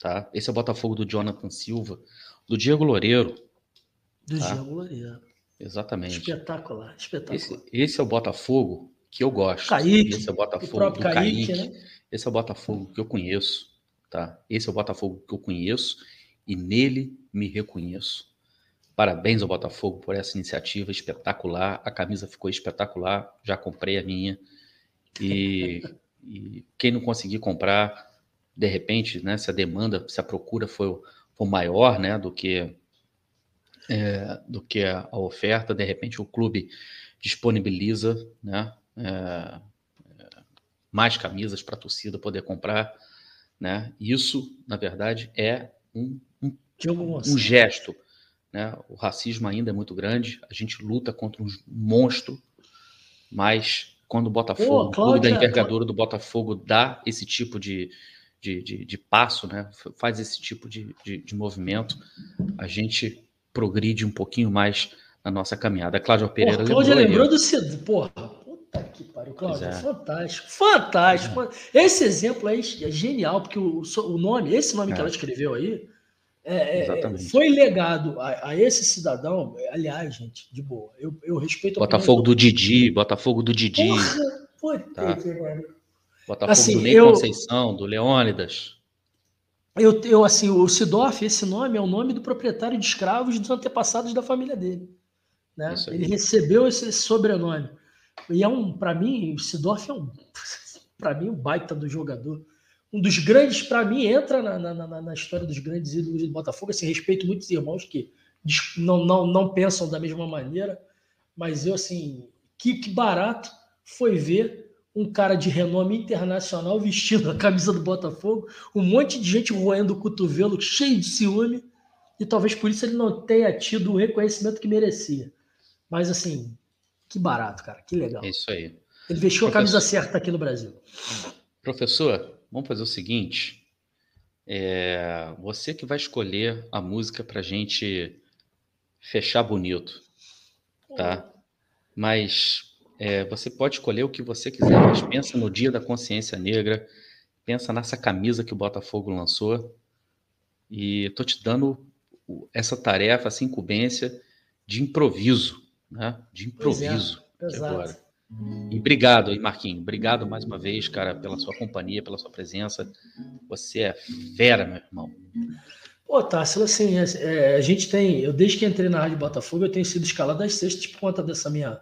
S2: Tá? Esse é o Botafogo do Jonathan Silva. Do Diego Loureiro.
S1: Do tá? Diego Loureiro.
S2: Exatamente.
S1: Espetacular, espetacular.
S2: Esse, esse, é o Botafogo que eu gosto.
S1: Kaique.
S2: Esse é o Botafogo o do Kaique. Kaique. Né? Esse é o Botafogo que eu conheço. Tá? Esse é o Botafogo que eu conheço e nele me reconheço. Parabéns ao Botafogo por essa iniciativa espetacular. A camisa ficou espetacular. Já comprei a minha. E, e quem não conseguir comprar, de repente, né, se a demanda, se a procura for, for maior né, do que é, do que a, a, oferta, de repente o clube disponibiliza né, é, mais camisas para a torcida poder comprar. Né? Isso, na verdade, é um, um, um gesto né? O racismo ainda é muito grande, a gente luta contra um monstro, mas quando o Botafogo, o clube da envergadura do Botafogo dá esse tipo de, de, de, de passo, né? faz esse tipo de, de, de, movimento, a gente progride um pouquinho mais na nossa caminhada. A Cláudia Pereira
S1: Pô, Cláudia lembrou, do Cido, porra, puta que pariu, Cláudia, é. fantástico, fantástico. É. Esse exemplo aí é genial, porque o, o nome, esse nome é. que ela escreveu aí, é, é foi legado a, a, esse cidadão. Aliás, gente, de boa. Eu, eu respeito
S2: Botafogo do Didi, Botafogo do Didi.
S1: Porra, tá.
S2: Botafogo assim, do Ney eu, Conceição, do Leônidas.
S1: Eu, eu, assim, o Sidoff, esse nome é o nome do proprietário de escravos dos antepassados da família dele. Né? Ele recebeu esse sobrenome. E é um, para mim, o Sidoff é um, para mim, um baita do jogador um dos grandes, para mim, entra na, na, na, história dos grandes ídolos do Botafogo. Assim, respeito muitos irmãos que não, não, não pensam da mesma maneira, mas eu, assim, que, que barato foi ver um cara de renome internacional vestindo a camisa do Botafogo, um monte de gente roendo o cotovelo, cheio de ciúme, e talvez por isso ele não tenha tido o reconhecimento que merecia. Mas, assim, que barato, cara, que legal.
S2: É isso aí.
S1: Ele vestiu a camisa certa aqui no Brasil.
S2: Professor, Vamos fazer o seguinte. É, você que vai escolher a música para gente fechar bonito, tá? Mas é, você pode escolher o que você quiser, mas pensa no Dia da Consciência Negra, pensa nessa camisa que o Botafogo lançou e tô te dando essa tarefa, essa incumbência de improviso, né? De improviso
S1: é, agora.
S2: E obrigado aí, Marquinho. Obrigado mais uma vez, cara, pela sua companhia, pela sua presença. Você é fera, meu irmão.
S1: Pô, Tássilo, assim, é, é, a gente tem. Eu, desde que entrei na Rádio Botafogo, eu tenho sido escalado às sextas por conta dessa minha.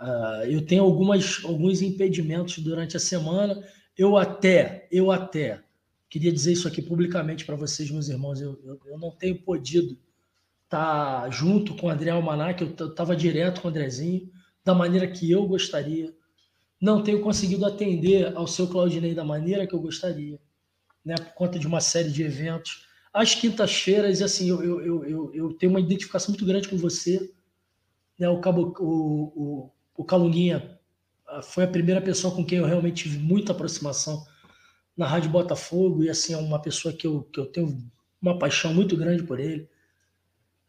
S1: Uh, eu tenho algumas, alguns impedimentos durante a semana. Eu até, eu até, queria dizer isso aqui publicamente para vocês, meus irmãos. Eu, eu, eu, não tenho podido estar tá junto com o André Almanac, eu estava direto com o Andrezinho da maneira que eu gostaria. Não tenho conseguido atender ao seu Claudinei da maneira que eu gostaria, né, por conta de uma série de eventos. Às quintas-feiras, assim, eu, eu, eu, eu, tenho uma identificação muito grande com você. Né, o, Cabo, o, o Calunguinha ah, foi a primeira pessoa com quem eu realmente tive muita aproximação na Rádio Botafogo, e assim, é uma pessoa que eu, que eu tenho uma paixão muito grande por ele.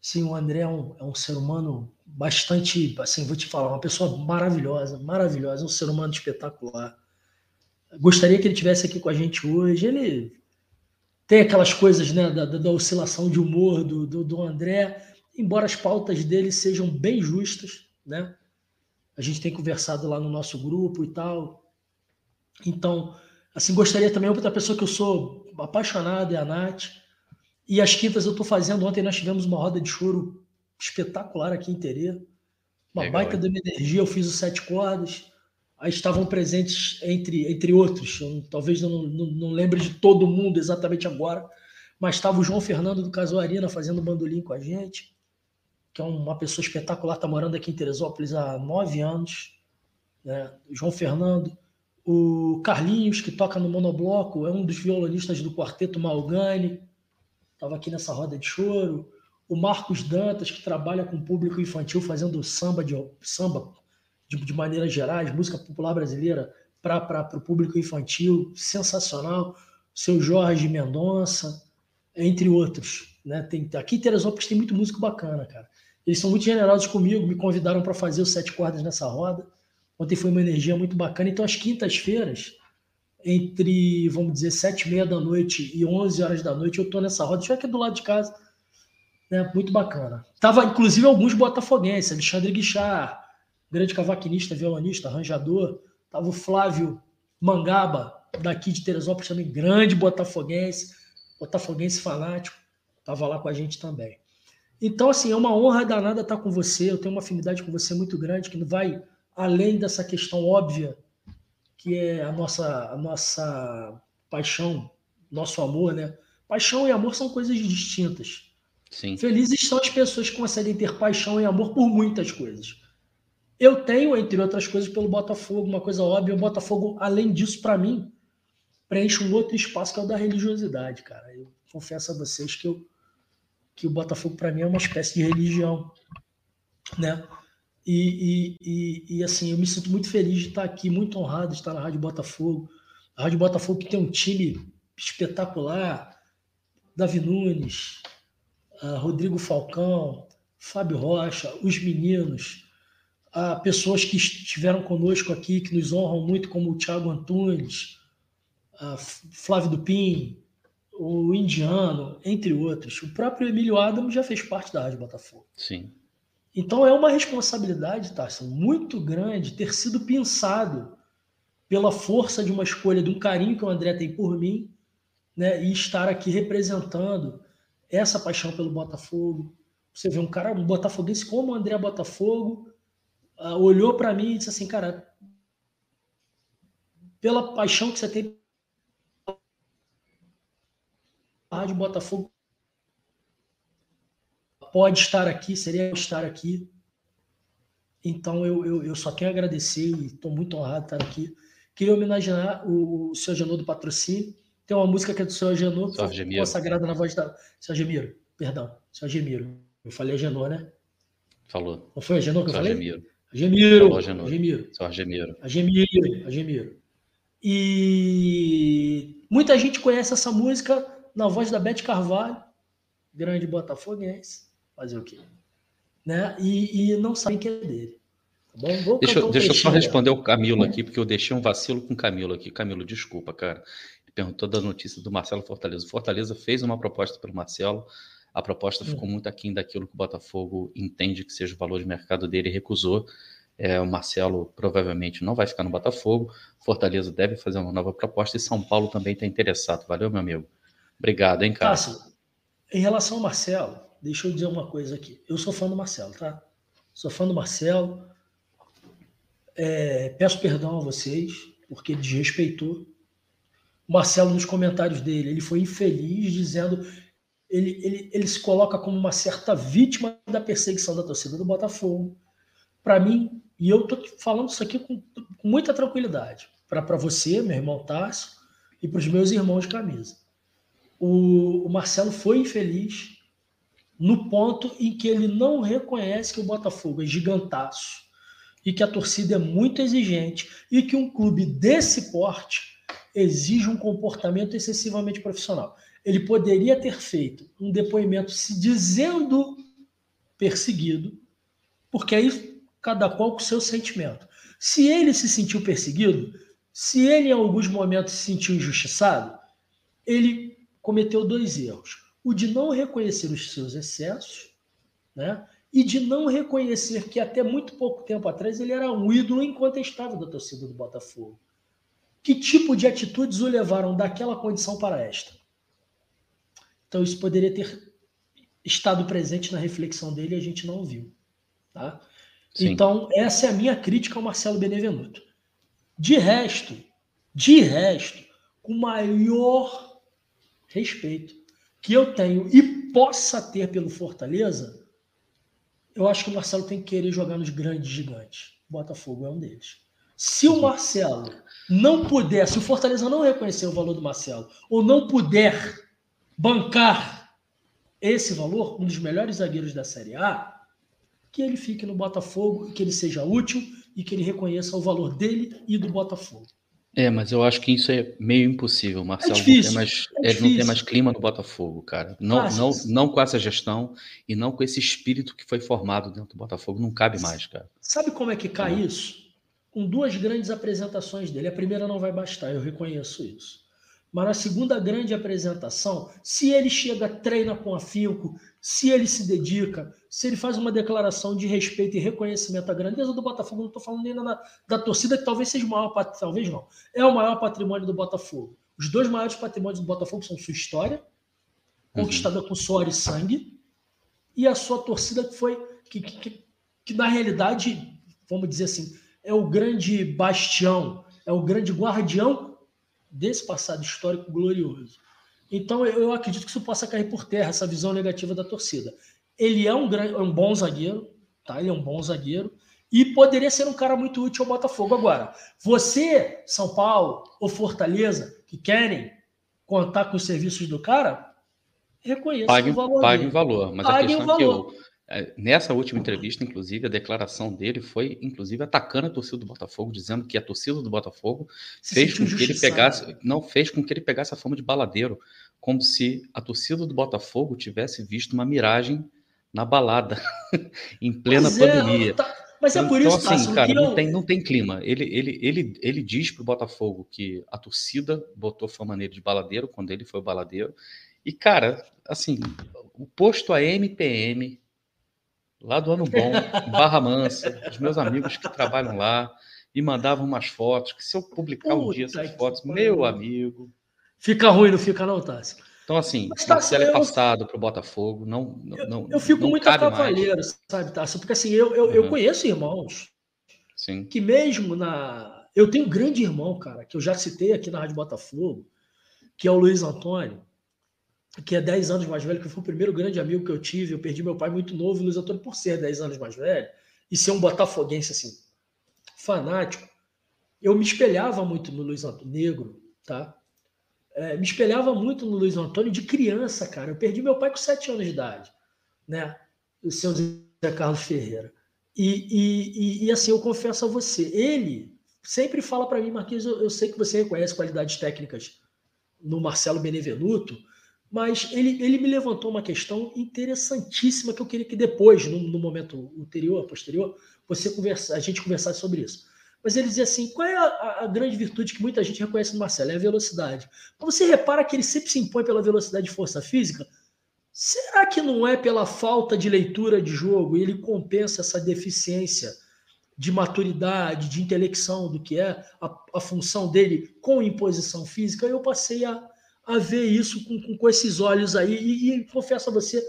S1: Sim, o André é um, é um ser humano bastante, assim, vou te falar, uma pessoa maravilhosa, maravilhosa, um ser humano espetacular. Gostaria que ele tivesse aqui com a gente hoje. Ele tem aquelas coisas, né, da, da oscilação de humor do, do, do, André, embora as pautas dele sejam bem justas, né? A gente tem conversado lá no nosso grupo e tal. Então, assim, gostaria também, outra pessoa que eu sou apaixonado é a Nath. E as quintas eu estou fazendo. Ontem nós tivemos uma roda de choro espetacular aqui em Terê. Uma Legal, baita de uma energia. Eu fiz os sete cordas. Aí estavam presentes, entre, entre outros. Eu, talvez eu não, não, não, lembre de todo mundo exatamente agora. Mas estava o João Fernando do Casuarina fazendo bandolim com a gente. Que é uma pessoa espetacular. Está morando aqui em Teresópolis há nove anos. Né? João Fernando. O Carlinhos, que toca no monobloco, é um dos violonistas do quarteto Malgani estava aqui nessa roda de choro. O Marcos Dantas, que trabalha com público infantil, fazendo samba de samba de, de maneira geral, música popular brasileira para o público infantil, sensacional. O seu Jorge Mendonça, entre outros. Né? Tem, aqui em Teresópolis tem muito músico bacana, cara. Eles são muito generosos comigo, me convidaram para fazer os sete cordas nessa roda. Ontem foi uma energia muito bacana. Então, às quintas-feiras, entre, vamos dizer, sete e meia da noite e onze horas da noite, eu estou nessa roda, deixa aqui do lado de casa. Né? Muito bacana. Tava, inclusive, alguns botafoguenses, Alexandre Guichard, grande cavaquinista, violonista, arranjador. Tava o Flávio Mangaba, daqui de Teresópolis também, grande botafoguense, botafoguense fanático. Tava lá com a gente também. Então, assim, é uma honra danada estar com você. Eu tenho uma afinidade com você muito grande, que vai além dessa questão óbvia que é a nossa, a nossa paixão, nosso amor, né? Paixão e amor são coisas distintas.
S2: Sim.
S1: Felizes são as pessoas que conseguem ter paixão e amor por muitas coisas. Eu tenho, entre outras coisas, pelo Botafogo, uma coisa óbvia, o Botafogo, além disso, para mim, preenche um outro espaço que é o da religiosidade, cara. Eu confesso a vocês que, eu, que o Botafogo, para mim, é uma espécie de religião, né? E, e, e, assim, eu me sinto muito feliz de estar aqui, muito honrado de estar na Rádio Botafogo. A Rádio Botafogo que tem um time espetacular, Davi Nunes, uh, Rodrigo Falcão, Fábio Rocha, os meninos, uh, pessoas que estiveram conosco aqui, que nos honram muito, como o Thiago Antunes, uh, Flávio Dupin, o Indiano, entre outros. O próprio Emílio Adams já fez parte da Rádio Botafogo.
S2: Sim.
S1: Então é uma responsabilidade, Tarso, muito grande ter sido pensado pela força de uma escolha, de um carinho que o André tem por mim, né, e estar aqui representando essa paixão pelo Botafogo. Você vê um cara, um botafoguense como o André Botafogo, uh, olhou para mim e disse assim, cara, pela paixão que você tem a Rádio Botafogo pode estar aqui, seria estar aqui. Então eu, eu, eu só quero agradecer e estou muito honrado de estar aqui. Queria homenagear o, o seu Genô do Patrocínio. Tem uma música que é do seu Genô, consagrada na voz da. Seu Gemiro, perdão, seu Gemiro. Eu falei Genô, né?
S2: Falou.
S1: Não foi a Genô que eu falei?
S2: Gemiro.
S1: Gemiro.
S2: Falou Genô.
S1: Gemiro.
S2: Só Gemiro.
S1: A Gemiro. A Gemiro. E muita gente conhece essa música na voz da Beth Carvalho, grande botafoguense fazer o quê? Né? E, e não sabem que é dele.
S2: Tá bom? deixa, um deixa eu só responder o Camilo aqui, porque eu deixei um vacilo com o Camilo aqui. Camilo, desculpa, cara. Ele perguntou da notícia do Marcelo Fortaleza. O Fortaleza fez uma proposta pelo Marcelo. A proposta hum. ficou muito aquém daquilo que o Botafogo entende que seja o valor de mercado dele e recusou. É, o Marcelo provavelmente não vai ficar no Botafogo. Fortaleza deve fazer uma nova proposta e São Paulo também está interessado. Valeu, meu amigo. Obrigado, hein, cara. Cássio,
S1: em relação ao Marcelo, deixa eu dizer uma coisa aqui. Eu sou fã do Marcelo, tá? Sou fã do Marcelo. É, peço perdão a vocês, porque desrespeitou. O Marcelo, nos comentários dele, ele foi infeliz, dizendo. Ele, ele, ele se coloca como uma certa vítima da perseguição da torcida do Botafogo. Para mim, e eu tô falando isso aqui com, com muita tranquilidade, para você, meu irmão Tássio, e para os meus irmãos de camisa. O, o Marcelo foi infeliz no ponto em que ele não reconhece que o Botafogo é gigantaço e que a torcida é muito exigente e que um clube desse porte exige um comportamento excessivamente profissional. Ele poderia ter feito um depoimento se dizendo perseguido, porque aí cada qual com o seu sentimento. Se ele se sentiu perseguido, se ele em alguns momentos se sentiu injustiçado, ele cometeu dois erros o de não reconhecer os seus excessos, né? E de não reconhecer que até muito pouco tempo atrás ele era um ídolo incontestável da torcida do Botafogo. Que tipo de atitudes o levaram daquela condição para esta? Então isso poderia ter estado presente na reflexão dele e a gente não viu, tá? Então essa é a minha crítica ao Marcelo Benevenuto. De resto, de resto, com maior respeito, que eu tenho e possa ter pelo Fortaleza, eu acho que o Marcelo tem que querer jogar nos grandes gigantes. O Botafogo é um deles. Se o Marcelo não puder, se o Fortaleza não reconhecer o valor do Marcelo, ou não puder bancar esse valor, um dos melhores zagueiros da Série A, que ele fique no Botafogo e que ele seja útil e que ele reconheça o valor dele e do Botafogo.
S2: É, mas eu acho que isso é meio impossível, Marcelo. É difícil, não tem mais, é ele não tem mais clima no Botafogo, cara. Não, ah, não, não com essa gestão e não com esse espírito que foi formado dentro do Botafogo. Não cabe mais, cara.
S1: Sabe como é que cai é. isso? Com duas grandes apresentações dele. A primeira não vai bastar, eu reconheço isso. Mas na segunda grande apresentação, se ele chega, treina com afinco, se ele se dedica, se ele faz uma declaração de respeito e reconhecimento à grandeza do Botafogo, não estou falando nem da, da torcida, que talvez seja o maior, talvez não, é o maior patrimônio do Botafogo. Os dois maiores patrimônios do Botafogo são sua história, uhum. conquistada com suor e sangue, e a sua torcida que foi, que, que, que, que na realidade, vamos dizer assim, é o grande bastião, é o grande guardião desse passado histórico glorioso. Então eu acredito que isso possa cair por terra, essa visão negativa da torcida. Ele é um, grande, é um bom zagueiro, tá? Ele é um bom zagueiro e poderia ser um cara muito útil ao Botafogo. Agora, você, São Paulo ou Fortaleza, que querem contar com os serviços do cara, reconheça
S2: pague, o valor. Pague o valor, mas pague a questão é que eu, nessa última entrevista, inclusive, a declaração dele foi, inclusive, atacando a torcida do Botafogo, dizendo que a torcida do Botafogo se fez com que ele pegasse, não fez com que ele pegasse a fama de baladeiro, como se a torcida do Botafogo tivesse visto uma miragem na balada em plena é, pandemia. Tá...
S1: Mas é por
S2: então,
S1: isso,
S2: assim, cara, não, tem, não tem clima. Ele, ele, ele, ele diz pro Botafogo que a torcida botou fama nele de baladeiro quando ele foi baladeiro. E, cara, assim, o posto a MPM lá do Ano Bom, Barra Mansa, os meus amigos que trabalham lá, me mandavam umas fotos, que se eu publicar Puta um dia essas fotos, meu amigo...
S1: Fica ruim, não fica não, Tassi.
S2: Então, assim, Mas, Marcelo é passado para o Botafogo, não, não
S1: Eu, eu fico
S2: não
S1: muito cavalheiro, sabe, Tassi? Porque, assim, eu, eu, uhum. eu conheço irmãos
S2: Sim.
S1: que mesmo na... Eu tenho um grande irmão, cara, que eu já citei aqui na Rádio Botafogo, que é o Luiz Antônio, que é 10 anos mais velho, que foi o primeiro grande amigo que eu tive. Eu perdi meu pai muito novo, Luiz Antônio, por ser 10 anos mais velho e ser um botafoguense assim, fanático. Eu me espelhava muito no Luiz Antônio, negro, tá? É, me espelhava muito no Luiz Antônio de criança, cara. Eu perdi meu pai com 7 anos de idade, né? O seu Zé Carlos Ferreira. E, e, e, assim, eu confesso a você, ele sempre fala para mim, Marquinhos, eu, eu sei que você reconhece qualidades técnicas no Marcelo Benevenuto, mas ele, ele me levantou uma questão interessantíssima que eu queria que depois, no, no momento ulterior, posterior, você conversa, a gente conversasse sobre isso. Mas ele dizia assim: qual é a, a, grande virtude que muita gente reconhece no Marcelo? É a velocidade. Mas você repara que ele sempre se impõe pela velocidade e força física? Será que não é pela falta de leitura de jogo e ele compensa essa deficiência de maturidade, de intelecção do que é a, a função dele com imposição física, eu passei a, a ver isso com, com, com esses olhos aí. E, e, confesso a você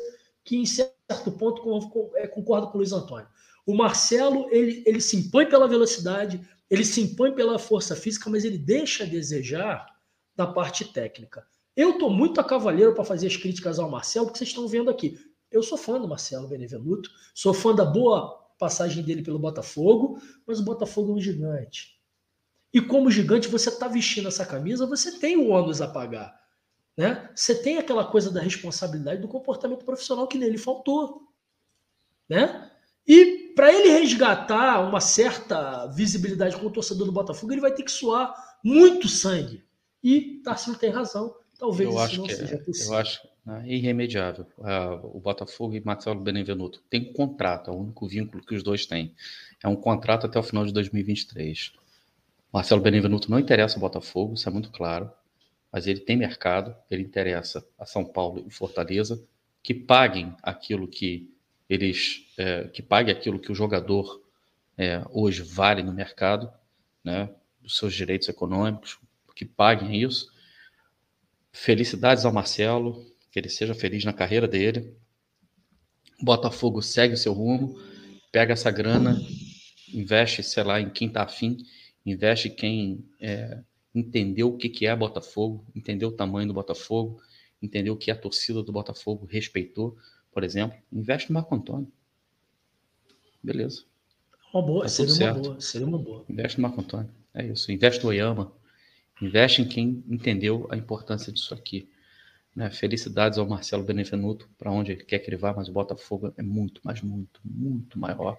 S1: que, em certo ponto, é, concordo com o Luiz Antônio. O Marcelo, ele, ele se impõe pela velocidade, ele se impõe pela força física, mas ele deixa a desejar na parte técnica. Eu estou muito a cavaleiro para fazer as críticas ao Marcelo, porque vocês estão vendo aqui. Eu sou fã do Marcelo Benevenuto, sou fã da boa passagem dele pelo Botafogo, mas o Botafogo é um gigante. E como gigante, você está vestindo essa camisa, você tem o ônus a pagar. Né? Você tem aquela coisa da responsabilidade do comportamento profissional que nele faltou. Né? E para ele resgatar uma certa visibilidade com o torcedor do Botafogo, ele vai ter que suar muito sangue. E Tarcísio tem razão. Talvez
S2: eu
S1: isso
S2: acho
S1: não
S2: que
S1: seja
S2: é,
S1: possível.
S2: Eu acho né, irremediável. Uh, o Botafogo e Marcelo Benevenuto têm um contrato, é o único vínculo que os dois têm. É um contrato até o final de 2023. Marcelo Benevenuto não interessa ao Botafogo, isso é muito claro, mas ele tem mercado, ele interessa a São Paulo e Fortaleza, que paguem aquilo que eles, é, que pague aquilo que o jogador é, hoje vale no mercado, né, os seus direitos econômicos, que paguem isso Felicidades ao Marcelo, que ele seja feliz na carreira dele. Botafogo segue o seu rumo, pega essa grana, investe, sei lá, em quem tá afim, investe quem é, entendeu o que, que é Botafogo, entendeu o tamanho do Botafogo, entendeu o que a torcida do Botafogo, respeitou, por exemplo, investe no Marco Antônio. Beleza.
S1: Uma boa,
S2: Tá
S1: seria uma boa, seria uma boa.
S2: Investe no Marco Antônio. É isso. Investe no Oyama. Investe em quem entendeu a importância disso aqui. Né? Felicidades ao Marcelo Benevenuto, para onde ele quer que ele vá, mas o Botafogo é muito, mas muito, muito maior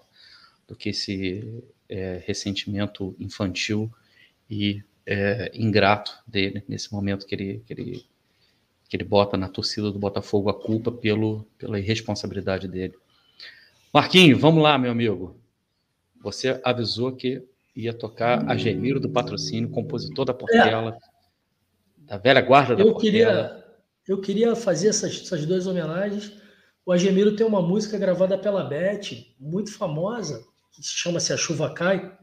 S2: do que esse é, ressentimento infantil e é, ingrato dele nesse momento que ele, que, ele, que ele bota na torcida do Botafogo a culpa pelo, pela irresponsabilidade dele. Marquinhos, vamos lá, meu amigo. Você avisou que ia tocar a Gemiro do Patrocínio, compositor da Portela, da velha guarda da
S1: Eu
S2: Portela.
S1: queria, eu queria fazer essas, essas duas homenagens. O Agemiro tem uma música gravada pela Beth, muito famosa, que chama-se A Chuva Cai.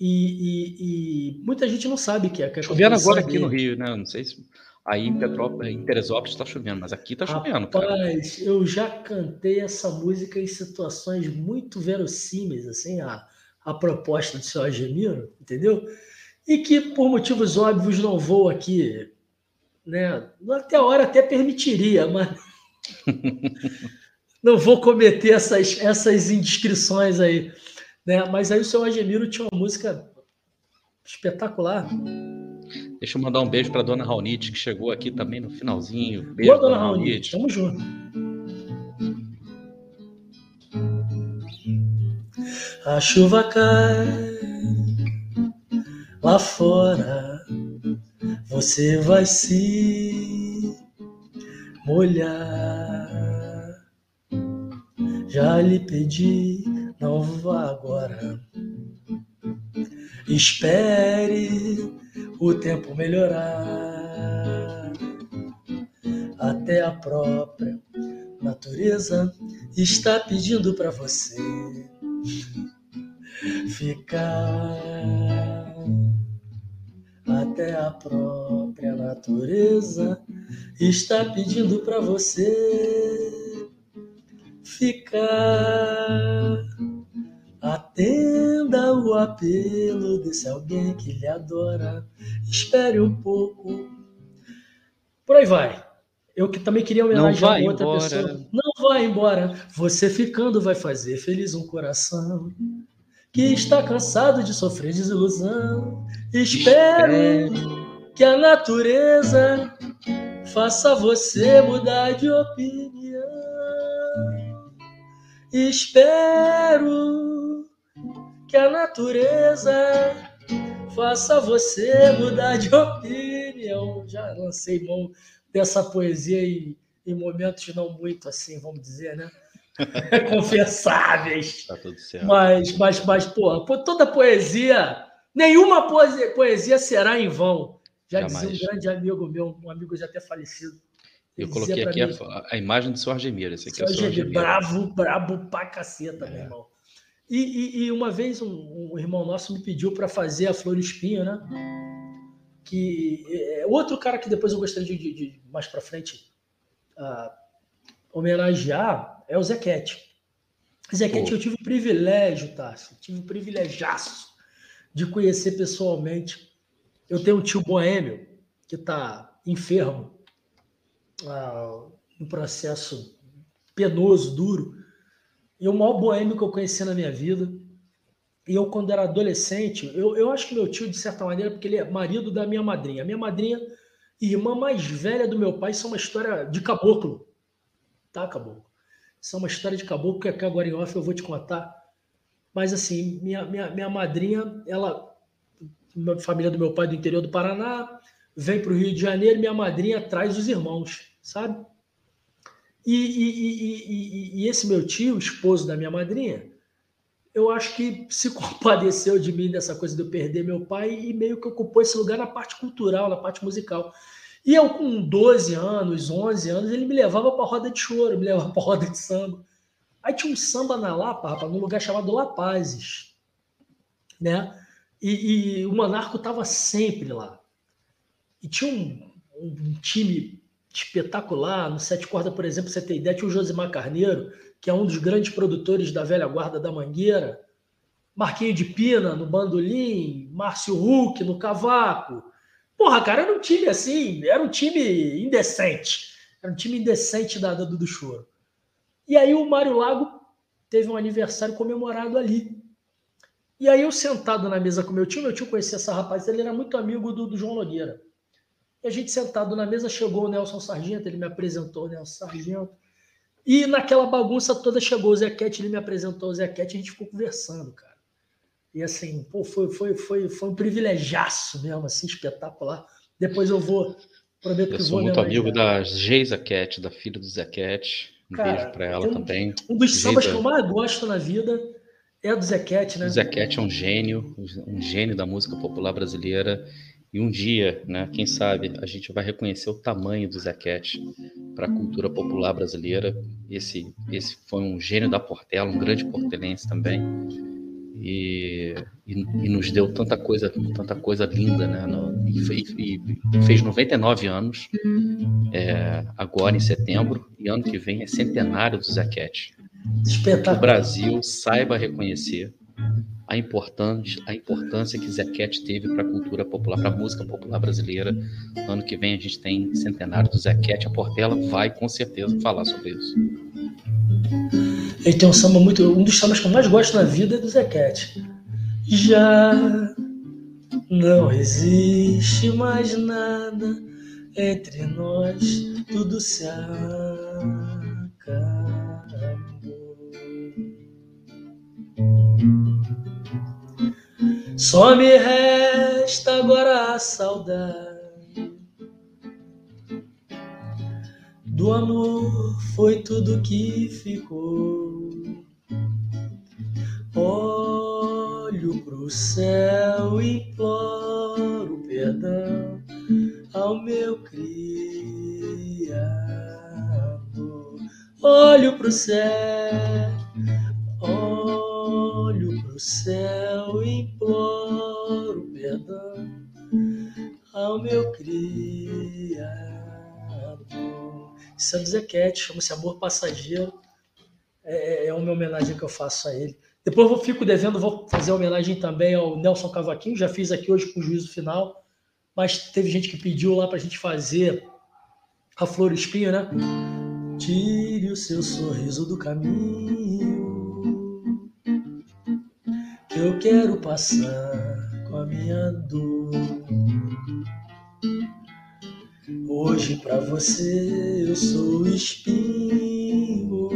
S1: E, e- e muita gente não sabe que é. Que é
S2: Chovendo agora aqui no. Rio, né? Não sei se aí em Petrópolis, em Teresópolis está chovendo, mas aqui está chovendo, cara.
S1: Rapaz, eu já cantei essa música em situações muito verossímeis, assim, a, a proposta do seu Agemiro, entendeu? E que, por motivos óbvios, não vou aqui, né? Até a hora até permitiria, mas não vou cometer essas, essas indiscrições aí, né? Mas aí o seu Agemiro tinha uma música espetacular.
S2: Deixa eu mandar um beijo para dona Raunite, que chegou aqui também no finalzinho. Beijo,
S1: Boa, dona Raoni, tamo junto. A chuva cai lá fora, você vai se molhar. Já lhe pedi, não vá agora. Espere o tempo melhorar. Até a própria natureza está pedindo para você ficar. Até a própria natureza está pedindo para você ficar. Atenda o apelo desse alguém que lhe adora. Espere um pouco. Por aí vai. Eu que também queria homenagear outra
S2: embora.
S1: pessoa. Não vai embora. Você ficando vai fazer feliz um coração que está cansado de sofrer desilusão. Espere que a natureza faça você mudar de opinião. Espero que a natureza faça você mudar de opinião. Já lancei mão dessa poesia em, em momentos não muito assim, vamos dizer, né? Confessáveis.
S2: Tá tudo certo.
S1: Mas, mas, mas, porra, toda poesia, nenhuma poesia, poesia será em vão. Já
S2: Jamais.
S1: dizia um grande amigo meu, um amigo já até falecido.
S2: Eu coloquei aqui a, a imagem do seu Argemiro. Esse aqui é o
S1: "Seu Argemiro, bravo, brabo pra caceta,
S2: É.
S1: meu irmão. E, e, e uma vez um, um, irmão nosso me pediu para fazer a Flor Espinho, né? Que é, outro cara que depois eu gostaria de, de, de mais para frente uh, homenagear é o Zequete. Zequete, eu tive o privilégio, tá? Tive o privilegiaço de conhecer pessoalmente. Eu tenho um tio boêmio que está enfermo, uh, um processo penoso, duro, e o maior boêmio que eu conheci na minha vida. E eu, quando era adolescente, eu, eu acho que meu tio, de certa maneira, porque ele é marido da minha madrinha. A minha madrinha e irmã mais velha do meu pai são uma história de caboclo. Tá, caboclo? Isso é uma história de caboclo que agora em off eu vou te contar. Mas assim, minha, minha, minha madrinha, ela, família do meu pai do interior do Paraná, vem para o Rio de Janeiro, minha madrinha traz os irmãos, sabe? E, e, e, e, esse meu tio, esposo da minha madrinha, eu acho que se compadeceu de mim dessa coisa de eu perder meu pai e meio que ocupou esse lugar na parte cultural, na parte musical. E eu, com 12 anos, 11 anos, ele me levava para roda de choro, me levava para roda de samba. Aí tinha um samba na Lapa, rapaz, num lugar chamado La Pazes, né? E, e o Monarco estava sempre lá. E tinha um, um time espetacular. No Sete Corda, por exemplo, você tem ideia, tinha o Josimar Carneiro, que é um dos grandes produtores da velha guarda da Mangueira. Marquinho de Pina no bandolim, Márcio Huck no cavaco. Porra, cara, era um time assim, era um time indecente. Era um time indecente da, do, do choro. E aí o Mário Lago teve um aniversário comemorado ali. E aí eu sentado na mesa com meu tio, meu tio conhecia essa rapaz, ele era muito amigo do, do João Nogueira. E a gente sentado na mesa, chegou o Nelson Sargento, ele me apresentou o Nelson Sargento. E naquela bagunça toda chegou o Zequete, ele me apresentou o Zequete, a gente ficou conversando, cara. E assim, pô, foi, foi, foi, foi um privilegiaço mesmo, assim, espetacular. Depois eu vou,
S2: prometo eu que vou. Eu sou muito amigo da Geisa Cat, da filha do Zequete. Um cara, beijo para ela um, também.
S1: Um dos sambas que eu mais gosto na vida é do Zequete, né? O
S2: Zequete é um gênio, um gênio da música popular brasileira. E um dia, né, quem sabe, a gente vai reconhecer o tamanho do Zequete para a cultura popular brasileira. Esse, esse foi um gênio da Portela, um grande portelense também. E, e, e nos deu tanta coisa, tanta coisa linda, né? No, e, fez, e, fez 99 anos é, agora em setembro e ano que vem é centenário do Zequete. Que o Brasil saiba reconhecer a importância, a importância que Zequete teve para a cultura popular, para a música popular brasileira. No ano que vem a gente tem centenário do Zequete. A Portela vai com certeza falar sobre isso.
S1: Ele tem um samba muito. Um dos sambas que eu mais gosto na vida é do Zequete. Já não existe mais nada entre nós, tudo se acaba. Só me resta agora a saudade do amor, foi tudo que ficou. Olho pro céu imploro perdão ao meu Criador. Olho pro céu, olho pro céu e imploro perdão ao meu Criador. Isso é Zequete, chama-se Amor Passageiro. É, é, é uma homenagem que eu faço a ele. Depois eu fico devendo, vou fazer homenagem também ao Nelson Cavaquinho, já fiz aqui hoje com o juízo final, mas teve gente que pediu lá para a gente fazer a Flor Espinho, né? Tire o seu sorriso do caminho eu quero passar com a minha dor. Hoje pra você eu sou espinho.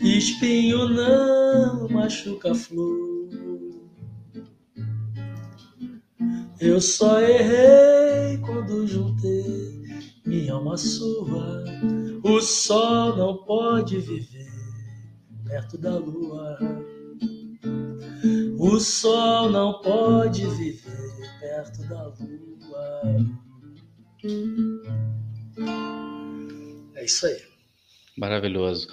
S1: Espinho não machuca a flor. Eu só errei quando juntei minha alma sua. O sol não pode viver perto da lua. O sol não pode viver perto da lua. É isso aí.
S2: Maravilhoso.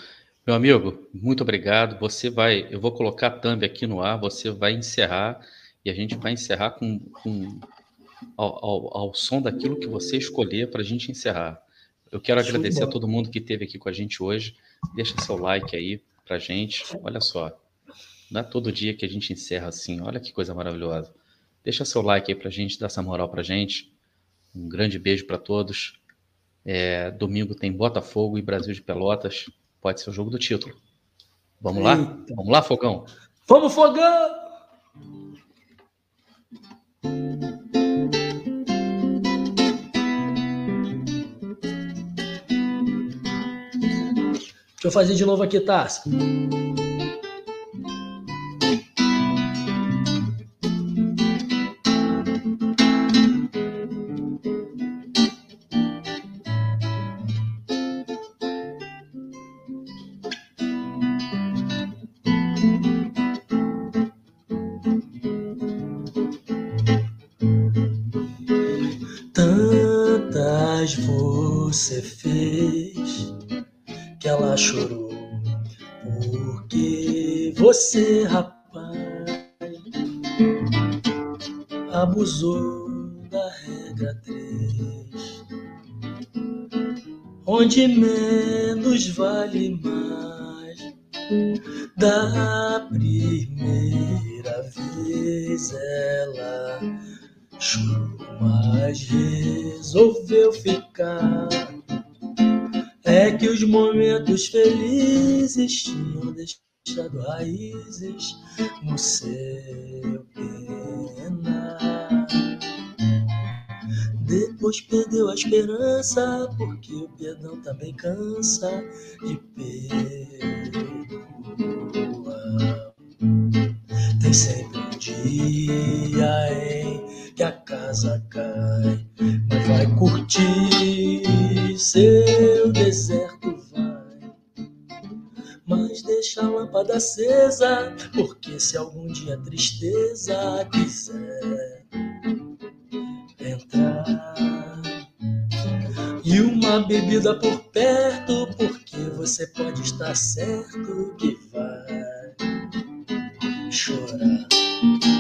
S2: Meu amigo, muito obrigado. Você vai, eu vou colocar a thumb aqui no ar, você vai encerrar e a gente vai encerrar com, com ao, ao, ao, som daquilo que você escolher para a gente encerrar. Eu quero agradecer a todo mundo que esteve aqui com a gente hoje. Deixa seu like aí para gente. Olha só, não é todo dia que a gente encerra assim. Olha que coisa maravilhosa. Deixa seu like aí para a gente, dá essa moral para a gente. Um grande beijo para todos. É, domingo tem Botafogo e Brasil de Pelotas. Pode ser o jogo do título. Vamos Eita. lá? Vamos lá, Fogão?
S1: Vamos, Fogão! Deixa eu fazer de novo aqui, Tassi. Onde menos vale mais. Da primeira vez ela chorou, mas resolveu ficar. É que os momentos felizes tinham deixado raízes no seu Depois perdeu a esperança, porque o perdão também cansa de perdoar. Tem sempre um dia em que a casa cai, mas vai curtir seu deserto, vai. Mas deixa a lâmpada acesa, porque se algum dia a tristeza quiser entrar e uma bebida por perto, porque você pode estar certo que vai chorar.